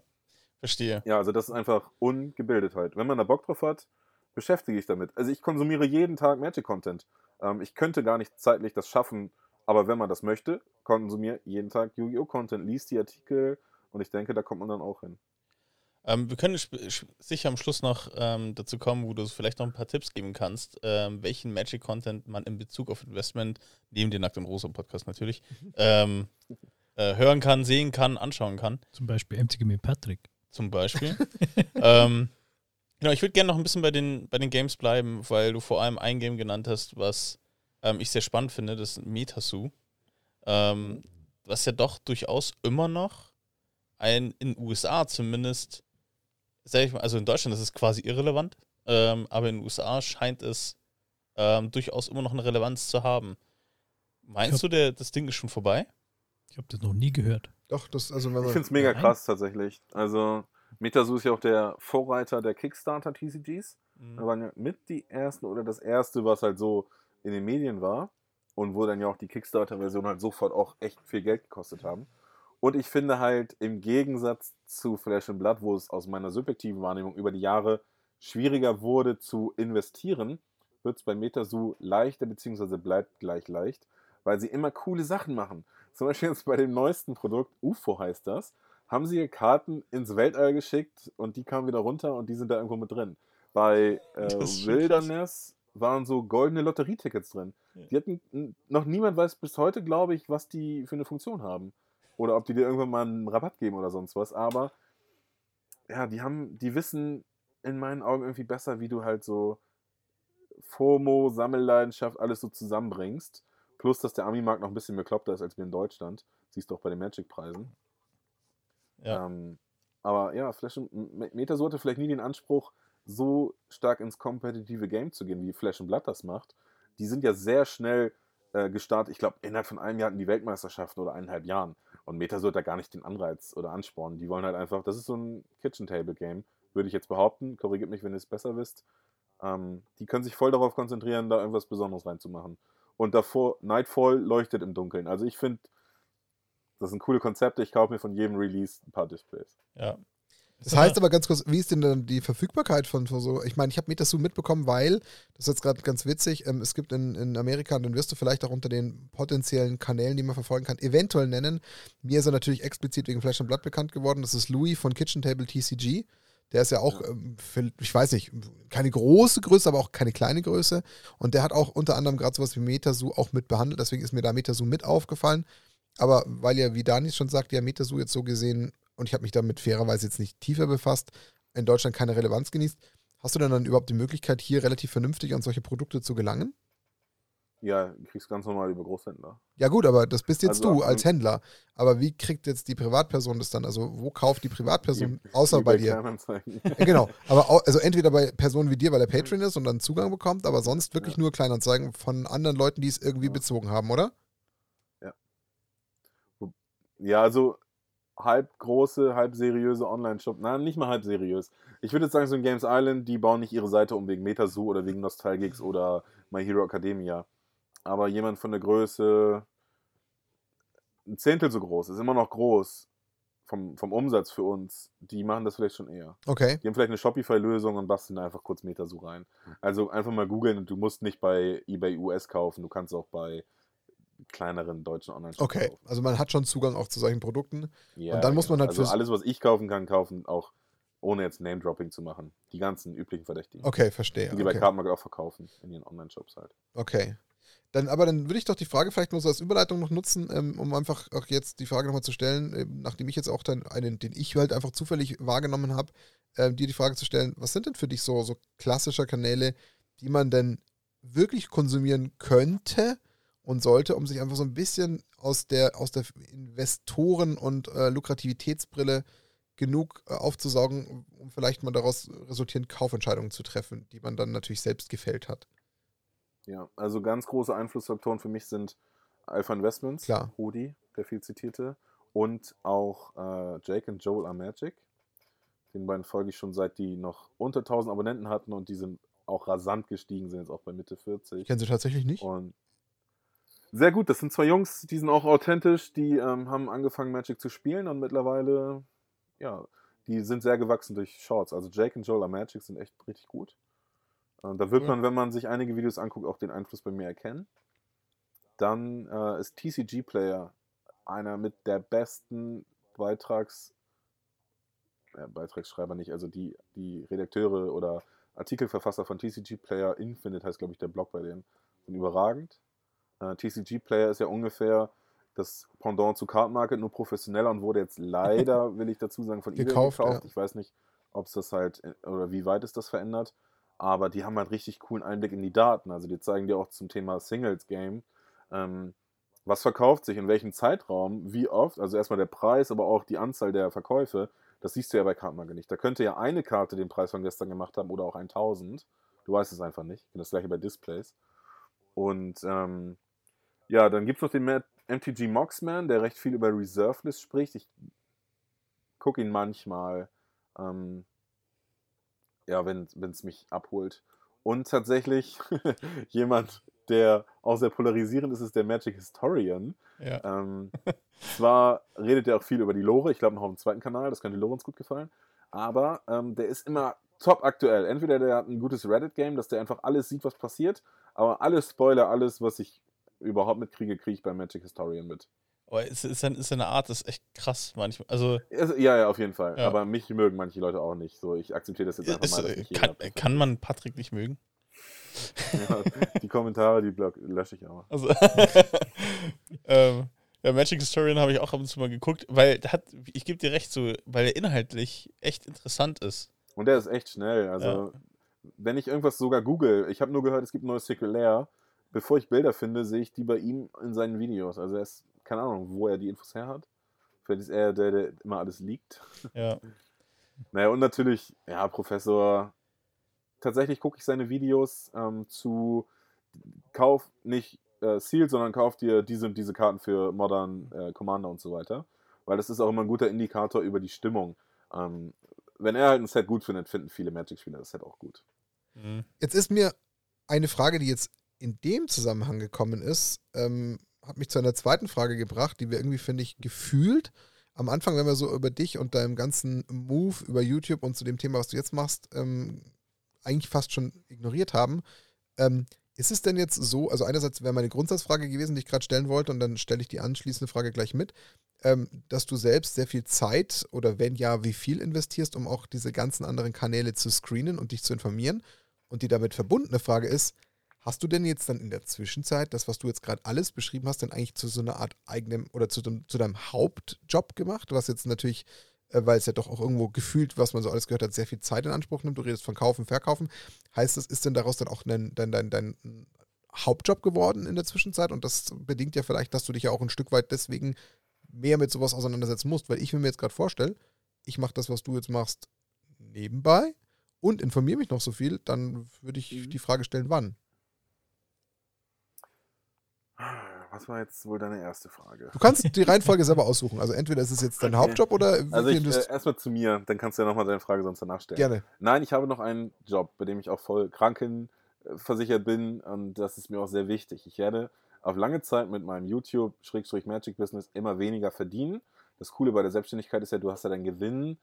[SPEAKER 2] verstehe.
[SPEAKER 3] Ja, also das ist einfach Ungebildetheit. Wenn man da Bock drauf hat, beschäftige ich damit. Also ich konsumiere jeden Tag Magic-Content. Ähm, ich könnte gar nicht zeitlich das schaffen, aber wenn man das möchte, konsumiere jeden Tag Yu-Gi-Oh! Content, liest die Artikel und ich denke, da kommt man dann auch hin.
[SPEAKER 2] Ähm, wir können sicher am Schluss noch ähm, dazu kommen, wo du vielleicht noch ein paar Tipps geben kannst, ähm, welchen Magic-Content man in Bezug auf Investment, neben den Nackt und Rosa Podcast natürlich, ähm, äh, hören kann, sehen kann, anschauen kann.
[SPEAKER 4] Zum Beispiel MCG mit Patrick.
[SPEAKER 2] Zum Beispiel. genau, ich würde gerne noch ein bisschen bei den, bei den Games bleiben, weil du vor allem ein Game genannt hast, was ähm, ich sehr spannend finde, das ist Metasu. Ähm, was ja doch durchaus immer noch ein in den USA zumindest sag ich mal, also in Deutschland ist es quasi irrelevant, ähm, aber in den USA scheint es ähm, durchaus immer noch eine Relevanz zu haben. Meinst
[SPEAKER 4] Ich
[SPEAKER 2] du, der, das Ding ist schon vorbei?
[SPEAKER 4] Ich habe das noch nie gehört.
[SPEAKER 1] Doch, das, also wenn
[SPEAKER 3] Ich
[SPEAKER 1] man.
[SPEAKER 3] finde es mega
[SPEAKER 4] Nein.
[SPEAKER 3] krass tatsächlich. Also Metasu ist ja auch der Vorreiter der Kickstarter-TCGs. Wir waren ja mit die ersten oder das erste, was halt so in den Medien war und wo dann ja auch die Kickstarter-Version halt sofort auch echt viel Geld gekostet haben. Und ich finde halt im Gegensatz zu Flash and Blood, wo es aus meiner subjektiven Wahrnehmung über die Jahre schwieriger wurde zu investieren, wird es bei Metasu leichter, beziehungsweise bleibt gleich leicht, weil sie immer coole Sachen machen. Zum Beispiel jetzt bei dem neuesten Produkt, UFO heißt das, haben sie Karten ins Weltall geschickt und die kamen wieder runter und die sind da irgendwo mit drin. Bei äh, Wilderness waren so goldene Lotterietickets drin.
[SPEAKER 2] Ja.
[SPEAKER 3] Die hatten, noch niemand weiß bis heute, glaube ich, was die für eine Funktion haben. Oder ob die dir irgendwann mal einen Rabatt geben oder sonst was. Aber ja, die haben, die wissen in meinen Augen irgendwie besser, wie du halt so FOMO, Sammelleidenschaft, alles so zusammenbringst. Plus, dass der Ami-Markt noch ein bisschen bekloppter ist als wir in Deutschland. Siehst du auch bei den Magic-Preisen.
[SPEAKER 2] Ja.
[SPEAKER 3] Ähm, Aber ja, Flash und M- Metasu hatte vielleicht nie den Anspruch, so stark ins kompetitive Game zu gehen, wie Flash und Blood das macht. Die sind ja sehr schnell äh, gestartet. Ich glaube, innerhalb von einem Jahr hatten die Weltmeisterschaften oder eineinhalb Jahren. Und Metasu hat da gar nicht den Anreiz oder Ansporn. Die wollen halt einfach, das ist so ein Kitchen-Table-Game, würde ich jetzt behaupten. Korrigiert mich, wenn ihr es besser wisst. Ähm, die können sich voll darauf konzentrieren, da irgendwas Besonderes reinzumachen. Und davor, Nightfall leuchtet im Dunkeln. Also ich finde, das sind coole Konzepte. Ich kaufe mir von jedem Release ein paar Displays.
[SPEAKER 2] Ja.
[SPEAKER 1] Das heißt aber ganz kurz, wie ist denn dann die Verfügbarkeit von von so? Ich meine, ich habe Metasu mitbekommen, weil, das ist jetzt gerade ganz witzig, ähm, es gibt in, in Amerika, und dann wirst du vielleicht auch unter den potenziellen Kanälen, die man verfolgen kann, eventuell nennen. Mir ist er natürlich explizit wegen Flash and Blood bekannt geworden. Das ist Louis von Kitchen Table TCG. Der ist ja auch, ähm, für, ich weiß nicht, keine große Größe, aber auch keine kleine Größe. Und der hat auch unter anderem gerade sowas wie Metasu auch mit behandelt. Deswegen ist mir da Metasu mit aufgefallen. Aber weil ja, wie Daniel schon sagt, ja Metasu jetzt so gesehen, und ich habe mich damit fairerweise jetzt nicht tiefer befasst, in Deutschland keine Relevanz genießt, hast du denn dann überhaupt die Möglichkeit, hier relativ vernünftig an solche Produkte zu gelangen?
[SPEAKER 3] Ja, du kriegst ganz normal über Großhändler.
[SPEAKER 1] Ja gut, aber das bist jetzt
[SPEAKER 3] Also,
[SPEAKER 1] du als Händler. Aber wie kriegt jetzt die Privatperson das dann? Also wo kauft die Privatperson, außer bei dir? Ja, genau. Aber au- also entweder bei Personen wie dir, weil er Patreon ist und dann Zugang bekommt, aber sonst wirklich nur Kleinanzeigen von anderen Leuten, die es irgendwie
[SPEAKER 3] Ja.
[SPEAKER 1] bezogen haben, oder?
[SPEAKER 3] Ja, also halb große, halb seriöse Online-Shop. Nein, nicht mal halb seriös. Ich würde jetzt sagen, so ein Games Island, die bauen nicht ihre Seite um wegen Metasu oder wegen Nostalgics oder My Hero Academia. Aber jemand von der Größe ein Zehntel so groß, ist immer noch groß vom, vom Umsatz für uns, die machen das vielleicht schon eher.
[SPEAKER 1] Okay.
[SPEAKER 3] Die haben vielleicht eine Shopify-Lösung und basteln da einfach kurz Metasu rein. Also einfach mal googeln und du musst nicht bei eBay US kaufen, du kannst auch bei kleineren deutschen Online-Shops
[SPEAKER 1] Okay.
[SPEAKER 3] kaufen.
[SPEAKER 1] Also man hat schon Zugang auch zu solchen Produkten.
[SPEAKER 3] Ja,
[SPEAKER 1] Und dann muss man halt
[SPEAKER 3] also alles, was ich kaufen kann, kaufen, auch ohne jetzt Name-Dropping zu machen. Die ganzen üblichen Verdächtigen.
[SPEAKER 1] Okay, verstehe.
[SPEAKER 3] Die, die bei
[SPEAKER 1] Okay.
[SPEAKER 3] Cardmarket auch verkaufen, in ihren Online-Shops halt.
[SPEAKER 1] Okay. Dann, aber dann würde ich doch die Frage vielleicht nur so als Überleitung noch nutzen, ähm, um einfach auch jetzt die Frage nochmal zu stellen, ähm, nachdem ich jetzt auch dann einen, den ich halt einfach zufällig wahrgenommen habe, ähm, dir die Frage zu stellen, was sind denn für dich so, so klassische Kanäle, die man denn wirklich konsumieren könnte und sollte, um sich einfach so ein bisschen aus der, aus der Investoren- und äh, Lukrativitätsbrille genug äh, aufzusaugen, um vielleicht mal daraus resultierend Kaufentscheidungen zu treffen, die man dann natürlich selbst gefällt hat.
[SPEAKER 3] Ja, also ganz große Einflussfaktoren für mich sind Alpha Investments,
[SPEAKER 1] Klar.
[SPEAKER 3] Rudi, der viel zitierte, und auch äh, Jake und Joel are Magic. Den beiden folge ich schon seit die noch unter 1000 Abonnenten hatten und die sind auch rasant gestiegen, sind jetzt auch bei Mitte 40.
[SPEAKER 1] Ich kenne sie tatsächlich nicht.
[SPEAKER 3] Und sehr gut, das sind zwei Jungs, die sind auch authentisch, die ähm, haben angefangen Magic zu spielen und mittlerweile, ja, die sind sehr gewachsen durch Shorts. Also Jake und Joel am Magic sind echt richtig gut. Und da wird man, wenn man sich einige Videos anguckt, auch den Einfluss bei mir erkennen. Dann äh, ist TCG Player einer mit der besten Beitrags, äh, Beitragsschreiber nicht, also die, die Redakteure oder Artikelverfasser von TCG Player Infinite heißt, glaube ich, der Blog bei denen, sind überragend. Äh, TCG Player ist ja ungefähr das Pendant zu Card Market, nur professioneller und wurde jetzt leider, will ich dazu sagen, von eBay
[SPEAKER 1] Gekauft,
[SPEAKER 3] gekauft.
[SPEAKER 1] ja.
[SPEAKER 3] Ich weiß nicht, ob es das halt äh, oder wie weit es das verändert, aber die haben halt richtig coolen Einblick in die Daten. Also die zeigen dir auch zum Thema Singles Game, ähm, was verkauft sich, in welchem Zeitraum, wie oft, also erstmal der Preis, aber auch die Anzahl der Verkäufe. Das siehst du ja bei Cardmarket nicht. Da könnte ja eine Karte den Preis von gestern gemacht haben oder auch 1000. Du weißt es einfach nicht. Das gleiche bei Displays. Und ähm, ja, dann gibt es noch den MTG Moxman, der recht viel über Reserve List spricht. Ich gucke ihn manchmal, ähm, ja, wenn es mich abholt. Und tatsächlich jemand, der auch sehr polarisierend ist, ist der Magic Historian.
[SPEAKER 2] Ja.
[SPEAKER 3] Ähm, zwar redet er auch viel über die Lore, ich glaube noch auf dem zweiten Kanal, das könnte Lorenz gut gefallen, aber ähm, der ist immer top aktuell. Entweder der hat ein gutes Reddit-Game, dass der einfach alles sieht, was passiert, aber alles Spoiler, alles, was ich überhaupt mitkriege, kriege ich bei Magic Historian mit.
[SPEAKER 2] Aber es ist, eine, ist eine Art, das ist echt krass manchmal. Also,
[SPEAKER 3] Ja, ja, auf jeden Fall.
[SPEAKER 2] Ja.
[SPEAKER 3] Aber mich mögen manche Leute auch nicht. So, ich akzeptiere das jetzt einfach
[SPEAKER 2] ist,
[SPEAKER 3] mal.
[SPEAKER 2] äh, kann, kann man Patrick nicht mögen?
[SPEAKER 3] ist. Ja, die Kommentare, die block, lösche ich auch.
[SPEAKER 2] Also, ähm, ja, Magic Historian habe ich auch ab und zu mal geguckt, weil hat, ich gebe dir recht, so, weil er inhaltlich echt interessant ist.
[SPEAKER 3] Und der ist echt schnell. Also, wenn ich irgendwas sogar google, ich habe nur gehört, es gibt ein neues Secret Lair. Bevor ich Bilder finde, sehe ich die bei ihm in seinen Videos. Also, er ist, keine Ahnung, wo er die Infos her hat. Vielleicht ist er der, der immer alles liegt.
[SPEAKER 2] Ja.
[SPEAKER 3] Naja, und natürlich, ja, Professor, tatsächlich gucke ich seine Videos ähm, zu Kauf nicht äh, Seal, sondern kauf dir diese und diese Karten für Modern äh, Commander und so weiter. Weil das ist auch immer ein guter Indikator über die Stimmung. Ähm, wenn er halt ein Set gut findet, finden viele Magic-Spieler das Set auch gut.
[SPEAKER 2] Mhm.
[SPEAKER 1] Jetzt ist mir eine Frage, die jetzt in dem Zusammenhang gekommen ist, ähm, hat mich zu einer zweiten Frage gebracht, die wir irgendwie, finde ich, gefühlt am Anfang, wenn wir so über dich und deinem ganzen Move über YouTube und zu dem Thema, was du jetzt machst, ähm, eigentlich fast schon ignoriert haben. Ähm, ist es denn jetzt so, also einerseits wäre meine Grundsatzfrage gewesen, die ich gerade stellen wollte, und dann stelle ich die anschließende Frage gleich mit, ähm, dass du selbst sehr viel Zeit oder wenn ja, wie viel investierst, um auch diese ganzen anderen Kanäle zu screenen und dich zu informieren? Und die damit verbundene Frage ist, Hast du denn jetzt dann in der Zwischenzeit das, was du jetzt gerade alles beschrieben hast, denn eigentlich zu so einer Art eigenem oder zu, dem, zu deinem Hauptjob gemacht, was jetzt natürlich, äh, weil es ja doch auch irgendwo gefühlt, was man so alles gehört hat, sehr viel Zeit in Anspruch nimmt. Du redest von Kaufen, Verkaufen. Heißt das, ist denn daraus dann auch dein, dein, dein, dein Hauptjob geworden in der Zwischenzeit? Und das bedingt ja vielleicht, dass du dich ja auch ein Stück weit deswegen mehr mit sowas auseinandersetzen musst, weil ich mir jetzt gerade vorstelle, ich mache das, was du jetzt machst, nebenbei und informiere mich noch so viel, dann würde ich
[SPEAKER 3] Mhm.
[SPEAKER 1] die Frage stellen, wann?
[SPEAKER 3] Was war jetzt wohl deine erste Frage?
[SPEAKER 1] Du kannst die Reihenfolge selber aussuchen. Also entweder ist es jetzt dein
[SPEAKER 3] Okay.
[SPEAKER 1] Hauptjob oder
[SPEAKER 3] Also ich, äh, erstmal zu mir, dann kannst du ja nochmal deine Frage sonst danach stellen.
[SPEAKER 1] gerne.
[SPEAKER 3] Nein, ich habe noch einen Job, bei dem ich auch voll krankenversichert bin und das ist mir auch sehr wichtig. Ich werde auf lange Zeit mit meinem YouTube-Magic-Business immer weniger verdienen. Das Coole bei der Selbstständigkeit ist ja, du hast ja deinen Gewinn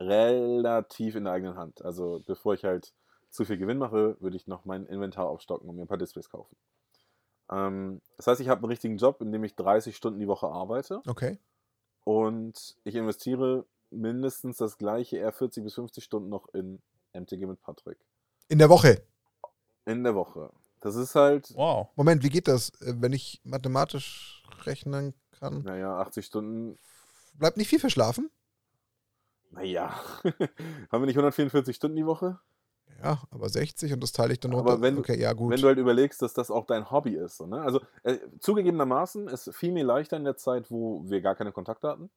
[SPEAKER 3] relativ in der eigenen Hand. Also bevor ich halt zu viel Gewinn mache, würde ich noch mein Inventar aufstocken und mir ein paar Displays kaufen. Ähm, das heißt, ich habe einen richtigen Job, in dem ich 30 Stunden die Woche arbeite
[SPEAKER 1] Okay.
[SPEAKER 3] und ich investiere mindestens das gleiche, eher 40 bis 50 Stunden noch in MTG mit Patrick.
[SPEAKER 1] In der Woche.
[SPEAKER 3] In der Woche. Das ist halt,
[SPEAKER 2] Wow.
[SPEAKER 1] Moment, wie geht das, äh, wenn ich mathematisch rechnen kann?
[SPEAKER 3] naja, 80 Stunden,
[SPEAKER 1] Bleibt nicht viel verschlafen?
[SPEAKER 3] naja. Haben wir nicht 144 Stunden die Woche?
[SPEAKER 1] Ja, aber 60 und das teile ich dann
[SPEAKER 3] Aber
[SPEAKER 1] runter.
[SPEAKER 3] wenn-
[SPEAKER 1] okay, ja, gut.
[SPEAKER 3] Wenn du halt überlegst, dass das auch dein Hobby ist. So, ne? Also äh, zugegebenermaßen, es fiel mir leichter in der Zeit, wo wir gar keine Kontakte hatten,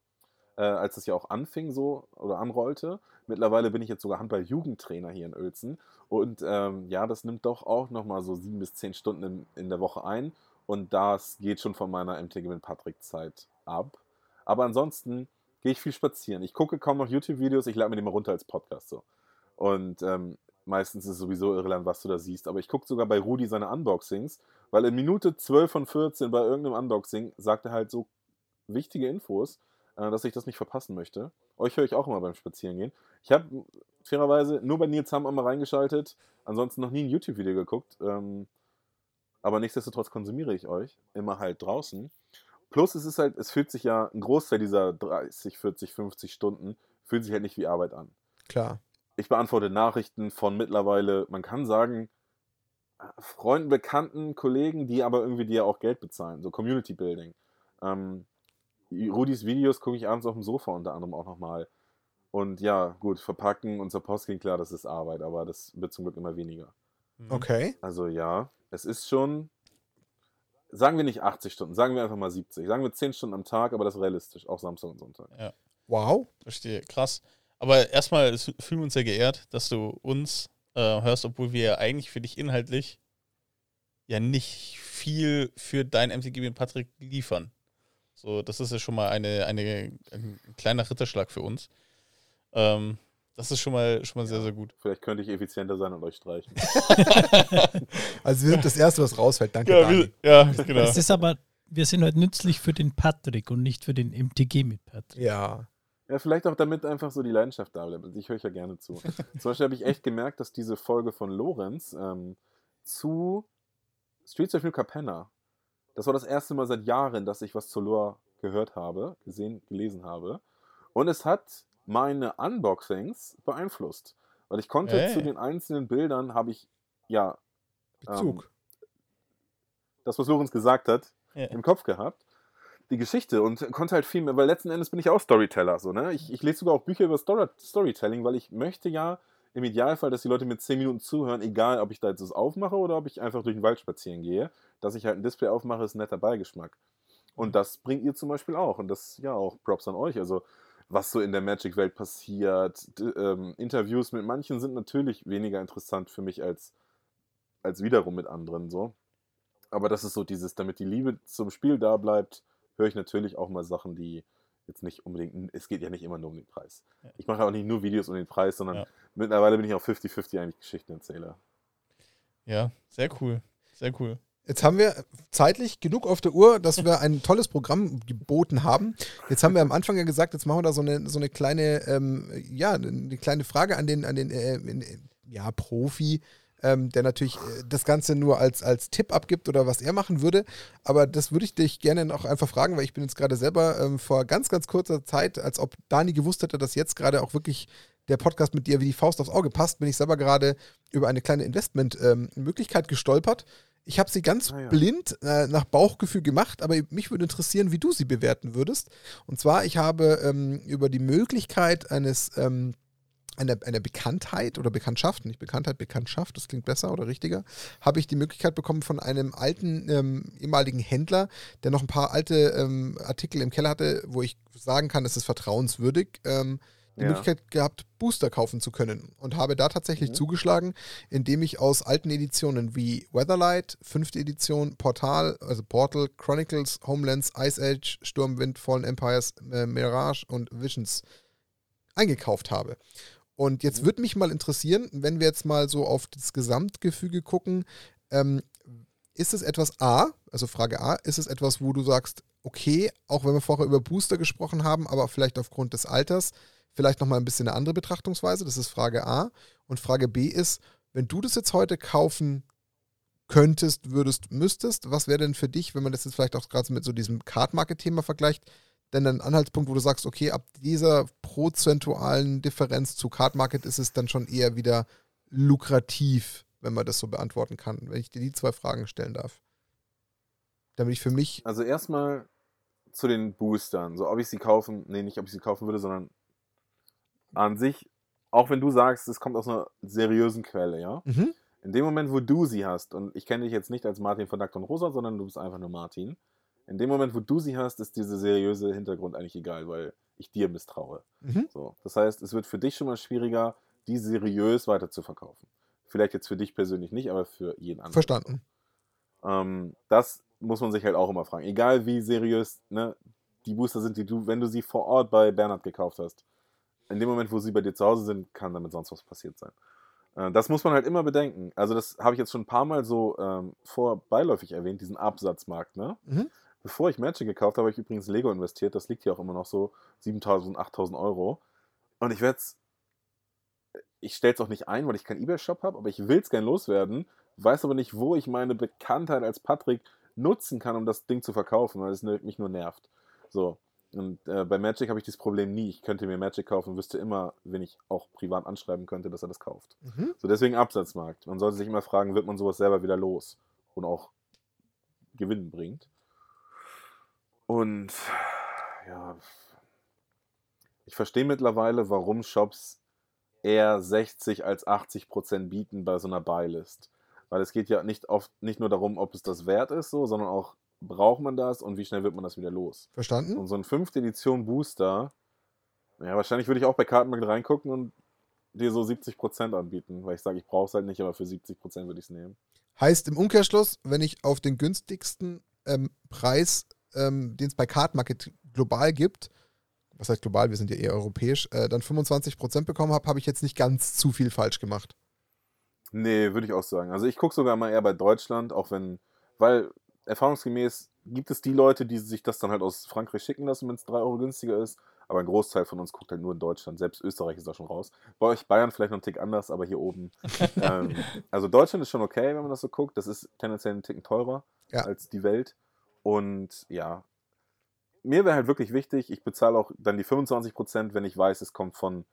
[SPEAKER 3] äh, als es ja auch anfing so oder anrollte. Mittlerweile bin ich jetzt sogar Handball-Jugendtrainer hier in Uelzen. Und ähm, ja, das nimmt doch auch nochmal so sieben bis zehn Stunden in, in der Woche ein. Und das geht schon von meiner MTG mit Patrick-Zeit ab. Aber ansonsten gehe ich viel spazieren. Ich gucke kaum noch YouTube-Videos, ich lade mir die mal runter als Podcast so. Und ähm, meistens ist es sowieso irrelevant, was du da siehst. Aber ich gucke sogar bei Rudi seine Unboxings, weil in Minute 12 von 14 bei irgendeinem Unboxing sagt er halt so wichtige Infos, äh, dass ich das nicht verpassen möchte. Euch höre ich auch immer beim Spazierengehen. Ich habe fairerweise nur bei Nils Hammer mal reingeschaltet, ansonsten noch nie ein YouTube-Video geguckt. Ähm, aber nichtsdestotrotz konsumiere ich euch immer halt draußen. Plus es ist halt, es fühlt sich ja, ein Großteil dieser 30, 40, 50 Stunden fühlt sich halt nicht wie Arbeit an
[SPEAKER 1] Klar.
[SPEAKER 3] Ich beantworte Nachrichten von mittlerweile, man kann sagen, Freunden, Bekannten, Kollegen, die aber irgendwie dir auch Geld bezahlen, so Community Building. Ähm, Rudis Videos gucke ich abends auf dem Sofa unter anderem auch nochmal. Und ja, gut, verpacken und zur Post gehen, klar, das ist Arbeit, aber das wird zum Glück immer weniger.
[SPEAKER 2] Mhm.
[SPEAKER 1] Okay.
[SPEAKER 3] Also ja, es ist schon, sagen wir nicht 80 Stunden, sagen wir einfach mal 70. Sagen wir 10 Stunden am Tag, aber das ist realistisch, auch Samstag und Sonntag.
[SPEAKER 1] Wow.
[SPEAKER 2] Verstehe, krass. Aber erstmal fühlen wir uns sehr geehrt, dass du uns äh, hörst, obwohl wir ja eigentlich für dich inhaltlich ja nicht viel für dein MTG mit Patrick liefern. So, das ist ja schon mal eine, eine, ein kleiner Ritterschlag für uns. Ähm, das ist schon mal, schon mal sehr, sehr gut.
[SPEAKER 3] Vielleicht könnte ich effizienter sein und euch streichen.
[SPEAKER 1] Also wir sind das Erste, was rausfällt. Danke,
[SPEAKER 2] Ja, wir, ja genau.
[SPEAKER 4] Es ist aber, wir sind halt nützlich für den Patrick und nicht für den MTG mit Patrick.
[SPEAKER 1] Ja.
[SPEAKER 3] Ja, vielleicht auch damit einfach so die Leidenschaft da bleibt. Also Ich höre ja gerne zu. Zum Beispiel habe ich echt gemerkt, dass diese Folge von Lorenz ähm, zu Streets of New Capenna, das war das erste Mal seit Jahren, dass ich was zu Lore gehört habe, gesehen, gelesen habe. Und es hat meine Unboxings beeinflusst. Weil ich konnte
[SPEAKER 2] Hey.
[SPEAKER 3] zu den einzelnen Bildern, habe ich, ja,
[SPEAKER 1] Bezug.
[SPEAKER 3] das, was Lorenz gesagt hat,
[SPEAKER 2] Ja.
[SPEAKER 3] im Kopf gehabt. Die Geschichte und konnte halt viel mehr, weil letzten Endes bin ich auch Storyteller. So, ne? ich, ich lese sogar auch Bücher über Story Storytelling, weil ich möchte ja im Idealfall, dass die Leute mir 10 Minuten zuhören, egal ob ich da jetzt das aufmache oder ob ich einfach durch den Wald spazieren gehe. Dass ich halt ein Display aufmache, ist ein netter Beigeschmack. Und das bringt ihr zum Beispiel auch. Und das, ja, auch Props an euch. Also, was so in der Magic-Welt passiert. Ähm, Interviews mit manchen sind natürlich weniger interessant für mich als, als wiederum mit anderen so. Aber das ist so dieses, damit die Liebe zum Spiel da bleibt, höre ich natürlich auch mal Sachen, die jetzt nicht unbedingt, es geht ja nicht immer nur um den Preis.
[SPEAKER 2] Ja.
[SPEAKER 3] Ich mache auch nicht nur Videos um den Preis, sondern
[SPEAKER 2] Ja.
[SPEAKER 3] mittlerweile bin ich auch 50-50 eigentlich Geschichtenerzähler.
[SPEAKER 2] Ja, sehr cool. Sehr cool.
[SPEAKER 1] Jetzt haben wir zeitlich genug auf der Uhr, dass wir ein tolles Programm geboten haben. Jetzt haben wir am Anfang ja gesagt, jetzt machen wir da so eine, so eine kleine, ähm, ja, eine kleine Frage an den, an den äh, in, ja, Profi, ähm, der natürlich äh, das Ganze nur als, als Tipp abgibt oder was er machen würde. Aber das würde ich dich gerne auch einfach fragen, weil ich bin jetzt gerade selber ähm, vor ganz, ganz kurzer Zeit, als ob Dani gewusst hätte, dass jetzt gerade auch wirklich der Podcast mit dir wie die Faust aufs Auge passt, bin ich selber gerade über eine kleine Investmentmöglichkeit gestolpert. Ich habe sie ganz
[SPEAKER 3] Ah ja.
[SPEAKER 1] blind äh, nach Bauchgefühl gemacht, aber mich würde interessieren, wie du sie bewerten würdest. Und zwar, ich habe ähm, über die Möglichkeit eines ähm, einer, einer Bekanntheit oder Bekanntschaft, nicht Bekanntheit, Bekanntschaft, das klingt besser oder richtiger, habe ich die Möglichkeit bekommen von einem alten ähm, ehemaligen Händler, der noch ein paar alte ähm, Artikel im Keller hatte, wo ich sagen kann, es ist vertrauenswürdig, ähm, die
[SPEAKER 3] Ja.
[SPEAKER 1] Möglichkeit gehabt, Booster kaufen zu können. Und habe da tatsächlich
[SPEAKER 3] Mhm.
[SPEAKER 1] zugeschlagen, indem ich aus alten Editionen wie Weatherlight, fünfte Edition, Portal, also Portal, Chronicles, Homelands, Ice Age, Sturmwind, Fallen Empires, äh, Mirage und Visions eingekauft habe. Und jetzt
[SPEAKER 3] Mhm.
[SPEAKER 1] würde mich mal interessieren, wenn wir jetzt mal so auf das Gesamtgefüge gucken, ähm, ist es etwas A, also Frage A, ist es etwas, wo du sagst, okay, auch wenn wir vorher über Booster gesprochen haben, aber vielleicht aufgrund des Alters, vielleicht nochmal ein bisschen eine andere Betrachtungsweise, das ist Frage A. Und Frage B ist, wenn du das jetzt heute kaufen könntest, würdest, müsstest, was wäre denn für dich, wenn man das jetzt vielleicht auch gerade mit so diesem Card-Market-Thema vergleicht, denn ein Anhaltspunkt, wo du sagst, okay, ab dieser prozentualen Differenz zu Card Market ist es dann schon eher wieder lukrativ, wenn man das so beantworten kann, wenn ich dir die zwei Fragen stellen darf. Damit ich für mich,
[SPEAKER 3] Also erstmal zu den Boostern. So, ob ich sie kaufen, nee, nicht ob ich sie kaufen würde, sondern an sich, auch wenn du sagst, es kommt aus einer seriösen Quelle, ja?
[SPEAKER 1] mhm,
[SPEAKER 3] In dem Moment, wo du sie hast, und ich kenne dich jetzt nicht als Martin von Duck und Rosa, sondern du bist einfach nur Martin. In dem Moment, wo du sie hast, ist dieser seriöse Hintergrund eigentlich egal, weil ich dir misstraue.
[SPEAKER 1] mhm,
[SPEAKER 3] So. Das heißt, es wird für dich schon mal schwieriger, die seriös weiter zu verkaufen. Vielleicht jetzt für dich persönlich nicht, aber für jeden anderen.
[SPEAKER 1] verstanden.
[SPEAKER 3] Ähm, das muss man sich halt auch immer fragen. Egal wie seriös ne, die Booster sind, die du, wenn du sie vor Ort bei Bernhard gekauft hast, in dem Moment, wo sie bei dir zu Hause sind, kann damit sonst was passiert sein. Äh, das muss man halt immer bedenken. Also, das habe ich jetzt schon ein paar Mal so ähm, vorbeiläufig erwähnt, diesen Absatzmarkt. Ne?
[SPEAKER 1] Mhm.
[SPEAKER 3] Bevor ich Magic gekauft habe, habe ich übrigens Lego investiert. Das liegt hier auch immer noch so 7000, 8000 Euro. Und ich werde es. Ich stelle es auch nicht ein, weil ich keinen Ebay-Shop habe, aber ich will es gerne loswerden. Weiß aber nicht, wo ich meine Bekanntheit als Patrick nutzen kann, um das Ding zu verkaufen, weil es mich nur nervt. So. Und äh, bei Magic habe ich dieses Problem nie. Ich könnte mir Magic kaufen und wüsste immer, wenn ich auch privat anschreiben könnte, dass er das kauft.
[SPEAKER 1] Mhm.
[SPEAKER 3] So, deswegen Absatzmarkt. Man sollte sich immer fragen, wird man sowas selber wieder los und auch Gewinn bringt. Und ja, ich verstehe mittlerweile, warum Shops eher 60 als 80 Prozent bieten bei so einer Buy-List. Weil es geht ja nicht, oft, nicht nur darum, ob es das wert ist, so, sondern auch, braucht man das und wie schnell wird man das wieder los.
[SPEAKER 1] Verstanden?
[SPEAKER 3] Und so ein 5. Edition Booster, ja, wahrscheinlich würde ich auch bei Kartenmarkt reingucken und dir so 70% anbieten, weil ich sage, ich brauche es halt nicht, aber für 70% würde ich es nehmen.
[SPEAKER 1] Heißt im Umkehrschluss, wenn ich auf den günstigsten ähm, Preis, ähm, den es bei Card Market global gibt, was heißt global, wir sind ja eher europäisch, äh, dann 25% bekommen habe, habe ich jetzt nicht ganz zu viel falsch gemacht.
[SPEAKER 3] Nee, würde ich auch sagen. Also ich gucke sogar mal eher bei Deutschland, auch wenn, weil erfahrungsgemäß gibt es die Leute, die sich das dann halt aus Frankreich schicken lassen, wenn es 3 Euro günstiger ist. Aber ein Großteil von uns guckt halt nur in Deutschland. Selbst Österreich ist da schon raus. Bei euch Bayern vielleicht noch einen Tick anders, aber hier oben. ähm, also Deutschland ist schon okay, wenn man das so guckt. Das ist tendenziell einen Ticken teurer
[SPEAKER 1] Ja.
[SPEAKER 3] als die Welt. Und ja, mir wäre halt wirklich wichtig, ich bezahle auch dann die 25%, wenn ich weiß, es kommt von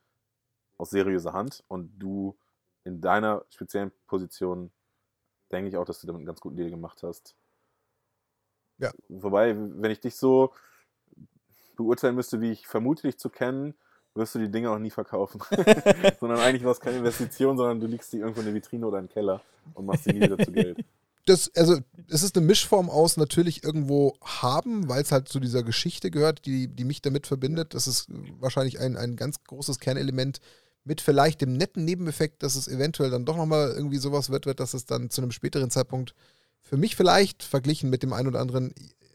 [SPEAKER 3] aus seriöser Hand und du in deiner speziellen Position denke ich auch, dass du damit einen ganz guten Deal gemacht hast.
[SPEAKER 1] Ja.
[SPEAKER 3] Wobei, wenn ich dich so beurteilen müsste, wie ich vermute dich zu kennen, wirst du die Dinge auch nie verkaufen. sondern eigentlich war es keine Investition, sondern du liegst die irgendwo in der Vitrine oder im Keller und machst die nie wieder zu Geld.
[SPEAKER 1] Das, also es ist eine Mischform aus natürlich irgendwo haben, weil es halt zu dieser Geschichte gehört, die, die mich damit verbindet. Das ist wahrscheinlich ein, ein ganz großes Kernelement mit vielleicht dem netten Nebeneffekt, dass es eventuell dann doch nochmal irgendwie sowas wird, wird, dass es dann zu einem späteren Zeitpunkt für mich vielleicht verglichen mit dem einen oder anderen,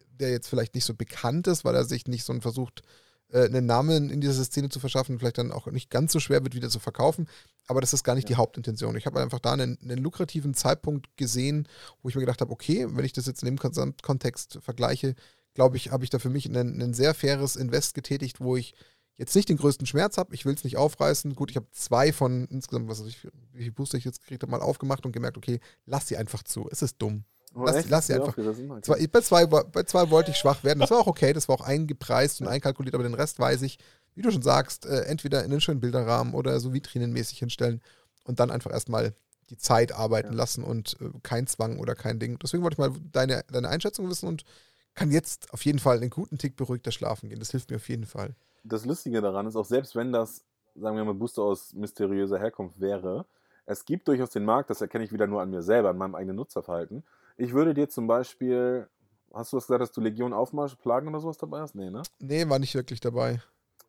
[SPEAKER 1] der jetzt vielleicht nicht so bekannt ist, weil er sich nicht so versucht, äh, einen Namen in dieser Szene zu verschaffen, vielleicht dann auch nicht ganz so schwer wird, wieder zu verkaufen. Aber das ist gar nicht die Hauptintention. Ich habe einfach da einen, einen, lukrativen Zeitpunkt gesehen, wo ich mir gedacht habe, okay, wenn ich das jetzt in dem Kontext vergleiche, glaube ich, habe ich da für mich ein, sehr faires Invest getätigt, wo ich jetzt nicht den größten Schmerz habe. Ich will es nicht aufreißen. Gut, ich habe zwei von insgesamt, was weiß ich, wie viele Booster ich jetzt gekriegt habe, mal aufgemacht und gemerkt, okay, lass sie einfach zu. Es ist dumm.
[SPEAKER 3] Oh,
[SPEAKER 1] lass,
[SPEAKER 3] echt?
[SPEAKER 1] lass sie
[SPEAKER 3] Ja,
[SPEAKER 1] einfach.
[SPEAKER 3] Okay.
[SPEAKER 1] Zwei, bei, zwei, bei zwei wollte ich schwach werden. Das war auch okay, das war auch eingepreist und einkalkuliert, aber den Rest weiß ich, wie du schon sagst, äh, entweder in einen schönen Bilderrahmen oder so vitrinenmäßig hinstellen und dann einfach erstmal die Zeit arbeiten
[SPEAKER 3] Ja.
[SPEAKER 1] lassen und äh, kein Zwang oder kein Ding. Deswegen wollte ich mal deine, deine Einschätzung wissen und kann jetzt auf jeden Fall einen guten Tick beruhigter schlafen gehen. Das hilft mir auf jeden Fall.
[SPEAKER 3] das Lustige daran ist, auch selbst wenn das, sagen wir mal, Booster aus mysteriöser Herkunft wäre, es gibt durchaus den Markt, das erkenne ich wieder nur an mir selber, an meinem eigenen Nutzerverhalten. Ich würde dir zum Beispiel, hast du was gesagt, dass du Legion Aufmarsch, Plagen oder sowas dabei hast? Nee, ne?
[SPEAKER 1] Nee, war nicht wirklich dabei.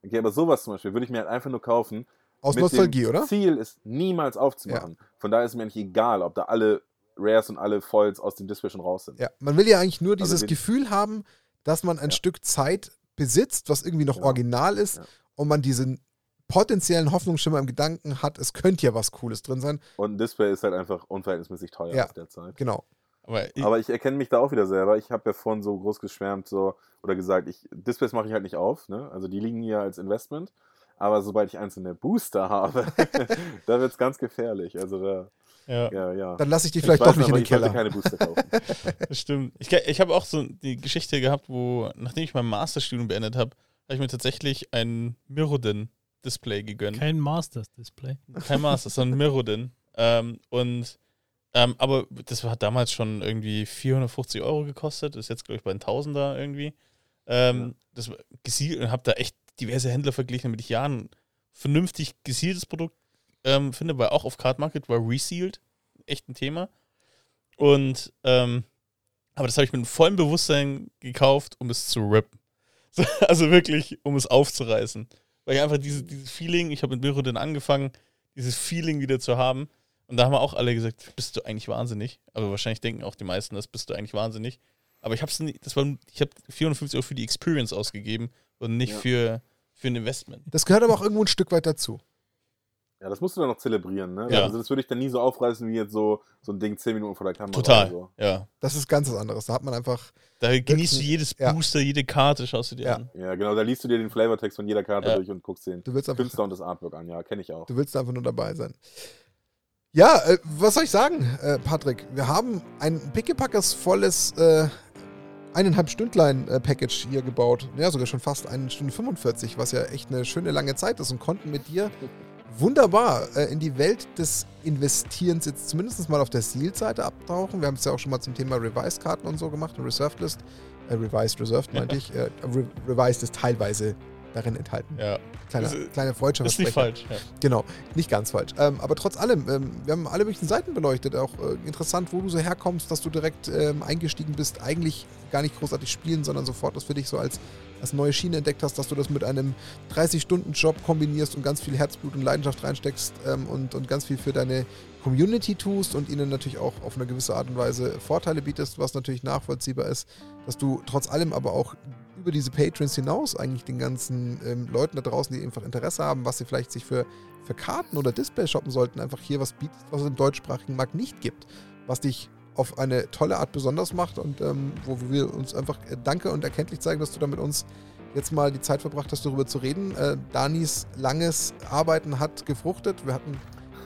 [SPEAKER 3] Okay, aber sowas zum Beispiel würde ich mir halt einfach nur kaufen.
[SPEAKER 1] Aus Nostalgie, oder?
[SPEAKER 3] Ziel ist niemals aufzumachen. Von daher ist mir nicht egal, ob da alle Rares und alle Foils aus dem Display schon raus sind.
[SPEAKER 1] Ja, man will ja eigentlich nur
[SPEAKER 3] Also
[SPEAKER 1] dieses
[SPEAKER 3] die-
[SPEAKER 1] Gefühl haben, dass man ein
[SPEAKER 3] Ja.
[SPEAKER 1] Stück Zeit besitzt, was irgendwie noch
[SPEAKER 3] Genau.
[SPEAKER 1] original ist
[SPEAKER 3] Ja.
[SPEAKER 1] und man diesen potenziellen Hoffnungsschimmer im Gedanken hat, es könnte ja was Cooles drin sein.
[SPEAKER 3] Und ein Display ist halt einfach unverhältnismäßig teuer
[SPEAKER 1] Ja.
[SPEAKER 3] aus der Zeit.
[SPEAKER 1] Genau.
[SPEAKER 2] Aber ich,
[SPEAKER 3] Aber ich erkenne mich da auch wieder selber. Ich habe ja vorhin so groß geschwärmt so, oder gesagt, ich, Displays mache ich halt nicht auf. Ne? Also die liegen hier als Investment. Aber sobald ich einzelne Booster habe, da wird es ganz gefährlich. Also da,
[SPEAKER 2] ja,
[SPEAKER 3] ja, ja.
[SPEAKER 1] Dann lasse ich die
[SPEAKER 3] Ich
[SPEAKER 1] vielleicht
[SPEAKER 3] weiß
[SPEAKER 1] doch nicht in
[SPEAKER 3] aber,
[SPEAKER 1] den
[SPEAKER 3] ich
[SPEAKER 1] Keller.
[SPEAKER 3] keine Booster kaufen.
[SPEAKER 2] das stimmt. Ich, ich habe auch so die Geschichte gehabt, wo, nachdem ich mein Masterstudium beendet habe, habe ich mir tatsächlich ein Mirrodin-Display gegönnt.
[SPEAKER 4] Kein Masters-Display.
[SPEAKER 2] Kein Master, sondern Mirrodin. Ähm, und ähm, aber das hat damals schon irgendwie 450 Euro gekostet, ist jetzt, glaube ich, bei ein Tausender irgendwie. Ähm, Das war gesiegelt und habe da echt diverse Händler verglichen, damit ich ja ein vernünftig gesieltes Produkt ähm, finde, weil auch auf Card Market war resealed echt ein Thema. Und ähm, aber das habe ich mit vollem Bewusstsein gekauft, um es zu rippen. So, Also wirklich, um es aufzureißen. Weil ich einfach diese, dieses Feeling, ich habe mit Mirrodin angefangen, dieses Feeling wieder zu haben. Und da haben wir auch alle gesagt, bist du eigentlich wahnsinnig? Aber wahrscheinlich denken auch die meisten, das bist du eigentlich wahnsinnig. Aber ich habe es nicht, das war, ich habe 450 Euro für die Experience ausgegeben und nicht
[SPEAKER 3] Ja.
[SPEAKER 2] für, für ein Investment.
[SPEAKER 1] Das gehört aber auch irgendwo ein Stück weit dazu.
[SPEAKER 3] Ja, das musst du dann noch zelebrieren. Ne?
[SPEAKER 2] Ja.
[SPEAKER 3] Also das würde ich dann nie so aufreißen wie jetzt so, so ein Ding 10 Minuten vor der Kamera.
[SPEAKER 2] Total.
[SPEAKER 3] Oder so.
[SPEAKER 2] Ja.
[SPEAKER 1] Das ist ganz was anderes. Da hat man einfach,
[SPEAKER 2] Da genießt du jedes
[SPEAKER 1] Ja.
[SPEAKER 2] Booster, jede Karte, schaust du dir
[SPEAKER 1] Ja.
[SPEAKER 2] an.
[SPEAKER 3] Ja, genau. Da liest du dir den Flavortext von jeder Karte
[SPEAKER 2] Ja.
[SPEAKER 3] durch und guckst den
[SPEAKER 1] du willst einfach,
[SPEAKER 3] Künstler und das Artwork an. Ja, kenne ich auch.
[SPEAKER 1] du willst einfach nur dabei sein. Ja, äh, was soll ich sagen, äh, Patrick? Wir haben ein pickepackers volles äh, eineinhalb Stündlein äh, Package hier gebaut. Ja, sogar schon fast eine Stunde 45, was ja echt eine schöne lange Zeit ist und konnten mit dir wunderbar äh, in die Welt des Investierens jetzt zumindest mal auf der Seal-Seite abtauchen. Wir haben es ja auch schon mal zum Thema Revised-Karten und so gemacht und Reserved List. Äh, Revised, Reserved meinte ich. Re Revised ist teilweise darin enthalten.
[SPEAKER 2] Ja.
[SPEAKER 1] Kleiner,
[SPEAKER 2] Das ist-
[SPEAKER 1] kleine
[SPEAKER 2] Das ist nicht falsch. Ja.
[SPEAKER 1] Genau, nicht ganz falsch. Ähm, aber trotz allem, ähm, wir haben alle möglichen Seiten beleuchtet. Auch äh, interessant, wo du so herkommst, dass du direkt ähm, eingestiegen bist, eigentlich gar nicht großartig spielen, sondern sofort das für dich so als, als neue Schiene entdeckt hast, dass du das mit einem 30-Stunden-Job kombinierst und ganz viel Herzblut und Leidenschaft reinsteckst ähm, und, und ganz viel für deine Community tust und ihnen natürlich auch auf eine gewisse Art und Weise Vorteile bietest, was natürlich nachvollziehbar ist, dass du trotz allem aber auch über diese Patrons hinaus eigentlich den ganzen ähm, Leuten da draußen, die einfach Interesse haben, was sie vielleicht sich für, für Karten oder Displays shoppen sollten, einfach hier was bietest, was es im deutschsprachigen Markt nicht gibt, was dich auf eine tolle Art besonders macht und ähm, wo wir uns einfach äh, danke und erkenntlich zeigen, dass du da mit uns jetzt mal die Zeit verbracht hast, darüber zu reden. Äh, Danis langes Arbeiten hat gefruchtet. Wir hatten,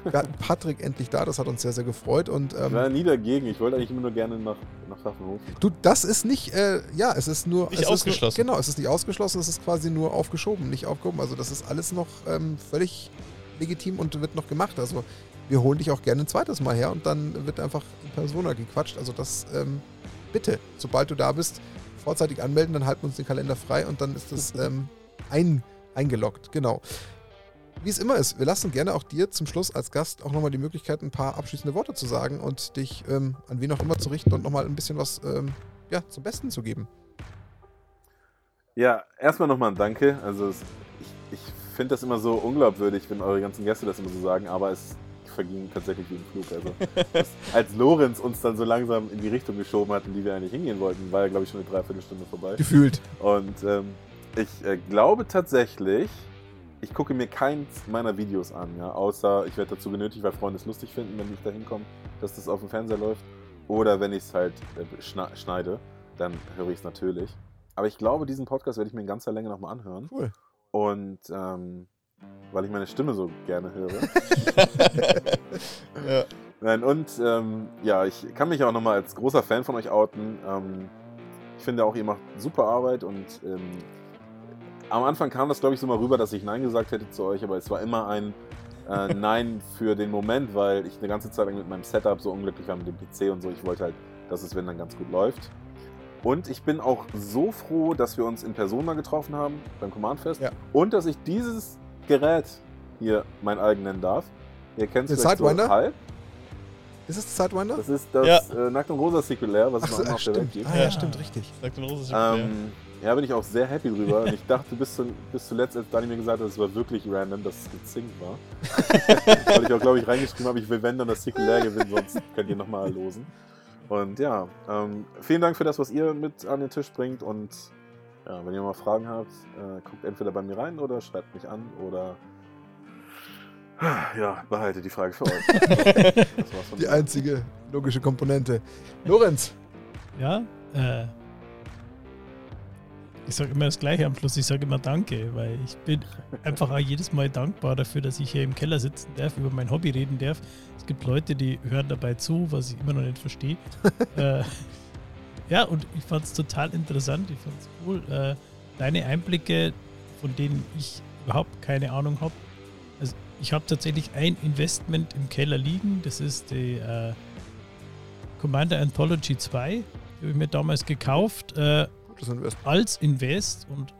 [SPEAKER 1] wir hatten Patrick endlich da, das hat uns sehr, sehr gefreut. Und
[SPEAKER 3] Ich
[SPEAKER 1] ähm,
[SPEAKER 3] war nie dagegen. Ich wollte eigentlich immer nur gerne nach, nach Pfaffenhofen.
[SPEAKER 1] Du, das ist nicht, äh, ja, es ist nur.
[SPEAKER 2] Nicht
[SPEAKER 1] es
[SPEAKER 2] ausgeschlossen.
[SPEAKER 1] Ist nur, genau, es ist nicht ausgeschlossen, es ist quasi nur aufgeschoben, nicht aufgehoben. Also das ist alles noch ähm, völlig legitim und wird noch gemacht. Also wir holen dich auch gerne ein zweites Mal her und dann wird einfach in Persona gequatscht. Also das, ähm, bitte, sobald du da bist, vorzeitig anmelden, dann halten wir uns den Kalender frei und dann ist das ähm, ein, eingeloggt. Genau. Wie es immer ist, wir lassen gerne auch dir zum Schluss als Gast auch nochmal die Möglichkeit, ein paar abschließende Worte zu sagen und dich ähm, an wen auch immer zu richten und nochmal ein bisschen was ähm, ja, zum Besten zu geben.
[SPEAKER 3] Ja, erstmal nochmal ein Danke. Also es, ich, ich finde das immer so unglaubwürdig, wenn eure ganzen Gäste das immer so sagen, aber es verging tatsächlich wie im Flug. Also als Lorenz uns dann so langsam in die Richtung geschoben hat, in die wir eigentlich hingehen wollten, war ja glaube ich schon eine Dreiviertelstunde vorbei.
[SPEAKER 1] Gefühlt.
[SPEAKER 3] Und ähm, ich äh, glaube tatsächlich, ich gucke mir keins meiner Videos an, ja, außer ich werde dazu genötigt, weil Freunde es lustig finden, wenn ich da hinkomme, dass das auf dem Fernseher läuft. Oder wenn ich es halt äh, schneide, dann höre ich es natürlich. Aber ich glaube, diesen Podcast werde ich mir in ganzer Länge nochmal anhören.
[SPEAKER 1] Cool.
[SPEAKER 3] Und ähm, weil ich meine Stimme so gerne höre.
[SPEAKER 2] ja.
[SPEAKER 3] Nein, und ähm, ja, ich kann mich auch nochmal als großer Fan von euch outen. Ähm, ich finde auch, ihr macht super Arbeit und ähm, am Anfang kam das, glaube ich, so mal rüber, dass ich Nein gesagt hätte zu euch, aber es war immer ein äh, Nein für den Moment, weil ich eine ganze Zeit lang mit meinem Setup so unglücklich war mit dem PC und so. Ich wollte halt, dass es, wenn dann ganz gut läuft. Und ich bin auch so froh, dass wir uns in Person mal getroffen haben beim Command Fest
[SPEAKER 1] Ja.
[SPEAKER 3] und dass ich dieses Gerät hier mein eigen nennen darf. Ihr kennt es vielleicht so
[SPEAKER 1] Sidewinder?
[SPEAKER 3] halb.
[SPEAKER 1] Ist es das Sidewinder?
[SPEAKER 3] Das ist das
[SPEAKER 2] Ja.
[SPEAKER 3] äh, Nackt und Rosa Sequelär, was es noch
[SPEAKER 1] so,
[SPEAKER 3] auf der Welt
[SPEAKER 1] stimmt.
[SPEAKER 3] gibt.
[SPEAKER 1] Ah, ja,
[SPEAKER 2] Ja.
[SPEAKER 1] stimmt, richtig.
[SPEAKER 2] Sagt ein Rose
[SPEAKER 3] Ähm, ja, bin ich auch sehr happy drüber. Und ich dachte bis, zu, bis zuletzt, als Dani mir gesagt hat, es war wirklich random, dass es gezinkt war. Weil ich auch, glaube ich, reingeschrieben habe, ich will, wenn dann das Sequelär gewinnen, sonst könnt ihr nochmal losen. Und ja, ähm, vielen Dank für das, was ihr mit an den Tisch bringt. Und ja, wenn ihr mal Fragen habt, äh, guckt entweder bei mir rein oder schreibt mich an oder ja, behalte die Frage für euch. Das war's von
[SPEAKER 1] Die einzige logische Komponente. Lorenz,
[SPEAKER 4] Ja, äh, ich sage immer das Gleiche am Schluss. Ich sage immer Danke, weil ich bin einfach auch jedes Mal dankbar dafür, dass ich hier im Keller sitzen darf, über mein Hobby reden darf. Es gibt Leute, die hören dabei zu, was ich immer noch nicht verstehe. äh, ja, und ich fand es total interessant. Ich fand es cool. Äh, deine Einblicke, von denen ich überhaupt keine Ahnung habe. Also ich habe tatsächlich ein Investment im Keller liegen. Das ist die äh, Commander Anthology 2. Die habe ich mir damals gekauft.
[SPEAKER 1] Gutes Invest.
[SPEAKER 4] als Invest und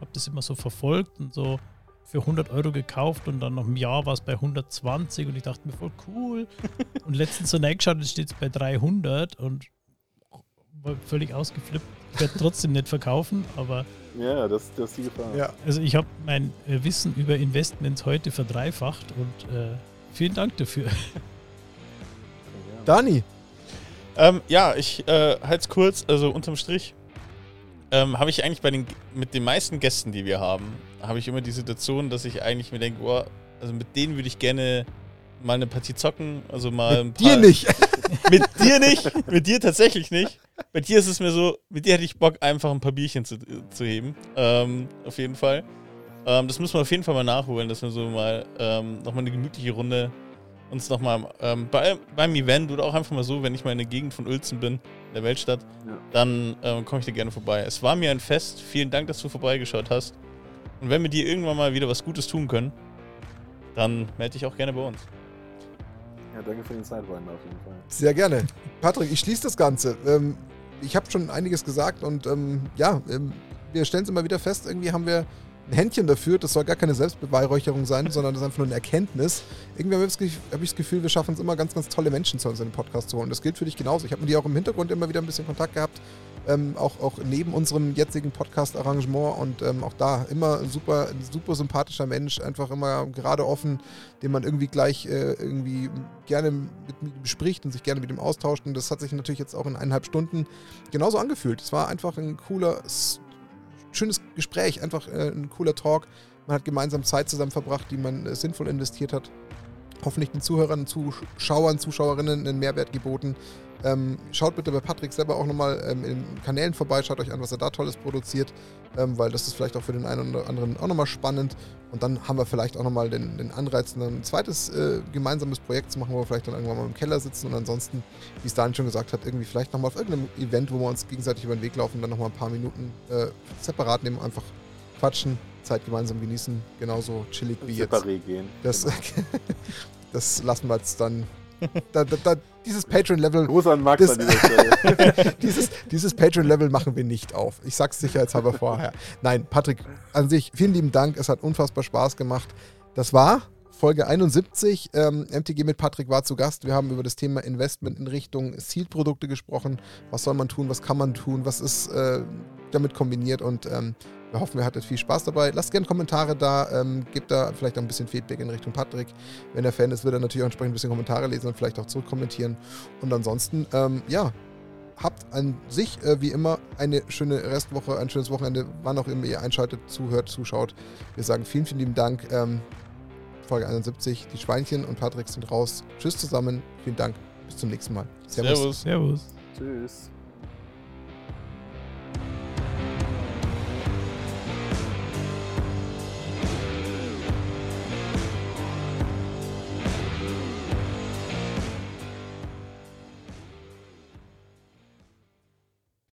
[SPEAKER 4] habe das immer so verfolgt und so für 100 Euro gekauft und dann nach einem Jahr war es bei 120 und ich dachte mir voll cool. und letztens so reingeschaut, jetzt steht es bei 300 und war völlig ausgeflippt. Ich werde trotzdem nicht verkaufen, aber
[SPEAKER 3] Ja, das, das ist die Gefahr.
[SPEAKER 1] Ja,
[SPEAKER 4] also ich habe mein äh, Wissen über Investments heute verdreifacht und äh, vielen Dank dafür.
[SPEAKER 1] Dani,
[SPEAKER 2] Ähm, ja, ich äh, halte es kurz, also unterm Strich ähm, habe ich eigentlich bei den mit den meisten Gästen, die wir haben, habe ich immer die Situation, dass ich eigentlich mir denke, boah, also mit denen würde ich gerne mal eine Partie zocken, also mal ein
[SPEAKER 1] mit
[SPEAKER 2] paar,
[SPEAKER 1] dir nicht.
[SPEAKER 2] Mit dir nicht, mit dir tatsächlich nicht. Bei dir ist es mir so, mit dir hätte ich Bock, einfach ein paar Bierchen zu, zu heben. Ähm, auf jeden Fall. Ähm, das müssen wir auf jeden Fall mal nachholen, dass wir so mal ähm, nochmal eine gemütliche Runde uns nochmal ähm, bei, beim Event oder auch einfach mal so, wenn ich mal in der Gegend von Uelzen bin, in der Weltstadt,
[SPEAKER 3] Ja.
[SPEAKER 2] dann ähm, komme ich dir gerne vorbei. Es war mir ein Fest. Vielen Dank, dass du vorbeigeschaut hast. Und wenn wir dir irgendwann mal wieder was Gutes tun können, dann melde dich auch gerne bei uns.
[SPEAKER 3] Ja, danke für den Sidewinder auf jeden Fall.
[SPEAKER 1] Sehr gerne. Patrick, ich schließe das Ganze. Ähm, ich habe schon einiges gesagt und ähm, ja, ähm, wir stellen es immer wieder fest, irgendwie haben wir ein Händchen dafür. Das soll gar keine Selbstbeweihräucherung sein, sondern das ist einfach nur eine Erkenntnis. Irgendwie habe ich das Gefühl- wir schaffen es immer ganz, ganz tolle Menschen zu uns in den Podcast zu holen. Das gilt für dich genauso. Ich habe mit dir auch im Hintergrund immer wieder ein bisschen Kontakt gehabt. Ähm, auch, auch neben unserem jetzigen Podcast-Arrangement und ähm, auch da immer super, ein super sympathischer Mensch, einfach immer gerade offen, den man irgendwie gleich äh, irgendwie gerne mit ihm spricht und sich gerne mit ihm austauscht. Und das hat sich natürlich jetzt auch in eineinhalb Stunden genauso angefühlt. Es war einfach ein cooler, schönes Gespräch, einfach äh, ein cooler Talk. Man hat gemeinsam Zeit zusammen verbracht, die man äh, sinnvoll investiert hat. Hoffentlich den Zuhörern, Zuschauern, Zuschauerinnen einen Mehrwert geboten. Ähm, schaut bitte bei Patrick selber auch nochmal ähm, in den Kanälen vorbei, schaut euch an, was er da Tolles produziert, ähm, weil das ist vielleicht auch für den einen oder anderen auch nochmal spannend. Und dann haben wir vielleicht auch nochmal den, den Anreiz, dann ein zweites äh, gemeinsames Projekt zu machen, wo wir vielleicht dann irgendwann mal im Keller sitzen und ansonsten, wie es Daniel schon gesagt hat, irgendwie vielleicht nochmal auf irgendeinem Event, wo wir uns gegenseitig über den Weg laufen, dann nochmal ein paar Minuten äh, separat nehmen, einfach quatschen, Zeit gemeinsam genießen, genauso chillig wie jetzt.
[SPEAKER 3] Separé gehen.
[SPEAKER 1] Das,
[SPEAKER 3] Genau.
[SPEAKER 1] das lassen wir jetzt dann. Da, da, da, dieses Patreon-Level
[SPEAKER 3] Gruß an Max
[SPEAKER 1] Das-
[SPEAKER 3] an dieser Stelle.
[SPEAKER 1] dieses, dieses Patreon-Level machen wir nicht auf. Ich sag's sicherheitshalber vorher. Nein, Patrick, an sich, vielen lieben Dank. Es hat unfassbar Spaß gemacht. Das war Folge 71. Ähm, MTG mit Patrick war zu Gast. Wir haben über das Thema Investment in Richtung Seed-Produkte gesprochen. Was soll man tun? Was kann man tun? Was ist äh, damit kombiniert? Und ähm, wir hoffen, ihr hattet viel Spaß dabei. Lasst gerne Kommentare da. Ähm, gebt da vielleicht auch ein bisschen Feedback in Richtung Patrick. Wenn er Fan ist, wird er natürlich auch entsprechend ein bisschen Kommentare lesen und vielleicht auch zurückkommentieren. Und ansonsten, ähm, ja, habt an sich äh, wie immer eine schöne Restwoche, ein schönes Wochenende, wann auch immer ihr einschaltet, zuhört, zuschaut. Wir sagen vielen, vielen lieben Dank. Ähm, Folge 71. Die Schweinchen und Patrick sind raus. Tschüss zusammen. Vielen Dank. Bis zum nächsten Mal.
[SPEAKER 2] Servus.
[SPEAKER 4] Servus.
[SPEAKER 3] Tschüss.